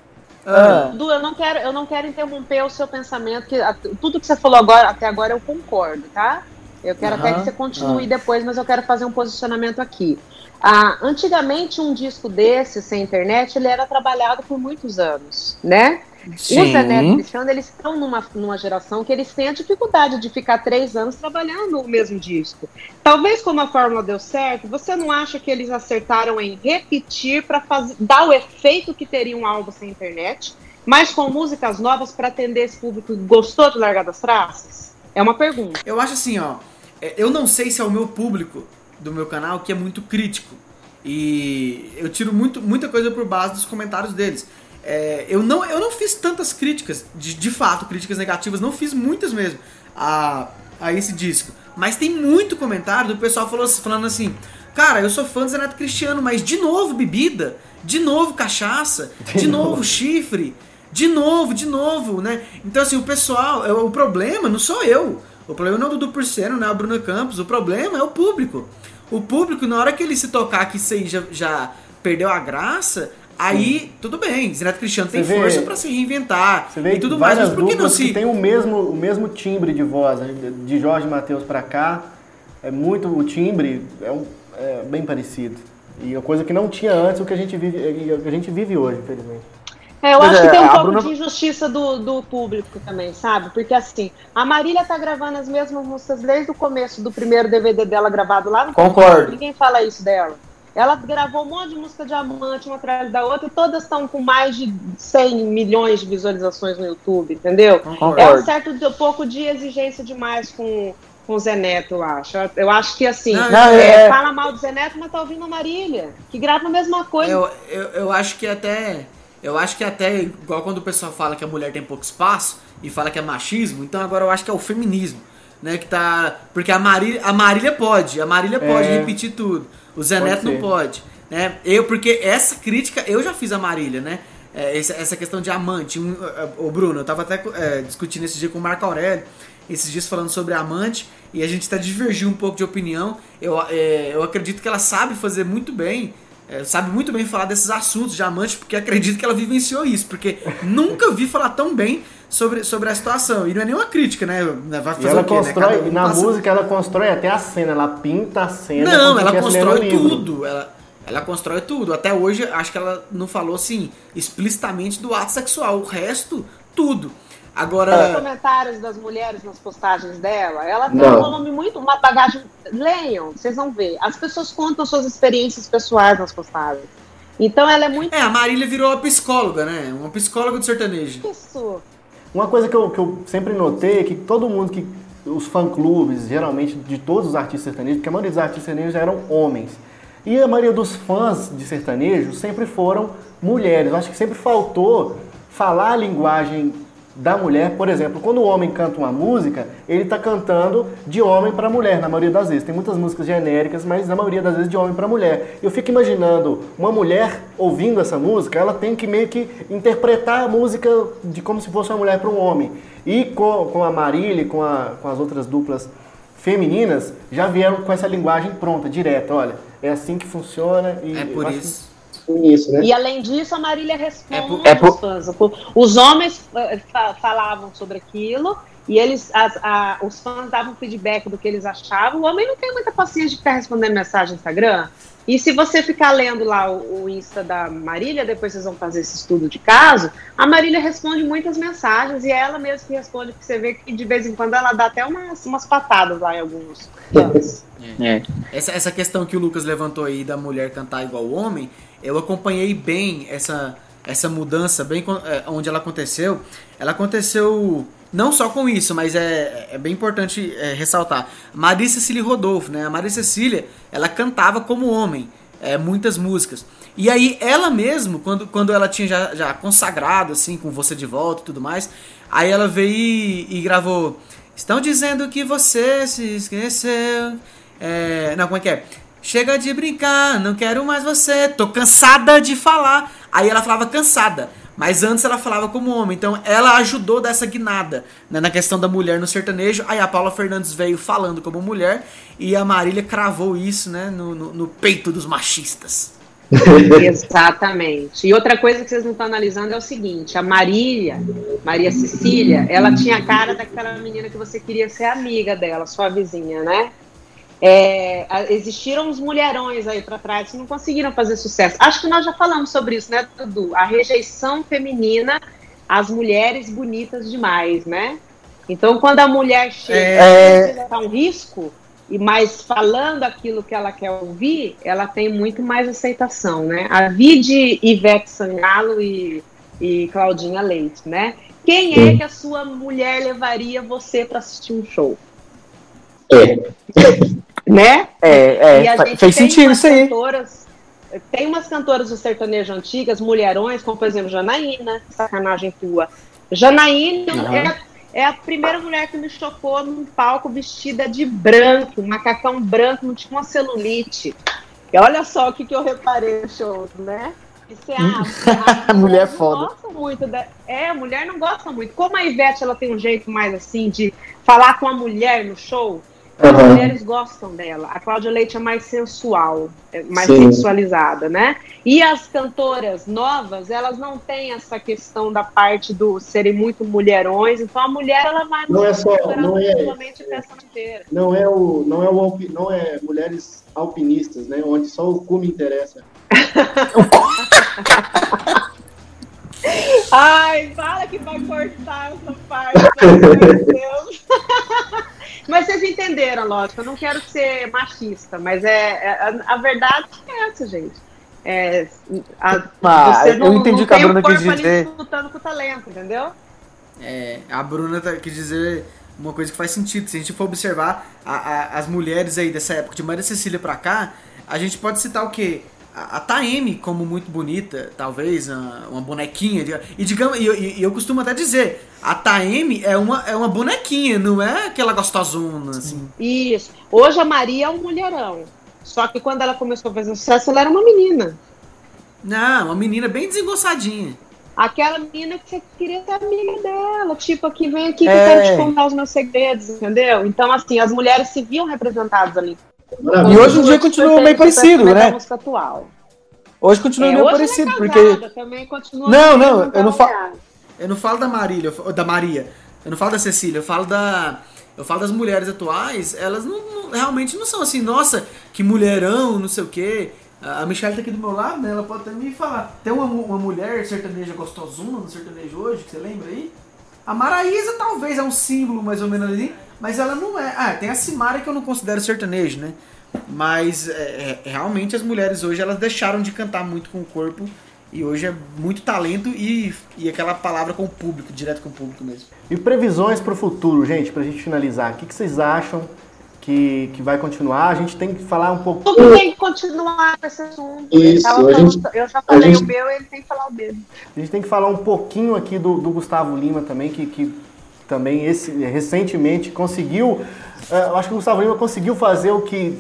Ah, Dudu, eu não quero, eu não quero interromper o seu pensamento, que a- tudo que você falou agora, até agora eu concordo, tá? Eu quero até Aham, que você continue depois, mas eu quero fazer um posicionamento aqui. Ah, antigamente, um disco desse, sem internet, ele era trabalhado por muitos anos, né? O Zé Neto e o Cristiano, eles estão numa, numa geração que eles têm a dificuldade de ficar três anos trabalhando o mesmo disco. Talvez como a fórmula deu certo, você não acha que eles acertaram em repetir para dar o efeito que teria um álbum sem internet, mas com músicas novas para atender esse público que gostou de Largar das Traças? É uma pergunta. Eu acho assim, ó. É, Eu não sei se é o meu público do meu canal que é muito crítico. E eu tiro muito, muita coisa por base dos comentários deles. É, eu, não, eu não fiz tantas críticas, de, de fato, críticas negativas, não fiz muitas mesmo a, a esse disco. Mas tem muito comentário do pessoal falou, falando assim: Cara, eu sou fã do Zé Neto Cristiano, mas de novo bebida, de novo cachaça, *laughs* de, novo chifre, de novo, de novo, né? Então, assim, o pessoal, é, o problema não sou eu. O problema não é o Dudu Porceno, não é o Bruno Campos. O problema é o público. O público, na hora que ele se tocar que isso aí já, já perdeu a graça, aí tudo bem. Zé Neto Cristiano tem vê- força pra se reinventar Você vê e tudo mais. Mas por que não duplas que se. tem o mesmo, o mesmo timbre de voz, né? de Jorge Matheus pra cá, é muito o timbre é, um- é bem parecido. E a coisa que não tinha antes, o que a gente vive, é, o que a gente vive hoje, infelizmente. É, eu Pois acho é, que tem um a pouco Bruna- de injustiça do, do público também, sabe? Porque assim, a Marília tá gravando as mesmas músicas desde o começo do primeiro DVD dela gravado lá no Concordo. Ninguém fala isso dela. Ela gravou um monte de música diamante, uma atrás da outra, e todas estão com mais de 100 milhões de visualizações no YouTube, entendeu? É um Concordo. certo de- um pouco de exigência demais com, com o Zé Neto, eu acho. Eu acho que assim, Não, Não, é, é- fala mal do Zé Neto, mas tá ouvindo a Marília, que grava a mesma coisa. Eu, eu, eu acho que até. Eu acho que até, igual quando o pessoal fala que a mulher tem pouco espaço e fala que é machismo, então agora eu acho que é o feminismo. Né, que tá. Porque a Marília, a Marília pode, a Marília pode É. repetir tudo. O Zé Pode Neto não ser. pode. Né? Eu, porque essa crítica, eu já fiz a Marília, né? É, essa, essa questão de amante. Um, o Bruno, eu tava até é, discutindo esse dia com o Marco Aurélio, esses dias falando sobre amante, e a gente tá divergindo um pouco de opinião. Eu, é, eu acredito que ela sabe fazer muito bem é, sabe muito bem falar desses assuntos de amante, porque acredito que ela vivenciou isso, porque nunca vi falar tão bem sobre, sobre a situação. E não é nenhuma crítica, né? Vai E fazer ela o quê, né? constrói, Cada um na passa- música ela constrói até a cena, ela pinta a cena. Não, ela constrói tudo. Ela, ela constrói tudo. Até hoje, acho que ela não falou assim explicitamente do ato sexual. O resto, tudo. Os Agora. comentários das mulheres nas postagens dela, ela tem Não. um volume muito, uma bagagem. Leiam, vocês vão ver. As pessoas contam suas experiências pessoais nas postagens. Então ela é muito É, a Marília virou uma psicóloga, né? Uma psicóloga do sertanejo. isso. Uma coisa que eu, que eu sempre notei é que todo mundo que. Os fã-clubes, geralmente, de todos os artistas sertanejos, porque a maioria dos artistas sertanejos eram homens. E a maioria dos fãs de sertanejo sempre foram mulheres. Eu acho que sempre faltou falar a linguagem da mulher. Por exemplo, quando o homem canta uma música, ele está cantando de homem para mulher, na maioria das vezes. Tem muitas músicas genéricas, mas na maioria das vezes de homem para mulher. Eu fico imaginando uma mulher ouvindo essa música, ela tem que meio que interpretar a música de como se fosse uma mulher para um homem. E com, com a Marília, com, a, com as outras duplas femininas, já vieram com essa linguagem pronta, direta. Olha, é assim que funciona. E É por isso. Isso, né? E além disso, a Marília responde É por- é por- os fãs. Os homens eh, fa- falavam sobre aquilo e eles, as- a- os fãs davam feedback do que eles achavam. O homem não tem muita paciência de ficar respondendo mensagem no Instagram. E se você ficar lendo lá o, o Insta da Marília, depois vocês vão fazer esse estudo de caso, a Marília responde muitas mensagens e é ela mesma que responde, porque você vê que de vez em quando ela dá até umas, umas patadas lá em alguns fãs. É. Essa, essa questão que o Lucas levantou aí da mulher cantar igual o homem, eu acompanhei bem essa, essa mudança, bem é, onde ela aconteceu. Ela aconteceu não só com isso, mas é, é bem importante é, ressaltar. Maria Cecília Rodolfo, né? A Maria Cecília, ela cantava como homem, é, muitas músicas. E aí ela mesmo, quando, quando ela tinha já, já consagrado, assim, com Você de Volta e tudo mais, aí ela veio e, e gravou Estão dizendo que você se esqueceu. É, não, como é que é? Chega de brincar, não quero mais você, tô cansada de falar. Aí ela falava cansada, mas antes ela falava como homem. Então ela ajudou dessa guinada né, na questão da mulher no sertanejo. Aí a Paula Fernandes veio falando como mulher e a Marília cravou isso né, no, no- no peito dos machistas. *laughs* Exatamente. E outra coisa que vocês não estão analisando é o seguinte: a Marília, Maria Cecília, ela tinha a cara daquela menina que você queria ser amiga dela, sua vizinha, né? É, existiram uns mulherões aí para trás que não conseguiram fazer sucesso. Acho que nós já falamos sobre isso, né, Dudu? A rejeição feminina as mulheres bonitas demais, né? Então, quando a mulher chega é... um risco, e mais falando aquilo que ela quer ouvir, ela tem muito mais aceitação, né? A vide Ivete Sangalo e, e Claudinha Leite, né? Quem é que a sua mulher levaria você para assistir um show? É. *laughs* Né? É, E a é, sentido isso aí. Cantoras, tem umas cantoras do sertanejo antigas, mulherões, como por exemplo Janaína, sacanagem tua. Janaína Aham. é, é a primeira mulher que me chocou num palco vestida de branco, um macacão branco, não tinha uma celulite. E olha só o que, que eu reparei no show, né? Isso é, ah, a, *laughs* Mulher não foda. gosta muito da- é, a mulher não gosta muito. Como a Ivete ela tem um jeito mais assim de falar com a mulher no show, as Aham. mulheres gostam dela. A Cláudia Leite é mais sensual, é mais Sim. sensualizada, né? E as cantoras novas, elas não têm essa questão da parte do serem muito mulherões. Então a mulher ela vai Não é só- não é- inteira. Não é o, não é o, não é mulheres alpinistas, né? Onde só o cu me interessa. *laughs* Ai, fala que vai cortar essa parte, meu Deus. *laughs* Mas vocês entenderam, lógico. Eu não quero ser machista, mas é, é- a, a verdade é essa, gente. É, a, Ah, você eu entendi o que a Bruna quis corpo ali dizer. disputando com o talento, entendeu? É, a Bruna tá, quis dizer uma coisa que faz sentido. Se a gente for observar a- a- as mulheres aí dessa época, de Maria Cecília pra cá, a gente pode citar o quê? A, a Taeme como muito bonita, talvez, uma, uma bonequinha. de- E digamos, e eu, eu costumo até dizer, a Taeme é uma, é uma bonequinha, não é aquela gostosona, assim. Isso. Hoje a Maria é um mulherão. Só que quando ela começou a fazer sucesso, ela era uma menina. Não, uma menina bem desengonçadinha. Aquela menina que você queria ser amiga dela, tipo, aqui vem aqui que É. eu quero te contar os meus segredos, entendeu? Então, assim, as mulheres se viam representadas ali. E hoje em dia continua meio parecido, né? música atual. Hoje continua É, meio hoje parecido, ela é porque. também continua Não, não, eu não fa- trabalhada. Eu não falo da Marília, da Maria. Eu não falo da Cecília, eu falo da. Eu falo das mulheres atuais, elas não, não- realmente não são assim, nossa, que mulherão, não sei o quê. A Michelle tá aqui do meu lado, né? Ela pode até me falar. Tem uma, uma mulher sertaneja gostosuna no sertanejo hoje, que você lembra aí? A Maraísa talvez é um símbolo mais ou menos ali, mas ela não é. Ah, tem a Simara que eu não considero sertanejo, né? Mas é, é, realmente as mulheres hoje elas deixaram de cantar muito com o corpo e hoje é muito talento e, e aquela palavra com o público, direto com o público mesmo. E previsões para o futuro, gente, para a gente finalizar. O que, que vocês acham que, que vai continuar? A gente tem que falar um pouco. Tudo tem que continuar com esse assunto. Isso, Eu gente- falando- eu já falei gente- o meu, ele tem que falar o dele. A gente tem que falar um pouquinho aqui do, do Gustavo Lima também, que, que também esse, recentemente conseguiu. eh, Eu acho que o Gustavo Lima conseguiu fazer o que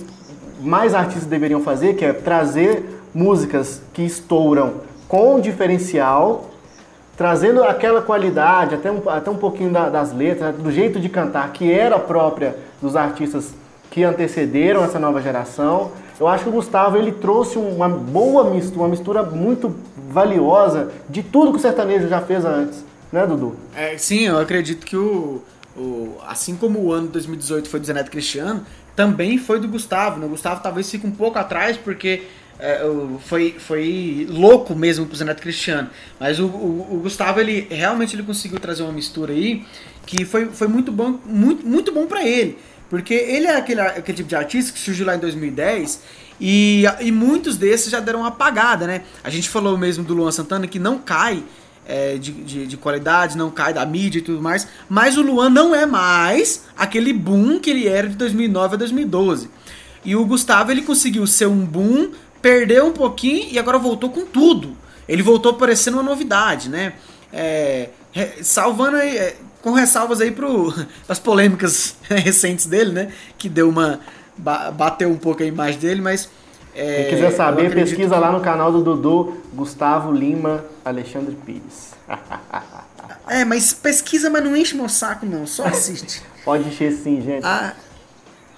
mais artistas deveriam fazer, que é trazer músicas que estouram com diferencial, trazendo aquela qualidade, até um, até um pouquinho da- das letras, do jeito de cantar que era própria dos artistas que antecederam essa nova geração. Eu acho que o Gustavo ele trouxe uma boa mistura, uma mistura muito valiosa de tudo que o sertanejo já fez antes, né, Dudu? É, sim, eu acredito que o, o- Assim como o ano de 2018 foi do Zé Neto Cristiano, também foi do Gustavo. Né? O Gustavo talvez fique um pouco atrás, porque é, foi, foi louco mesmo pro Zé Neto Cristiano. Mas o, o- o Gustavo, ele realmente ele conseguiu trazer uma mistura aí que foi, foi muito bom, muito, muito bom para ele. Porque ele é aquele, aquele tipo de artista que surgiu lá em 2010 e, e muitos desses já deram uma apagada, né? A gente falou mesmo do Luan Santana que não cai é, de, de, de qualidade, não cai da mídia e tudo mais, mas o Luan não é mais aquele boom que ele era de 2009 a 2012. E o Gustavo ele conseguiu ser um boom, perdeu um pouquinho e agora voltou com tudo. Ele voltou parecendo uma novidade, né? É, salvando aí, é, com ressalvas aí pro, *laughs* as polêmicas *laughs* recentes dele, né? Que deu uma. ba- bateu um pouco a imagem dele, mas. é, Quem quiser saber, acredito pesquisa lá no canal do Dudu, Gustavo Lima, Alexandre Pires. *laughs* É, mas pesquisa, mas não enche meu saco, não. Só assiste. Pode encher sim, gente. Ah,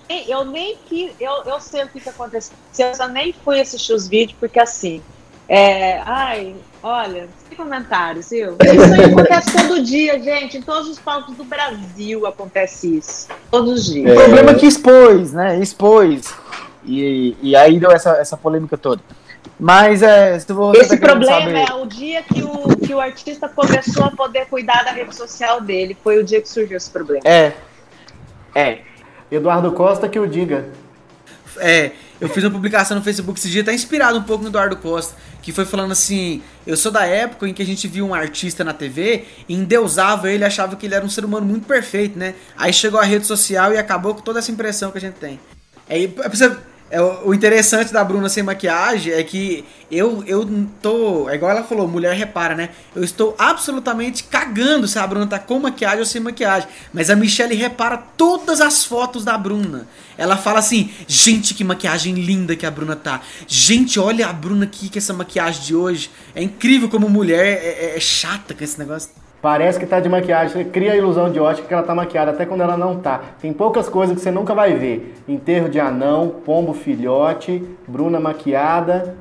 Eu nem quis, eu, eu sei o que, que aconteceu. Eu nem fui assistir os vídeos, porque assim. É, ai, olha, sem comentários, viu? *laughs* Isso aí acontece todo dia, gente. Em todos os palcos do Brasil acontece isso. Todos os dias. O problema é que expôs, né? Expôs. E, e aí deu essa, essa polêmica toda. Mas é, se você Esse tá problema saber- é o dia que o, que o artista começou a poder cuidar da rede social dele. Foi o dia que surgiu esse problema. É. É. Eduardo Costa que o diga. É, eu fiz uma publicação no Facebook esse dia, tá inspirado um pouco no Eduardo Costa, que foi falando assim: eu sou da época em que a gente via um artista na TV e endeusava ele, achava que ele era um ser humano muito perfeito, né? Aí chegou a rede social e acabou com toda essa impressão que a gente tem. Aí, você é, o interessante da Bruna sem maquiagem é que eu, eu tô. É igual ela falou, mulher repara, né? Eu estou absolutamente cagando se a Bruna tá com maquiagem ou sem maquiagem. Mas a Michelle repara todas as fotos da Bruna. Ela fala assim: gente, que maquiagem linda que a Bruna tá. Gente, olha a Bruna aqui com essa maquiagem de hoje. É incrível como mulher é, é, é chata com esse negócio. Parece que tá de maquiagem, você cria a ilusão de ótica que ela tá maquiada, até quando ela não tá. Tem poucas coisas que você nunca vai ver. Enterro de anão, pombo filhote, Bruna maquiada.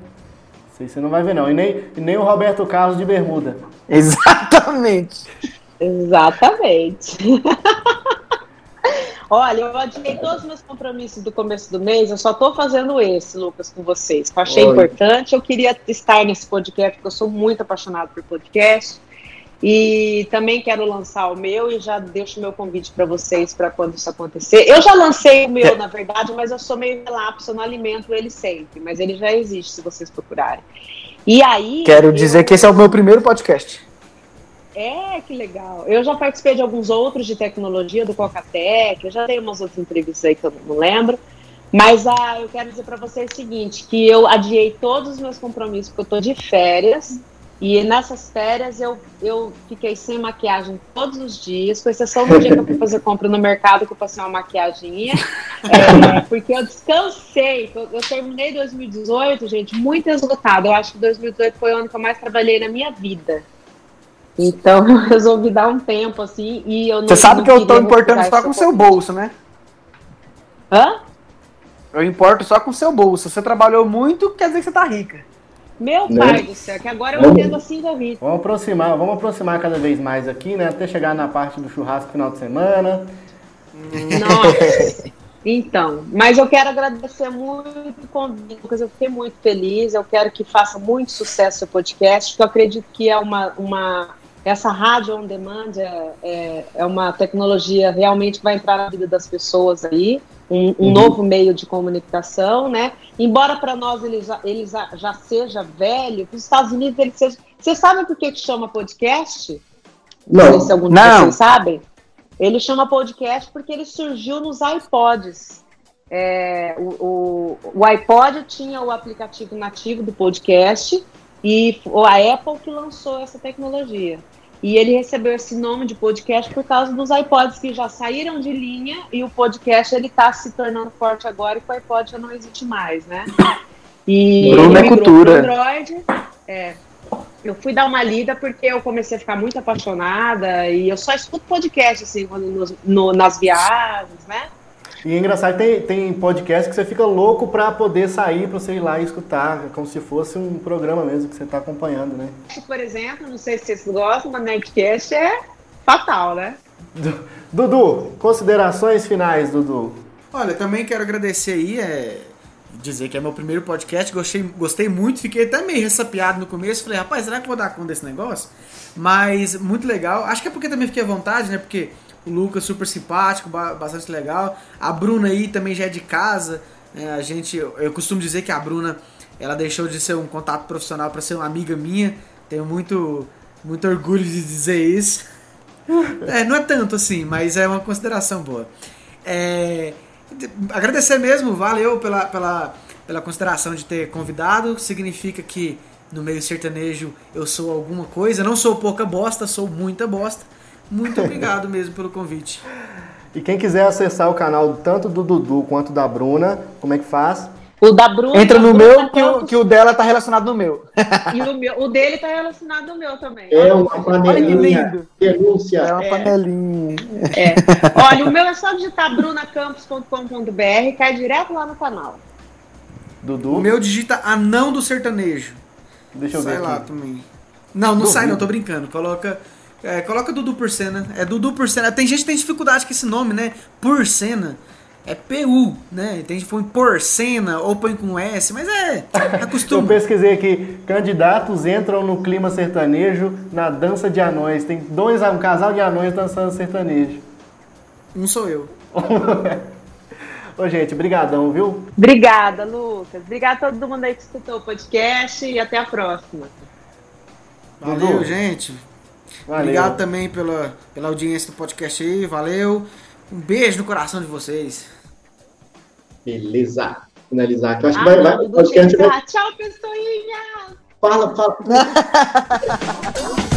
Sei você não vai ver não. E nem, nem o Roberto Carlos de bermuda. *laughs* Exatamente. Exatamente. *laughs* Olha, eu adiei todos os meus compromissos do começo do mês, eu só tô fazendo esse, Lucas, com vocês. Eu achei Oi. importante, eu queria estar nesse podcast, porque eu sou muito apaixonado por podcast. E também quero lançar o meu e já deixo meu convite para vocês para quando isso acontecer. Eu já lancei o meu, na verdade, mas eu sou meio relapso, eu não alimento ele sempre, mas ele já existe se vocês procurarem. E aí. Quero eu... dizer que esse é o meu primeiro podcast. É, que legal. Eu já participei de alguns outros de tecnologia, do Cocatec, eu já dei umas outras entrevistas aí que eu não lembro. Mas ah, eu quero dizer para vocês o seguinte, que eu adiei todos os meus compromissos, porque eu estou de férias. E nessas férias eu, eu fiquei sem maquiagem todos os dias, com exceção do dia que eu fui fazer compra no mercado, que eu passei uma maquiaginha, é, *laughs* porque eu descansei. Eu, eu, terminei 2018, gente, muito esgotada. Eu acho que 2018 foi o ano que eu mais trabalhei na minha vida. Então *laughs* eu resolvi dar um tempo assim e eu não. Você sabe que eu estou importando só com o seu bolso, né? Hã? Eu importo só com o seu bolso. Você trabalhou muito, quer dizer que você tá rica. Meu né? pai do céu, que agora eu entendo assim da vida. Vamos aproximar, vamos aproximar cada vez mais aqui, né? Até chegar na parte do churrasco final de semana. Nossa. Então, mas eu quero agradecer muito o convite, Lucas. Eu fiquei muito feliz. Eu quero que faça muito sucesso o podcast, que eu acredito que é uma, uma essa rádio on demand é, é, é, uma tecnologia realmente que vai entrar na vida das pessoas aí um, um uhum. novo meio de comunicação, né? Embora para nós ele já, ele já, já seja velho, para os Estados Unidos ele seja. Você sabe por que, que chama podcast? Não. Não sei se algum de Não. vocês sabem. Ele chama podcast porque ele surgiu nos iPods. É, o, o, o iPod tinha o aplicativo nativo do podcast e a Apple que lançou essa tecnologia. E ele recebeu esse nome de podcast por causa dos iPods que já saíram de linha e o podcast ele está se tornando forte agora e o iPod já não existe mais, né? E Bruno é cultura. Android, é, eu fui dar uma lida porque eu comecei a ficar muito apaixonada e eu só escuto podcast assim quando no, no, nas viagens, né? E é engraçado, tem, tem podcast que você fica louco para poder sair, para você ir lá e escutar, como se fosse um programa mesmo que você está acompanhando, né? Por exemplo, não sei se vocês gostam, mas Nerdcast é fatal, né? Dudu, considerações finais, Dudu. Olha, também quero agradecer aí, é, dizer que é meu primeiro podcast, gostei, gostei muito, fiquei até meio ressapiado no começo, falei, rapaz, será que eu vou dar conta desse negócio? Mas muito legal, acho que é porque também fiquei à vontade, né, porque o Lucas super simpático, bastante legal. A Bruna aí também já é de casa. Né? A gente, eu costumo dizer que a Bruna ela deixou de ser um contato profissional para ser uma amiga minha. Tenho muito, muito orgulho de dizer isso. *laughs* É, não é tanto assim, mas é uma consideração boa. É, agradecer mesmo, valeu pela, pela, pela consideração de ter convidado. Significa que no meio sertanejo eu sou alguma coisa. Não sou pouca bosta, sou muita bosta. Muito obrigado mesmo pelo convite. E quem quiser acessar o canal tanto do Dudu quanto da Bruna, como é que faz? O da Bruna. Entra no Bruna meu, que o, que o dela tá relacionado no meu. E o, meu, o dele tá relacionado no meu também. É uma panelinha. Denúncia. É uma é. panelinha. É. Olha, o meu é só digitar brunacampos.com.br e cai direto lá no canal. Dudu. O meu digita anão do sertanejo. Deixa eu sai ver. lá aqui. também. Não, não sai não, tô brincando. Coloca. É, coloca Dudu por cena. É Dudu por cena. Tem gente que tem dificuldade com esse nome, né? Por cena. é PU, né? Tem gente que põe porcena ou põe com S, mas é, é *laughs* Eu pesquisei aqui, candidatos entram no clima sertanejo na dança de anões. Tem dois, um casal de anões dançando sertanejo. Não sou eu. *laughs* Ô, gente, brigadão, viu? Obrigada, Lucas. Obrigada a todo mundo aí que escutou o podcast e até a próxima. Valeu, Dudu. gente. Valeu. Obrigado também pela, pela audiência do podcast aí, valeu. Um beijo no coração de vocês. Beleza. Finalizar aqui. Eu acho que Ah, vai, vai, podcast vai. Tchau, pessoinha! Fala, fala. *laughs*